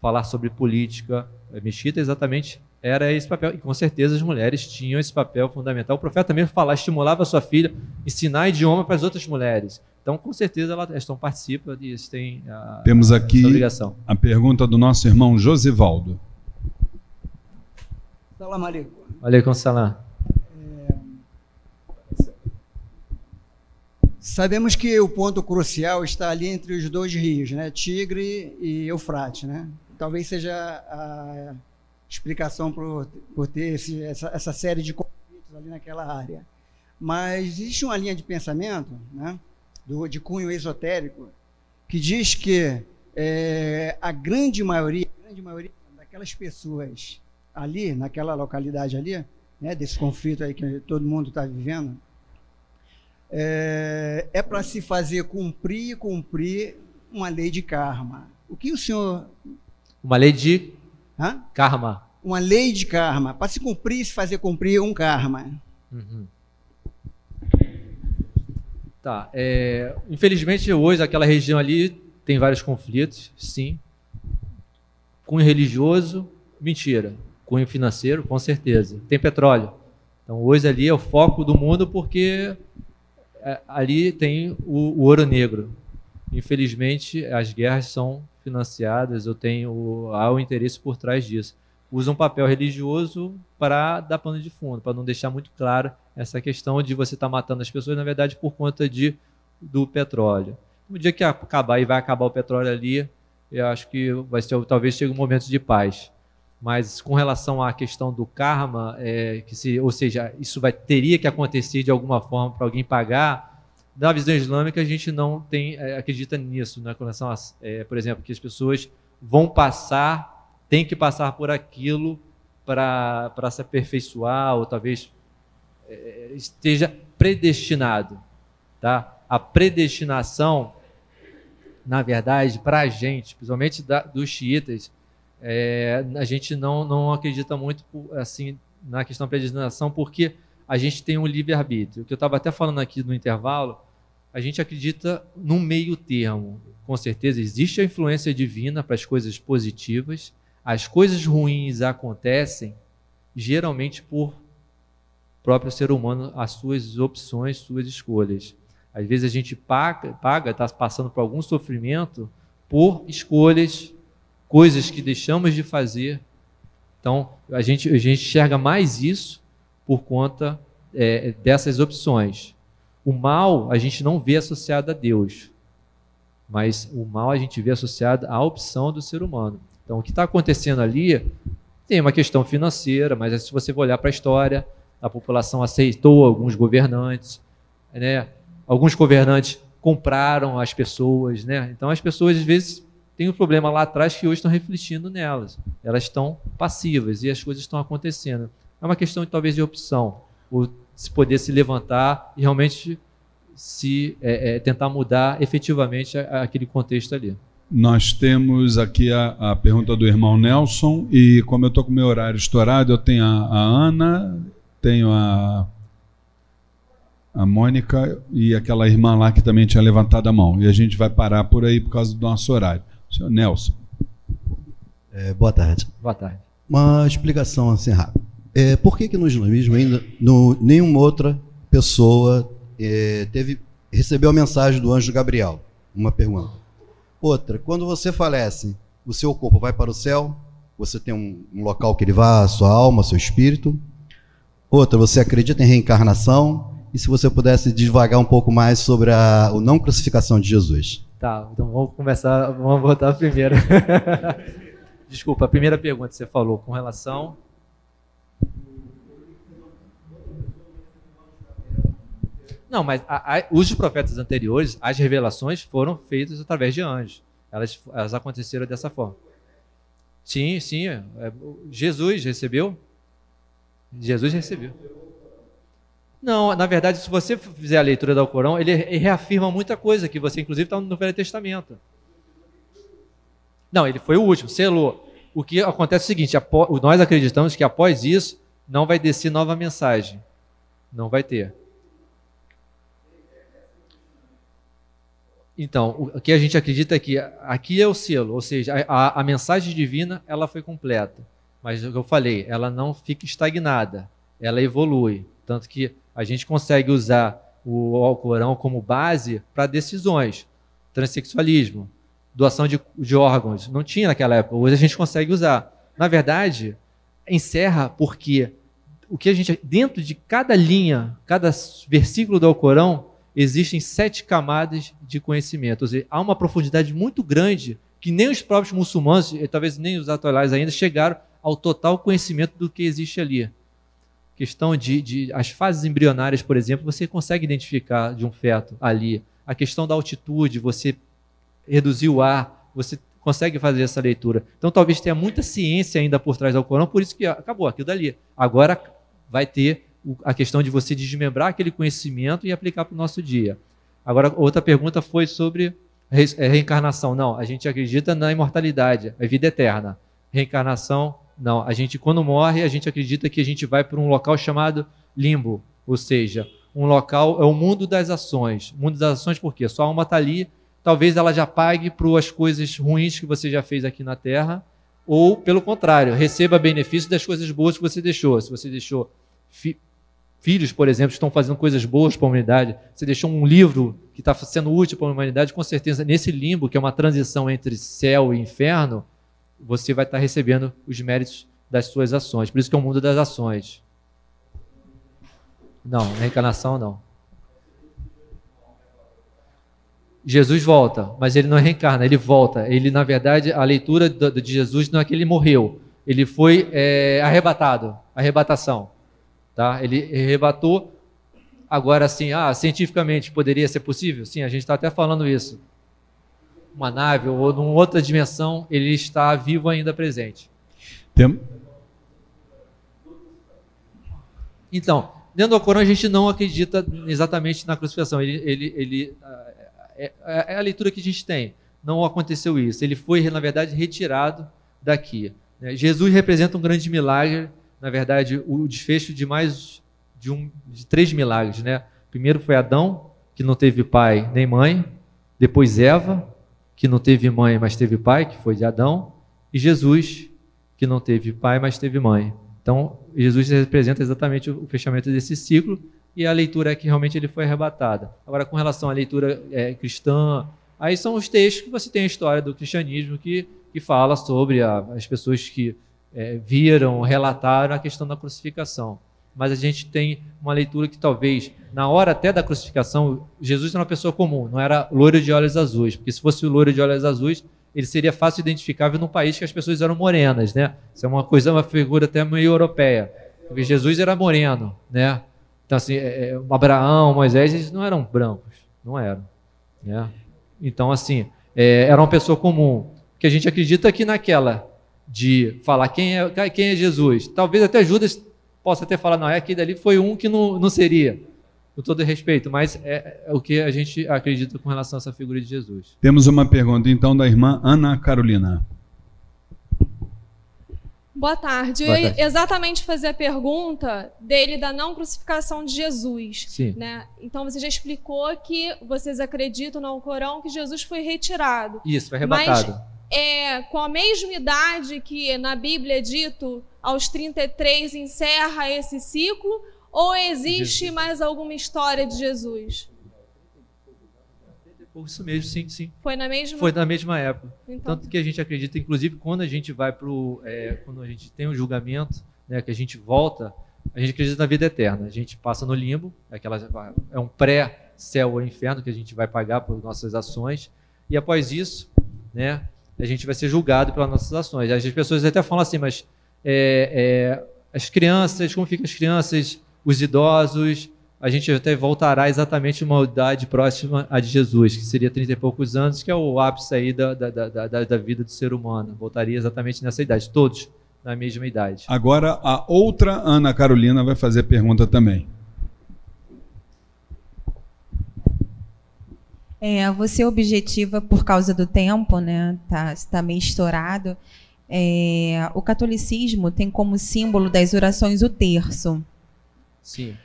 S2: falar sobre política. A mesquita exatamente era esse papel. E com certeza as mulheres tinham esse papel fundamental. O profeta mesmo falava, estimulava a sua filha, ensinar idioma para as outras mulheres. Então, com certeza, elas estão participam e têm a,
S1: Temos aqui obrigação. a pergunta do nosso irmão Josivaldo.
S11: Salam aleikum.
S2: Aleikum salam.
S11: Sabemos que o ponto crucial está ali entre os dois rios, né? Tigre e Eufrates, né? Talvez seja a explicação por, por ter esse, essa, essa série de conflitos ali naquela área. Mas existe uma linha de pensamento, né? Do, de cunho esotérico, que diz que é, a grande maioria, a grande maioria daquelas pessoas ali, naquela localidade ali, né, desse conflito aí que todo mundo está vivendo, é, é para se fazer cumprir e cumprir uma lei de karma. O que o senhor.
S2: Uma lei de
S11: Hã?
S2: karma.
S11: Uma lei de karma. Para se cumprir se fazer cumprir um karma.
S2: Uhum. Tá. É, infelizmente, hoje, aquela região ali tem vários conflitos, sim. Cunho religioso, mentira. Cunho financeiro, com certeza. Tem petróleo. Então, hoje ali é o foco do mundo porque é, ali tem o, o ouro negro. Infelizmente, as guerras são financiadas, eu tenho há o interesse por trás disso. Usa um papel religioso para dar pano de fundo, para não deixar muito claro essa questão de você estar tá matando as pessoas, na verdade, por conta de, do petróleo. No dia que acabar e vai acabar o petróleo ali, eu acho que vai ser talvez chegue um momento de paz. Mas com relação à questão do karma, é, que se, ou seja, isso vai teria que acontecer de alguma forma para alguém pagar. Na visão islâmica, a gente não tem é, acredita nisso, né? Com relação a, é, por exemplo, que as pessoas vão passar, têm que passar por aquilo para se aperfeiçoar ou talvez é, esteja predestinado, tá? A predestinação, na verdade, para a gente, principalmente da, dos xiitas, é, a gente não, não acredita muito assim na questão da predestinação, porque a gente tem um livre-arbítrio. O que eu estava até falando aqui no intervalo, a gente acredita num meio termo. Com certeza existe a influência divina para as coisas positivas. As coisas ruins acontecem geralmente por próprio ser humano, as suas opções, suas escolhas. Às vezes a gente paga, está passando por algum sofrimento por escolhas coisas que deixamos de fazer. Então, a gente, a gente enxerga mais isso por conta é, dessas opções. O mal a gente não vê associado a Deus, mas o mal a gente vê associado à opção do ser humano. Então, o que está acontecendo ali tem uma questão financeira, mas se você olhar para a história, a população aceitou alguns governantes, né? alguns governantes compraram as pessoas, né? então as pessoas às vezes tem um problema lá atrás que hoje estão refletindo nelas. Elas estão passivas e as coisas estão acontecendo. É uma questão talvez de opção, o se poder se levantar e realmente se é, é, tentar mudar efetivamente aquele contexto ali.
S1: Nós temos aqui a, a, pergunta do irmão Nelson, e como eu estou com o meu horário estourado, eu tenho a, a Ana, tenho a, a Mônica e aquela irmã lá que também tinha levantado a mão. E a gente vai parar por aí por causa do nosso horário. Senhor Nelson.
S12: É, boa tarde.
S2: Boa tarde.
S12: Uma explicação assim rápida. É, por que, que no islamismo ainda no, nenhuma outra pessoa é, teve recebeu a mensagem do anjo Gabriel? Uma pergunta. Outra, quando você falece, o seu corpo vai para o céu? Você tem um, um local que ele vá, sua alma, seu espírito? Outra, você acredita em reencarnação? E se você pudesse devagar um pouco mais sobre a, a não crucificação de Jesus?
S2: Tá, então vamos começar, vamos voltar a primeira. Desculpa, a primeira pergunta que você falou com relação. Não, mas a, a, os profetas anteriores, as revelações foram feitas através de anjos. Elas, elas aconteceram dessa forma. Sim, sim. É, Jesus recebeu? Jesus recebeu. Não, na verdade, se você fizer a leitura do Alcorão, ele reafirma muita coisa que você, inclusive, está no Velho Testamento. Não, ele foi o último, selou. O que acontece é o seguinte: nós acreditamos que após isso não vai descer nova mensagem. Não vai ter. Então, o que a gente acredita é que aqui é o selo, ou seja, a, a mensagem divina ela foi completa. Mas o que eu falei, ela não fica estagnada, ela evolui. Tanto que a gente consegue usar o Alcorão como base para decisões. Transsexualismo, doação de, de, órgãos. Não tinha naquela época, hoje a gente consegue usar. Na verdade, encerra porque o que a gente. Dentro de cada linha, cada versículo do Alcorão, existem sete camadas de conhecimento. Ou seja, há uma profundidade muito grande que nem os próprios muçulmanos, talvez nem os atuais ainda, chegaram ao total conhecimento do que existe ali. Questão de, de as fases embrionárias, por exemplo, você consegue identificar de um feto ali. A questão da altitude, você reduzir o ar, você consegue fazer essa leitura. Então talvez tenha muita ciência ainda por trás do Corão, por isso que acabou aquilo dali. Agora vai ter a questão de você desmembrar aquele conhecimento e aplicar para o nosso dia. Agora, outra pergunta foi sobre é, reencarnação. Não, a gente acredita na imortalidade, a vida eterna. Reencarnação, não. A gente, quando morre, a gente acredita que a gente vai para um local chamado limbo, ou seja, um local, é o mundo das ações. O mundo das ações, por quê? Sua alma está ali, talvez ela já pague por as coisas ruins que você já fez aqui na Terra, ou, pelo contrário, receba benefício das coisas boas que você deixou. Se você deixou filhos, por exemplo, estão fazendo coisas boas para a humanidade, você deixou um livro que está sendo útil para a humanidade, com certeza, nesse limbo, que é uma transição entre céu e inferno, você vai estar recebendo os méritos das suas ações. Por isso que é o mundo das ações. Não, reencarnação não. Jesus volta, mas ele não reencarna, ele volta. Ele, na verdade, a leitura de Jesus não é que ele morreu, ele foi é, arrebatado, arrebatação. Tá? Ele arrebatou. Agora, assim, ah, cientificamente poderia ser possível? Sim, a gente está até falando isso. Uma nave ou numa outra dimensão, ele está vivo ainda presente.
S1: Tem...
S2: Então, dentro do Corão a gente não acredita exatamente na crucificação. Ele, ele, ele é, é, a leitura que a gente tem. Não aconteceu isso. Ele foi, na verdade, retirado daqui. Né? Jesus representa um grande milagre, na verdade, o desfecho de mais de, um, de três milagres. Né? Primeiro foi Adão, que não teve pai nem mãe. Depois Eva, que não teve mãe, mas teve pai, que foi de Adão. E Jesus, que não teve pai, mas teve mãe. Então, Jesus representa exatamente o fechamento desse ciclo e a leitura é que realmente ele foi arrebatado. Agora, com relação à leitura é, cristã, aí são os textos que você tem a história do cristianismo que, que fala sobre a, as pessoas que é, viram, relataram a questão da crucificação. Mas a gente tem uma leitura que talvez, na hora até da crucificação, Jesus era uma pessoa comum, não era loiro de olhos azuis, porque se fosse loiro de olhos azuis, ele seria fácil identificável num país que as pessoas eram morenas, né? Isso é uma coisa, uma figura até meio europeia. Porque Jesus era moreno, né? Então, assim, é, é, Abraão, Moisés, eles não eram brancos, não eram. Né? Então, assim, é, era uma pessoa comum. Que a gente acredita que naquela de falar quem é, quem é Jesus, talvez até Judas possa até falar, não, é aquele dali foi um que não, não seria, com todo respeito, mas é, é o que a gente acredita com relação a essa figura de Jesus.
S1: Temos uma pergunta, então, da irmã Ana Carolina.
S13: Boa tarde.
S2: Boa
S13: Eu ia
S2: tarde.
S13: exatamente fazer a pergunta dele da não crucificação de Jesus.
S2: Sim.
S13: Né? Então você já explicou que vocês acreditam no Corão que Jesus foi retirado.
S2: Isso, foi arrebatado.
S13: Mas é, com a mesma idade que na Bíblia é dito, aos 33 encerra esse ciclo? Ou existe mais alguma história de Jesus?
S2: Isso mesmo, sim, sim.
S13: Foi na mesma
S2: Foi na mesma época.
S13: Então.
S2: Tanto que a gente acredita, inclusive, quando a gente vai para é, quando a gente tem um julgamento, né, que a gente volta, a gente acredita na vida eterna. A gente passa no limbo, é aquela, é um pré-céu ou inferno que a gente vai pagar por nossas ações. E após isso, né, a gente vai ser julgado pelas nossas ações. As pessoas até falam assim, mas é, é, as crianças, como ficam as crianças, os idosos, a gente até voltará exatamente uma idade próxima à de Jesus, que seria 30 e poucos anos, que é o ápice aí da, da, da, da, da vida do ser humano. Voltaria exatamente nessa idade, todos na mesma idade.
S1: Agora, a outra Ana Carolina vai fazer pergunta também.
S14: É, você objetiva por causa do tempo, né? Tá, tá meio estourado. É, o catolicismo tem como símbolo das orações o terço.
S2: Sim.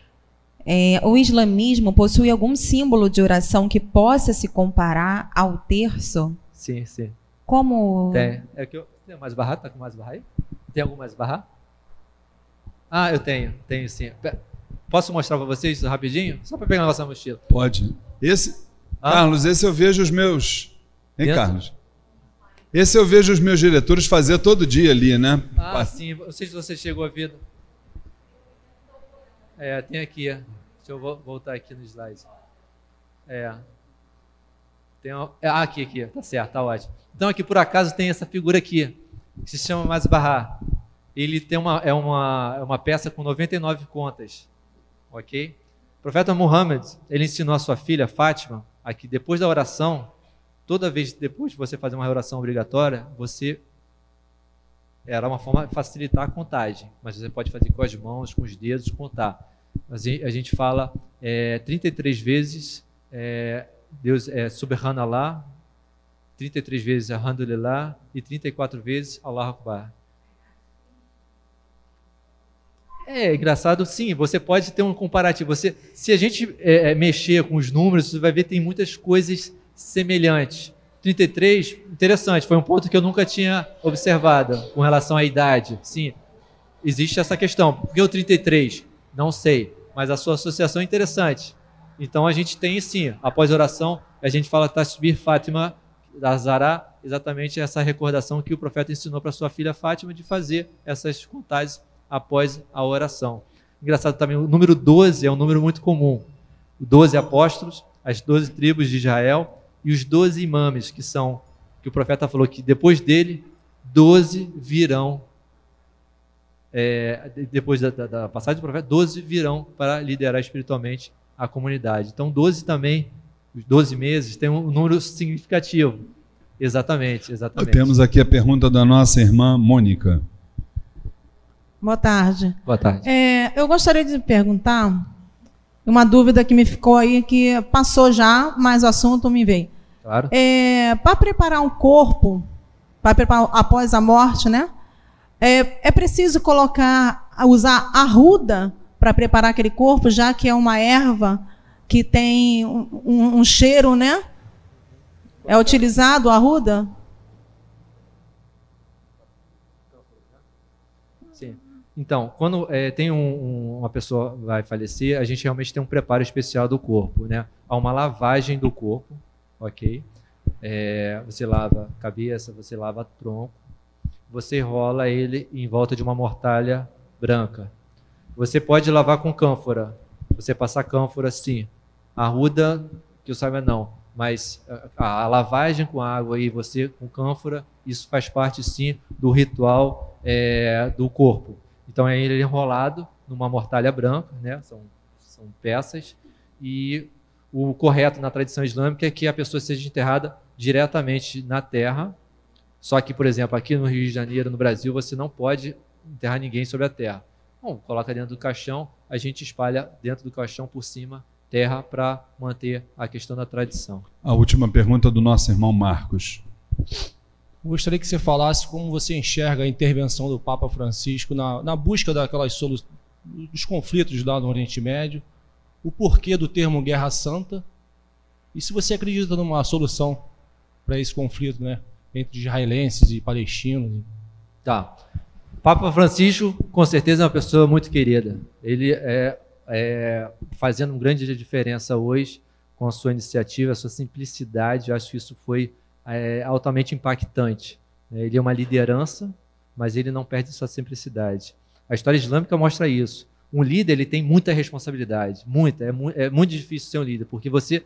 S14: É, o islamismo possui algum símbolo de oração que possa se comparar ao terço?
S2: Sim, sim.
S14: Como?
S2: Tem. É que eu, tem mais barra? Tá com mais barra aí? Tem algum mais barra? Ah, eu tenho, tenho sim. Posso mostrar para vocês rapidinho? Só para pegar a nossa mochila.
S1: Pode. Esse,
S2: Ah.
S1: Carlos, esse eu vejo os meus. Hein,
S2: Dentro?
S1: Carlos? Esse eu vejo os meus diretores fazer todo dia ali, né?
S2: Ah, sim. Não sei se você chegou a ver. É, tem aqui. Deixa eu vo- voltar aqui no slide. É. Tem uma... Ah, aqui, aqui, tá certo, tá ótimo. Então aqui por acaso tem essa figura aqui, que se chama Masbahar. Ele tem uma, é uma, é uma peça com 99 contas, ok? O profeta Muhammad, ele ensinou a sua filha Fátima a que depois da oração, toda vez depois de você fazer uma oração obrigatória, você era uma forma de facilitar a contagem, mas você pode fazer com as mãos, com os dedos, contar. Mas a gente fala é, 33 vezes é, Deus é Subhanallah, 33 vezes Alhamdulillah e 34 vezes Allah Akbar. É engraçado, sim. Você pode ter um comparativo. Você, se a gente é, é mexer com os números, você vai ver que tem muitas coisas semelhantes. 33, interessante, foi um ponto que eu nunca tinha observado com relação à idade. Sim, existe essa questão. Por que o 33? Não sei, mas a sua associação é interessante. Então a gente tem sim, após oração, a gente fala Tasbir Fátima da Zara, exatamente essa recordação que o profeta ensinou para sua filha Fátima de fazer essas contagens após a oração. Engraçado também, o número 12 é um número muito comum. 12 apóstolos, as 12 tribos de Israel e os 12 imames, que são, que o profeta falou que depois dele, 12 virão, é, depois da, da, passagem do profeta, 12 virão para liderar espiritualmente a comunidade. Então, 12 também, os 12 meses, tem um número significativo. Exatamente, exatamente.
S1: Temos aqui a pergunta da nossa irmã Mônica.
S15: Boa tarde.
S2: Boa tarde.
S15: É, eu gostaria de perguntar uma dúvida que me ficou aí, que passou já, mas o assunto me veio.
S2: Claro.
S15: É, para preparar um corpo, para preparar após a morte, né? É, é preciso colocar, usar arruda para preparar aquele corpo, já que é uma erva que tem um, um, um cheiro, né? É utilizado a arruda?
S2: Sim. Então, quando é, tem um, uma pessoa vai falecer, a gente realmente tem um preparo especial do corpo, né? Há uma lavagem do corpo, ok? É, você lava cabeça, você lava tronco, você rola ele em volta de uma mortalha branca, você pode lavar com cânfora. Você passar cânfora, sim. Arruda, que eu saiba, não. Mas a, a, lavagem com água e você com cânfora, isso faz parte, sim, do ritual é, do corpo. Então é ele enrolado numa mortalha branca, né? São, são peças. E o correto na tradição islâmica é que a pessoa seja enterrada diretamente na terra. Só que, por exemplo, aqui no Rio de Janeiro, no Brasil, você não pode enterrar ninguém sobre a terra. Bom, coloca dentro do caixão, a gente espalha dentro do caixão por cima terra para manter a questão da tradição.
S1: A última pergunta do nosso irmão Marcos.
S16: Gostaria que você falasse como você enxerga a intervenção do Papa Francisco na, na busca daquelas soluções dos conflitos lá no Oriente Médio, o porquê do termo Guerra Santa e se você acredita numa solução para esse conflito, né, entre israelenses e palestinos.
S2: Tá. Papa Francisco, com certeza, é uma pessoa muito querida. Ele é, é, fazendo uma grande diferença hoje com a sua iniciativa, a sua simplicidade. Eu acho que isso foi é, altamente impactante. Ele é uma liderança, mas ele não perde sua simplicidade. A história islâmica mostra isso. Um líder ele tem muita responsabilidade, muita. É, mu é muito difícil ser um líder, porque você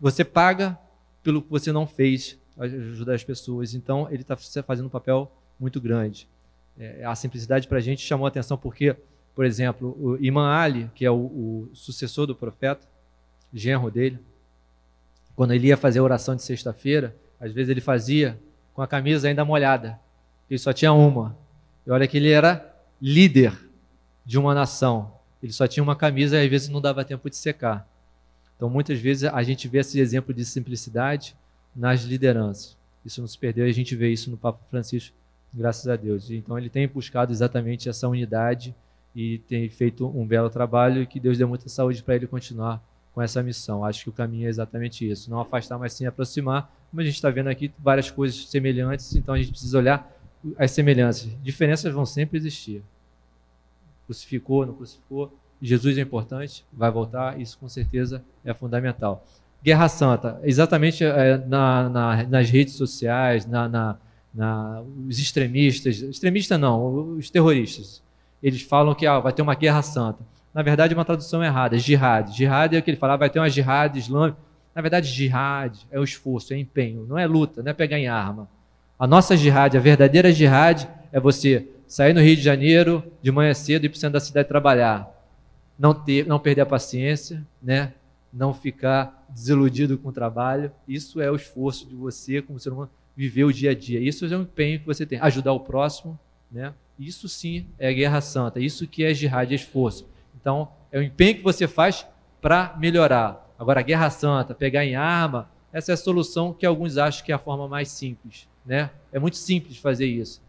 S2: você paga pelo que você não fez ajudar as pessoas. Então ele está fazendo um papel muito grande é, a simplicidade para a gente chamou a atenção porque, por exemplo, o Imam Ali, que é o, o, sucessor do profeta, genro dele, quando ele ia fazer a oração de sexta-feira, às vezes ele fazia com a camisa ainda molhada, ele só tinha uma. E olha que ele era líder de uma nação. Ele só tinha uma camisa e às vezes não dava tempo de secar. Então, muitas vezes a gente vê esse exemplo de simplicidade nas lideranças. Isso não se perdeu e a gente vê isso no Papa Francisco graças a Deus. Então ele tem buscado exatamente essa unidade e tem feito um belo trabalho e que Deus dê muita saúde para ele continuar com essa missão. Acho que o caminho é exatamente isso, não afastar, mas sim aproximar. Como a gente está vendo aqui, várias coisas semelhantes, então a gente precisa olhar as semelhanças. Diferenças vão sempre existir. Crucificou, não crucificou. Jesus é importante, vai voltar, isso com certeza é fundamental. Guerra Santa, exatamente é, na, na, nas redes sociais, na, na na, os extremistas, extremista não, os terroristas, eles falam que ah, vai ter uma guerra santa. Na verdade, é uma tradução errada, jihad. Jihad é o que ele fala, ah, vai ter uma jihad islâmica. Na verdade, jihad é o esforço, é empenho, não é luta, não é pegar em arma. A nossa jihad, a verdadeira jihad, é você sair no Rio de Janeiro de manhã cedo e ir para o centro da cidade trabalhar. Não, ter, não perder a paciência, né? não ficar desiludido com o trabalho. Isso é o esforço de você, como ser humano, viver o dia a dia. Isso é um empenho que você tem. Ajudar o próximo, né? Isso sim é guerra santa. Isso que é jihad, é esforço. Então, é o empenho que você faz para melhorar. Agora, a guerra santa, pegar em arma, essa é a solução que alguns acham que é a forma mais simples. Né? É muito simples fazer isso.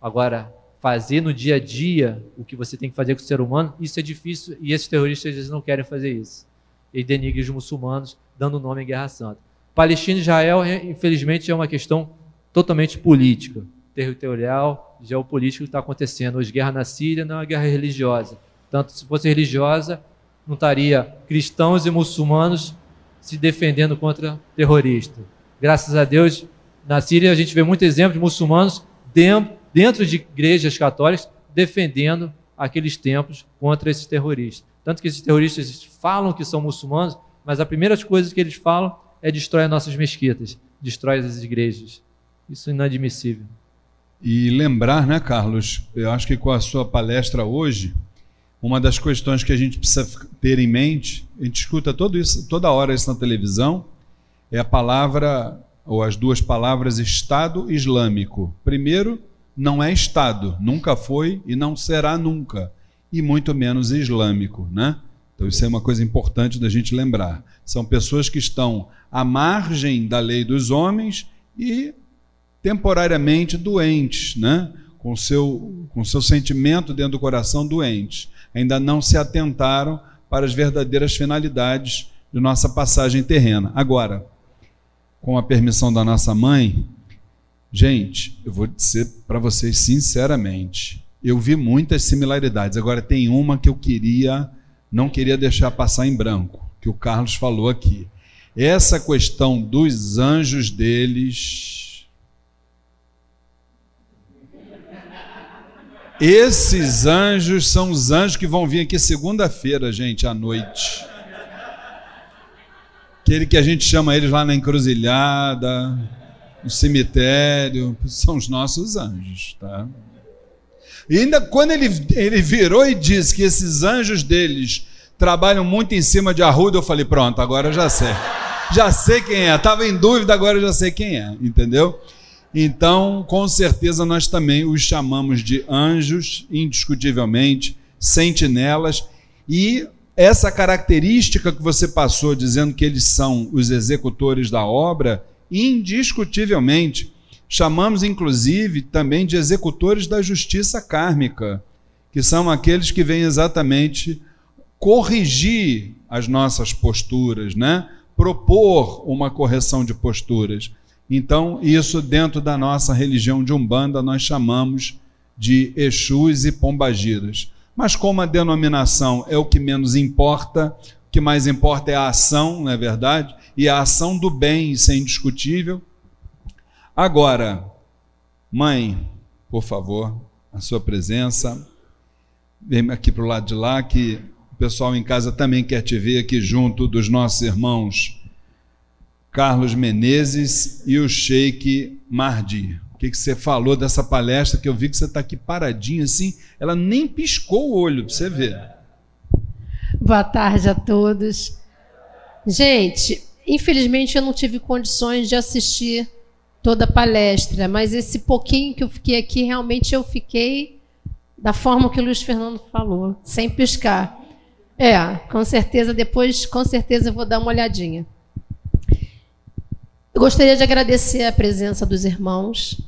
S2: Agora, fazer no dia a dia o que você tem que fazer com o ser humano, isso é difícil e esses terroristas vezes não querem fazer isso. E denigrem os muçulmanos, dando nome à Guerra Santa. Palestina e Israel, é, infelizmente, é uma questão totalmente política, territorial, geopolítica que está acontecendo. Hoje, guerra na Síria não é uma guerra religiosa. Tanto se fosse religiosa, não estaria cristãos e muçulmanos se defendendo contra terroristas. Graças a Deus, na Síria a gente vê muito exemplo de muçulmanos dentro de igrejas católicas defendendo aqueles templos contra esses terroristas. Tanto que esses terroristas falam que são muçulmanos, mas a primeira coisa que eles falam é destrói as nossas mesquitas, destrói as igrejas. Isso é inadmissível.
S1: E lembrar, né, Carlos? Eu acho que com a sua palestra hoje, uma das questões que a gente precisa ter em mente, a gente escuta todo isso, toda hora isso na televisão, é a palavra, ou as duas palavras Estado Islâmico. Primeiro, não é Estado, nunca foi e não será nunca, e muito menos islâmico, né? Então isso é uma coisa importante da gente lembrar. São pessoas que estão à margem da lei dos homens e temporariamente doentes, né? com seu, com seu sentimento dentro do coração doente. Ainda não se atentaram para as verdadeiras finalidades de nossa passagem terrena. Agora, com a permissão da nossa mãe, gente, eu vou dizer para vocês sinceramente, eu vi muitas similaridades. Agora tem uma que eu queria, não queria deixar passar em branco, que o Carlos falou aqui. Essa questão dos anjos deles Esses anjos são os anjos que vão vir aqui segunda-feira, gente, à noite. Aquele que a gente chama eles lá na encruzilhada, no cemitério, são os nossos anjos, tá? E ainda quando ele, ele virou e disse que esses anjos deles trabalham muito em cima de arruda, eu falei, pronto, agora eu já sei. Já sei quem é. Estava em dúvida, agora eu já sei quem é, entendeu? Então, com certeza, nós também os chamamos de anjos, indiscutivelmente, sentinelas, e essa característica que você passou dizendo que eles são os executores da obra, indiscutivelmente, chamamos inclusive também de executores da justiça kármica, que são aqueles que vêm exatamente corrigir as nossas posturas, né? propor uma correção de posturas. Então, isso dentro da nossa religião de Umbanda nós chamamos de Exus e Pombagiras. Mas como a denominação é o que menos importa, o que mais importa é a ação, não é verdade? E a ação do bem, isso é indiscutível. Agora, mãe, por favor, a sua presença. Vem aqui para o lado de lá, que o pessoal em casa também quer te ver aqui junto dos nossos irmãos Carlos Menezes e o Sheik Mardi. O que, que você falou dessa palestra que eu vi que você está aqui paradinho assim? Ela nem piscou o olho para você ver.
S17: Boa tarde a todos. Gente, infelizmente eu não tive condições de assistir toda a palestra, mas esse pouquinho que eu fiquei aqui, realmente eu fiquei da forma que o Luiz Fernando falou, sem piscar. É, com certeza, depois, com certeza eu vou dar uma olhadinha. Eu gostaria de agradecer a presença dos irmãos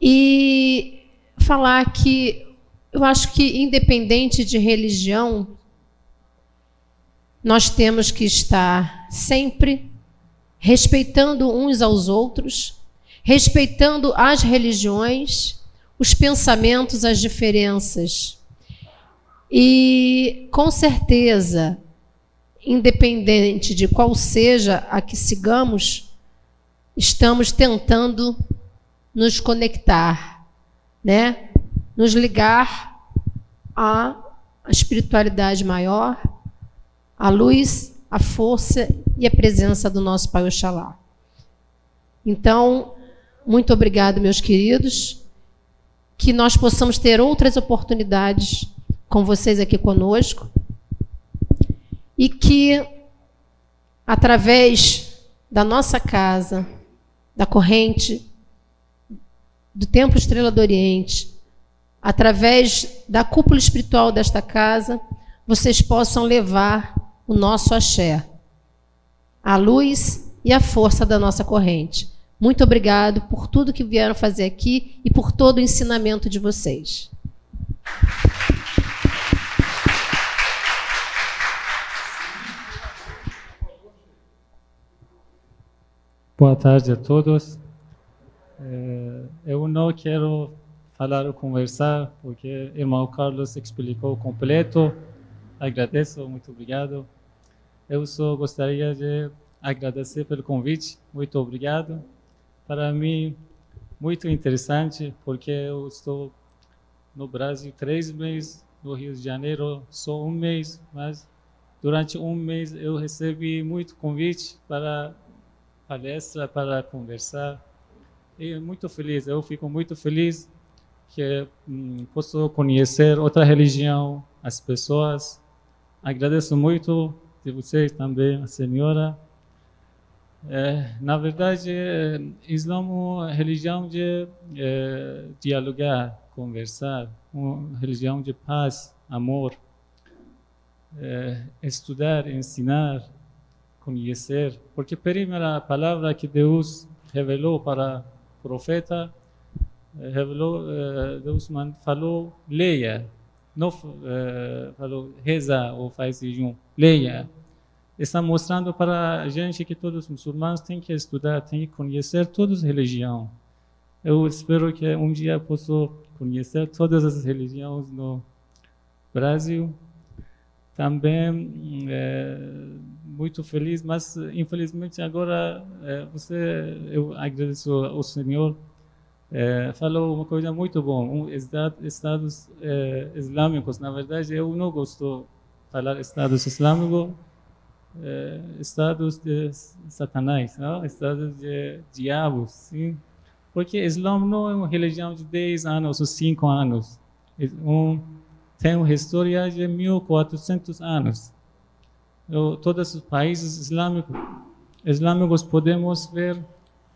S17: e falar que eu acho que, independente de religião, nós temos que estar sempre respeitando uns aos outros, respeitando as religiões, os pensamentos, as diferenças. E, com certeza, independente de qual seja a que sigamos, estamos tentando nos conectar, né? Nos ligar à espiritualidade maior, à luz, a força e a presença do nosso Pai Oxalá. Então, muito obrigado, meus queridos. Que nós possamos ter outras oportunidades com vocês aqui conosco. E que, através da nossa casa, da corrente, do Templo Estrela do Oriente, através da cúpula espiritual desta casa, vocês possam levar o nosso axé, a luz e a força da nossa corrente. Muito obrigado por tudo que vieram fazer aqui e por todo o ensinamento de vocês.
S18: Boa tarde a todos. É, eu não quero falar ou conversar, porque o irmão Carlos explicou completo. Agradeço, muito obrigado. Eu só gostaria de agradecer pelo convite. Muito obrigado. Para mim, muito interessante, porque eu estou no Brasil três meses, no Rio de Janeiro só um mês, mas durante um mês eu recebi muito convite para palestra, para conversar. E muito feliz, eu fico muito feliz que hum, posso conhecer outra religião, as pessoas. Agradeço muito de vocês também, a senhora. É, na verdade, Islã é religião de é, dialogar, conversar, uma religião de paz, amor, é, estudar, ensinar, conhecer, porque a primeira palavra que Deus revelou para o profeta, é, revelou, é, Deus falou, leia, não falou reza ou faz jejum, leia está mostrando para a gente que todos os muçulmanos têm que estudar, têm que conhecer todas as religiões. Eu espero que um dia possa conhecer todas as religiões no Brasil. Também é, muito feliz, mas infelizmente agora é, você, eu agradeço ao Senhor, é, falou uma coisa muito boa, um estado, estados é, islâmicos. Na verdade, eu não gosto de falar estados islâmicos estados de Satanás, não? estados de diabos, sim? Porque Islã não é uma religião de 10 anos ou 5 anos. É um, tem uma história de 1400 anos. Todos os países islâmicos, islâmicos podemos ver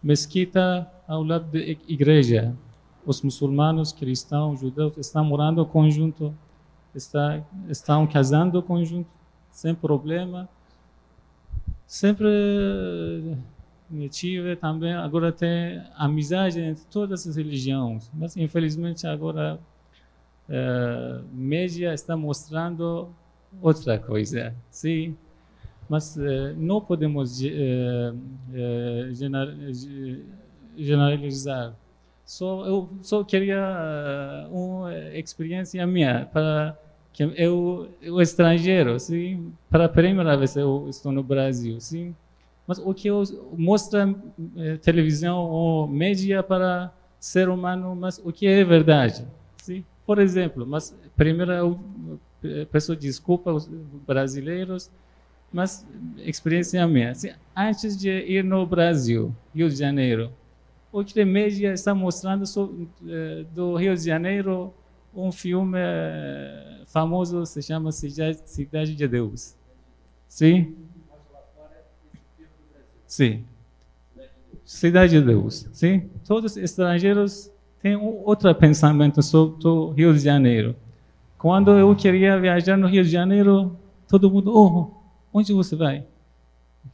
S18: mesquita ao lado da igreja. Os muçulmanos, cristãos, judeus estão morando conjunto, está, estão casando conjunto, sem problema sempre tive também, agora tem amizade entre todas as religiões, mas infelizmente agora a mídia está mostrando outra coisa, sim, mas não podemos generalizar. Só eu só queria uma experiência minha para que eu, eu estrangeiro, sim, para a primeira vez eu estou no Brasil, sim. Mas o que eu mostra eh, televisão ou mídia para ser humano, mas o que é verdade? Por exemplo, mas primeiro eu peço desculpa aos brasileiros, mas experiência minha. Assim, antes de ir no Brasil, Rio de Janeiro, que a mídia está mostrando do Rio de Janeiro um filme eh, famoso se chama Cidade de Deus. Sim? Sim. Cidade de Deus. Sim? Todos os estrangeiros um outro pensamento sobre o Rio de Janeiro. Quando eu queria viajar no Rio de Janeiro, todo mundo, oh, onde você vai?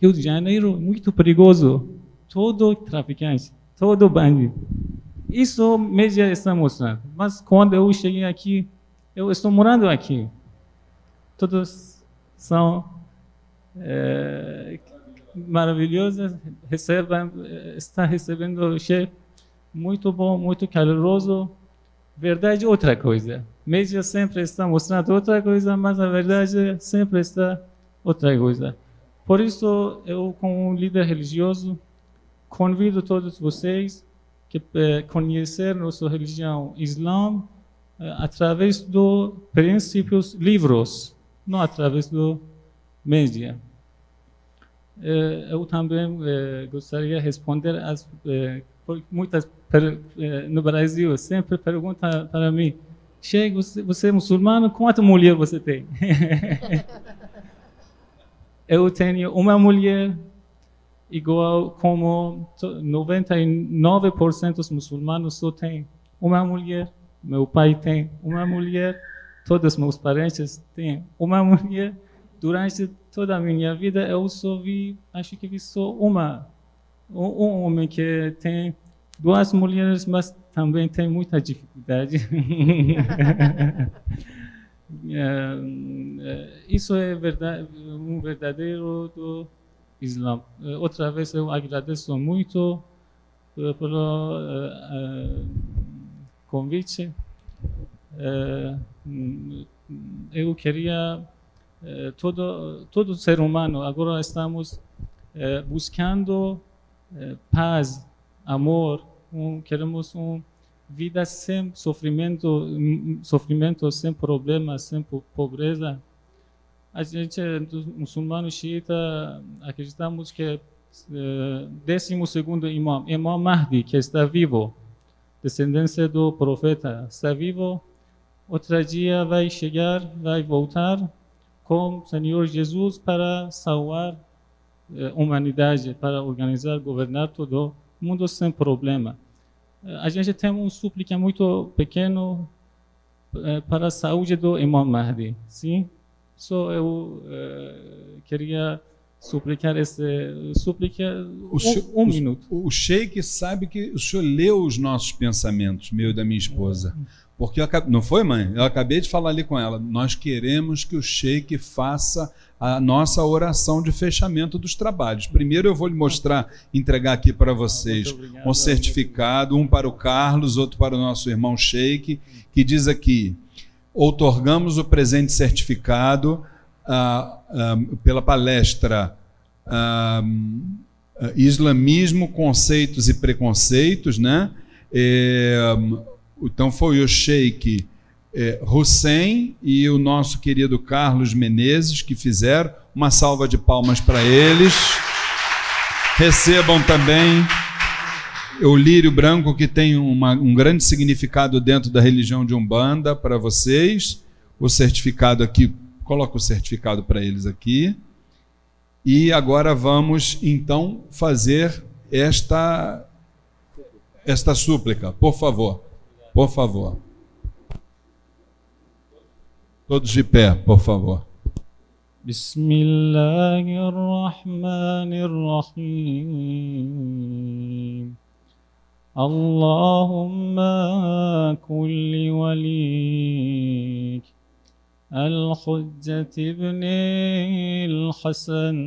S18: Rio de Janeiro, muito perigoso. Todo traficante, todo bandido. Isso mídia está mostrando. Mas quando eu cheguei aqui, eu estou morando aqui. Todos são é, maravilhosos, recebem, está recebendo chefe muito bom, muito caloroso. Verdade outra coisa. Mídia sempre está mostrando outra coisa, mas a verdade sempre está outra coisa. Por isso, eu, como líder religioso, convido todos vocês que é, conhecer nossa religião Islã é, através dos princípios livros, não através do mídia. eh, eu também eh, gostaria de responder as eh, por- muitas eh, no Brasil sempre perguntam para mim, Sheikh, você, você é muçulmano, quantas mulheres você tem? eu tenho uma mulher igual como to- 99% dos muçulmanos só tem uma mulher. Meu pai tem uma mulher, todos meus parentes têm uma mulher. Durante toda a minha vida eu só vi, acho que vi só uma, um, homem que tem duas mulheres, mas também tem muita dificuldade. É, é, isso é verdade, um verdadeiro do Islã. Eh, Outra vez eu agradeço muito pelo convite. Eu queria todo todo ser humano agora estamos buscando paz, amor, um, queremos uma vida sem sofrimento, hum, sofrimento sem problemas, sem po- pobreza. A gente, dos muçulmanos xiita, acreditamos que eh, décimo segundo imam, Imam Mahdi, que está vivo, descendência do profeta, está vivo. Outro dia vai chegar, vai voltar com o Senhor Jesus para salvar eh, humanidade, para organizar, governar todo o mundo sem problema. Eh, A gente tem um súplica muito pequeno eh, para a saúde do Imam Mahdi, sim? Só eu eh, queria suplicar esse súplica um,
S1: senhor-
S18: um
S1: o-
S18: minuto.
S1: O, Sheik sabe que o senhor leu os nossos pensamentos, meu e da minha esposa. Porque eu não foi, mãe? Eu acabei de falar ali com ela. Nós queremos que o Sheik faça a nossa oração de fechamento dos trabalhos. Primeiro eu vou lhe mostrar, entregar aqui para vocês um certificado, um para o Carlos, outro para o nosso irmão Sheik, que diz aqui: outorgamos o presente certificado ah, ah, pela palestra ah, Islamismo, Conceitos e Preconceitos, né? É, então foi o Sheik é, Hussein e o nosso querido Carlos Menezes que fizeram. Uma salva de palmas para eles. Recebam também o lírio branco, que tem uma- um grande significado dentro da religião de Umbanda para vocês. O certificado aqui, coloca o certificado para eles aqui. E agora vamos então fazer esta esta súplica, por favor. Por favor. Todos de pé, por favor.
S18: بسم الله الرحمن الرحيم اللهم كن لوليك الحجة ابن الحسن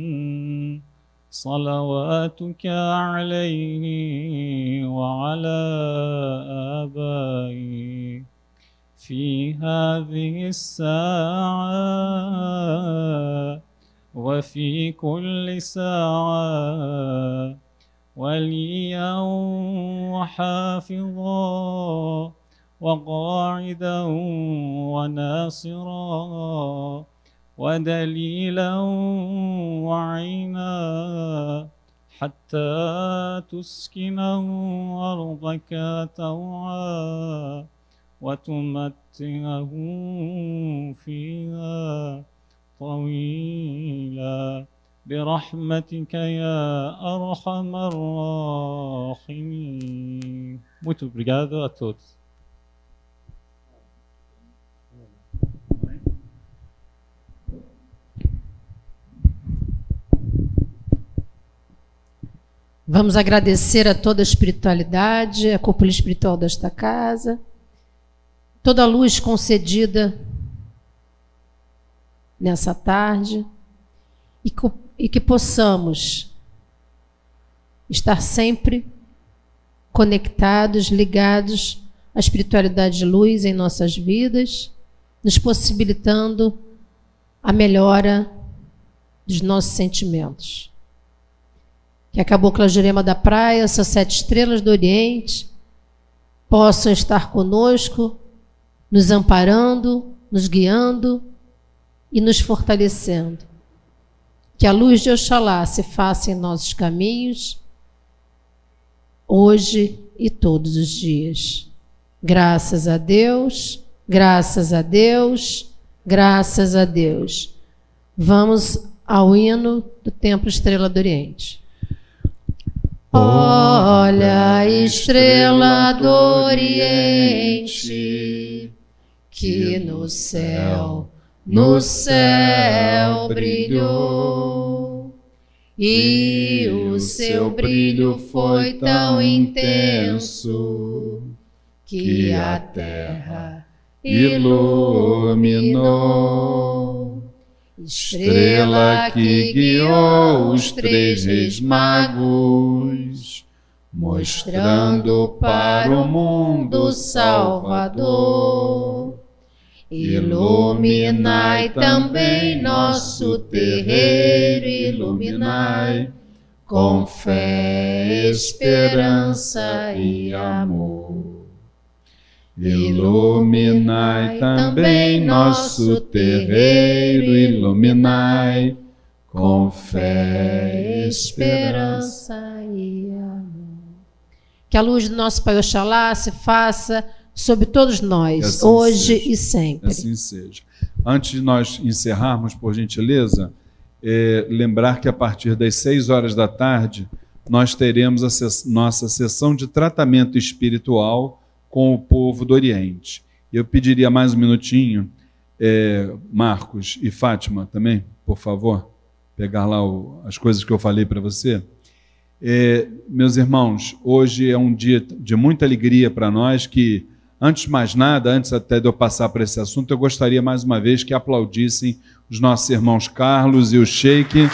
S18: صلواتك عليه وعلى آبائه في هذه الساعة وفي كل ساعة وليا وحافظا وقاعدا وناصرا ودليلا وعينا حتى تسكنه أرضك توعا وتمتعه فيها طويلا برحمتك يا أرحم الراحمين Muito obrigado a todos.
S17: Vamos agradecer a toda a espiritualidade, a cúpula espiritual desta casa, toda luz concedida nessa tarde e, co- e que possamos estar sempre conectados, ligados à espiritualidade de luz em nossas vidas, nos possibilitando a melhora dos nossos sentimentos. Que a Cabocla Jurema da Praia, essas sete estrelas do Oriente, possam estar conosco, nos amparando, nos guiando e nos fortalecendo. Que a luz de Oxalá se faça em nossos caminhos, hoje e todos os dias. Graças a Deus, graças a Deus, graças a Deus. Vamos ao hino do Templo Estrela do Oriente. Olha estrela do Oriente, que no céu, no céu brilhou. E o seu brilho foi tão intenso que a terra iluminou. Estrela que guiou os três reis magos, mostrando para o mundo Salvador. Iluminai também nosso terreiro, iluminai com fé, esperança e amor. Iluminai também nosso terreiro, iluminai com fé, esperança e amor. Que a luz do nosso Pai Oxalá se faça sobre todos nós,
S1: assim
S17: hoje
S1: seja.
S17: e sempre.
S1: Assim seja. Antes de nós encerrarmos, por gentileza, é, lembrar que a partir das seis horas da tarde nós teremos a ses- nossa sessão de tratamento espiritual com o povo do Oriente. Eu pediria mais um minutinho, é, Marcos e Fátima também, por favor, pegar lá o- as coisas que eu falei para você. É, meus irmãos, hoje é um dia de muita alegria para nós que, antes de mais nada, antes até de eu passar para esse assunto, eu gostaria mais uma vez que aplaudissem os nossos irmãos Carlos e o Sheik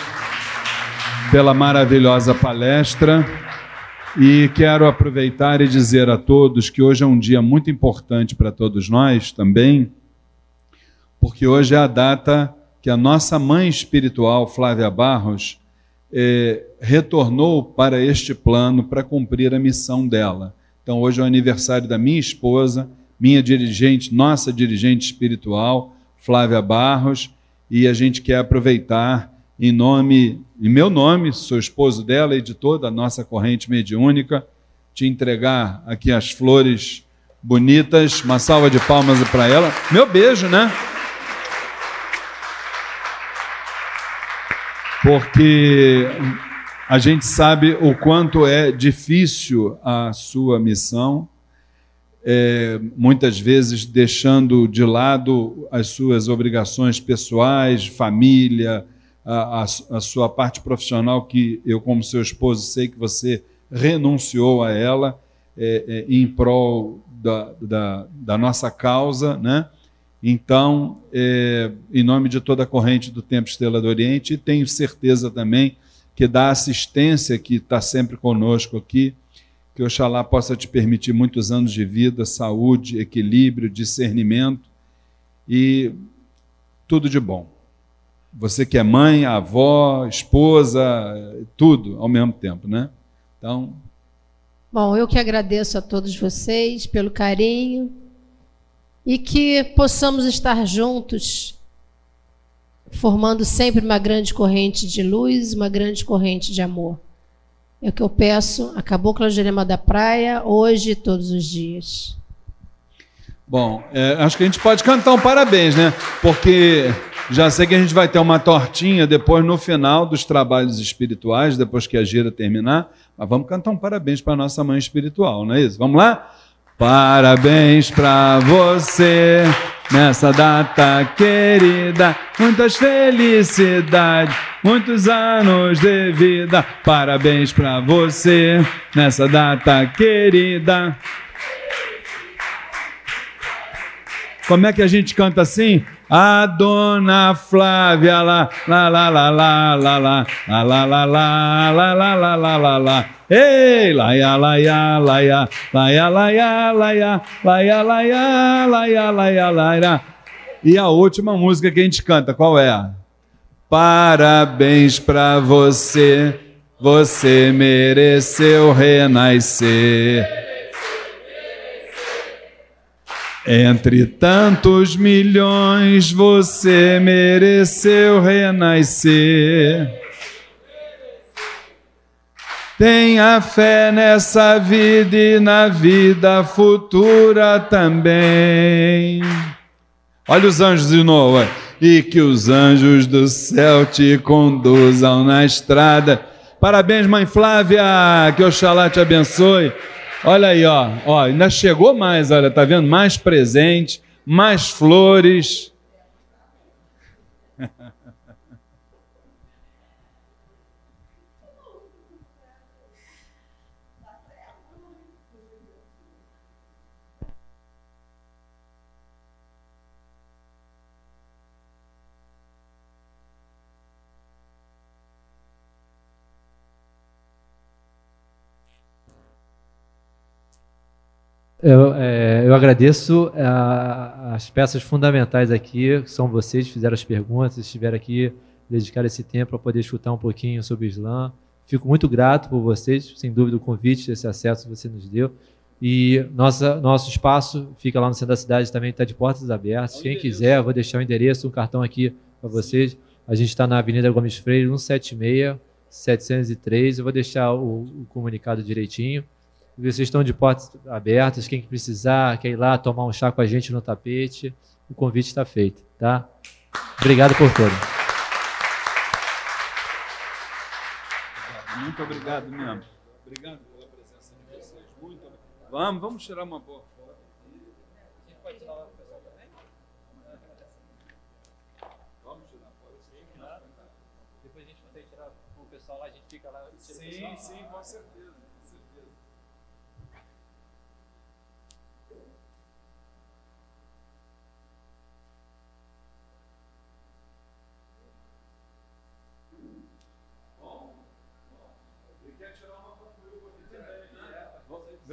S1: pela maravilhosa palestra. E quero aproveitar e dizer a todos que hoje é um dia muito importante para todos nós também, porque hoje é a data que a nossa mãe espiritual, Flávia Barros, eh, retornou para este plano para cumprir a missão dela. Então, hoje é o aniversário da minha esposa, minha dirigente, nossa dirigente espiritual, Flávia Barros, e a gente quer aproveitar em nome, em meu nome, sou esposo dela e de toda a nossa corrente mediúnica, te entregar aqui as flores bonitas, uma salva de palmas para ela. Meu beijo, né? porque a gente sabe o quanto é difícil a sua missão, é, muitas vezes deixando de lado as suas obrigações pessoais, família, a, a, a sua parte profissional, que eu, como seu esposo, sei que você renunciou a ela é, é, em prol da, da, da nossa causa, né? Então, é, em nome de toda a corrente do Tempo Estrela do Oriente, tenho certeza também que da assistência que está sempre conosco aqui, que Oxalá possa te permitir muitos anos de vida, saúde, equilíbrio, discernimento e tudo de bom. Você que é mãe, avó, esposa, tudo ao mesmo tempo, né? Então,
S17: Bom, eu que agradeço a todos vocês pelo carinho e que possamos estar juntos, formando sempre uma grande corrente de luz, uma grande corrente de amor. É o que eu peço a Cabocla Jurema da Praia, hoje e todos os dias.
S1: Bom, é, acho que a gente pode cantar um parabéns, né? Porque já sei que a gente vai ter uma tortinha depois no final dos trabalhos espirituais, depois que a gira terminar. Mas vamos cantar um parabéns para nossa mãe espiritual, não é isso? Vamos lá? Parabéns para você nessa data querida, muitas felicidades, muitos anos de vida. Parabéns para você nessa data querida. Como é que a gente canta assim? A dona Flávia lá, lá, lá, lá, lá, lá, lá, lá, lá, lá, lá, lá, lá, lá, lá, lá, lá. Ei, laia, laia, laia, laia, laia, laia, laia, laia, laia, laia, laia. E a última música que a gente canta, qual é? Parabéns pra você, você mereceu renascer. Entre tantos milhões, você mereceu renascer. Tenha fé nessa vida e na vida futura também. Olha os anjos de novo. E que os anjos do céu te conduzam na estrada. Parabéns, mãe Flávia. Que Oxalá te abençoe. Olha aí, ó. ó. Ainda chegou mais, olha, tá vendo? Mais presente, mais flores.
S2: Eu, é, eu agradeço a, as peças fundamentais aqui, que são vocês, fizeram as perguntas, estiveram aqui, dedicaram esse tempo para poder escutar um pouquinho sobre o Islã. Fico muito grato por vocês, sem dúvida, o convite, esse acesso que você nos deu. E nossa, nosso espaço fica lá no centro da cidade, também está de portas abertas. Quem quiser, eu vou deixar o endereço, um cartão aqui para vocês. A gente está na Avenida Gomes Freire, 176, 703. Eu vou deixar o, o comunicado direitinho. Vocês estão de portas abertas. Quem precisar, quer ir lá tomar um chá com a gente no tapete, o convite está feito, tá? Obrigado por tudo.
S1: Muito obrigado mesmo. Obrigado pela presença de vocês. Muito obrigado. Vamos, vamos tirar uma boa foto. A gente pode tirar o pessoal também? Vamos tirar foto. Sim, claro.
S2: Depois a gente consegue tirar com o pessoal lá, a gente fica lá.
S1: Sim, sim, com certeza.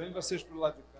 S1: Vem vocês para o lado de.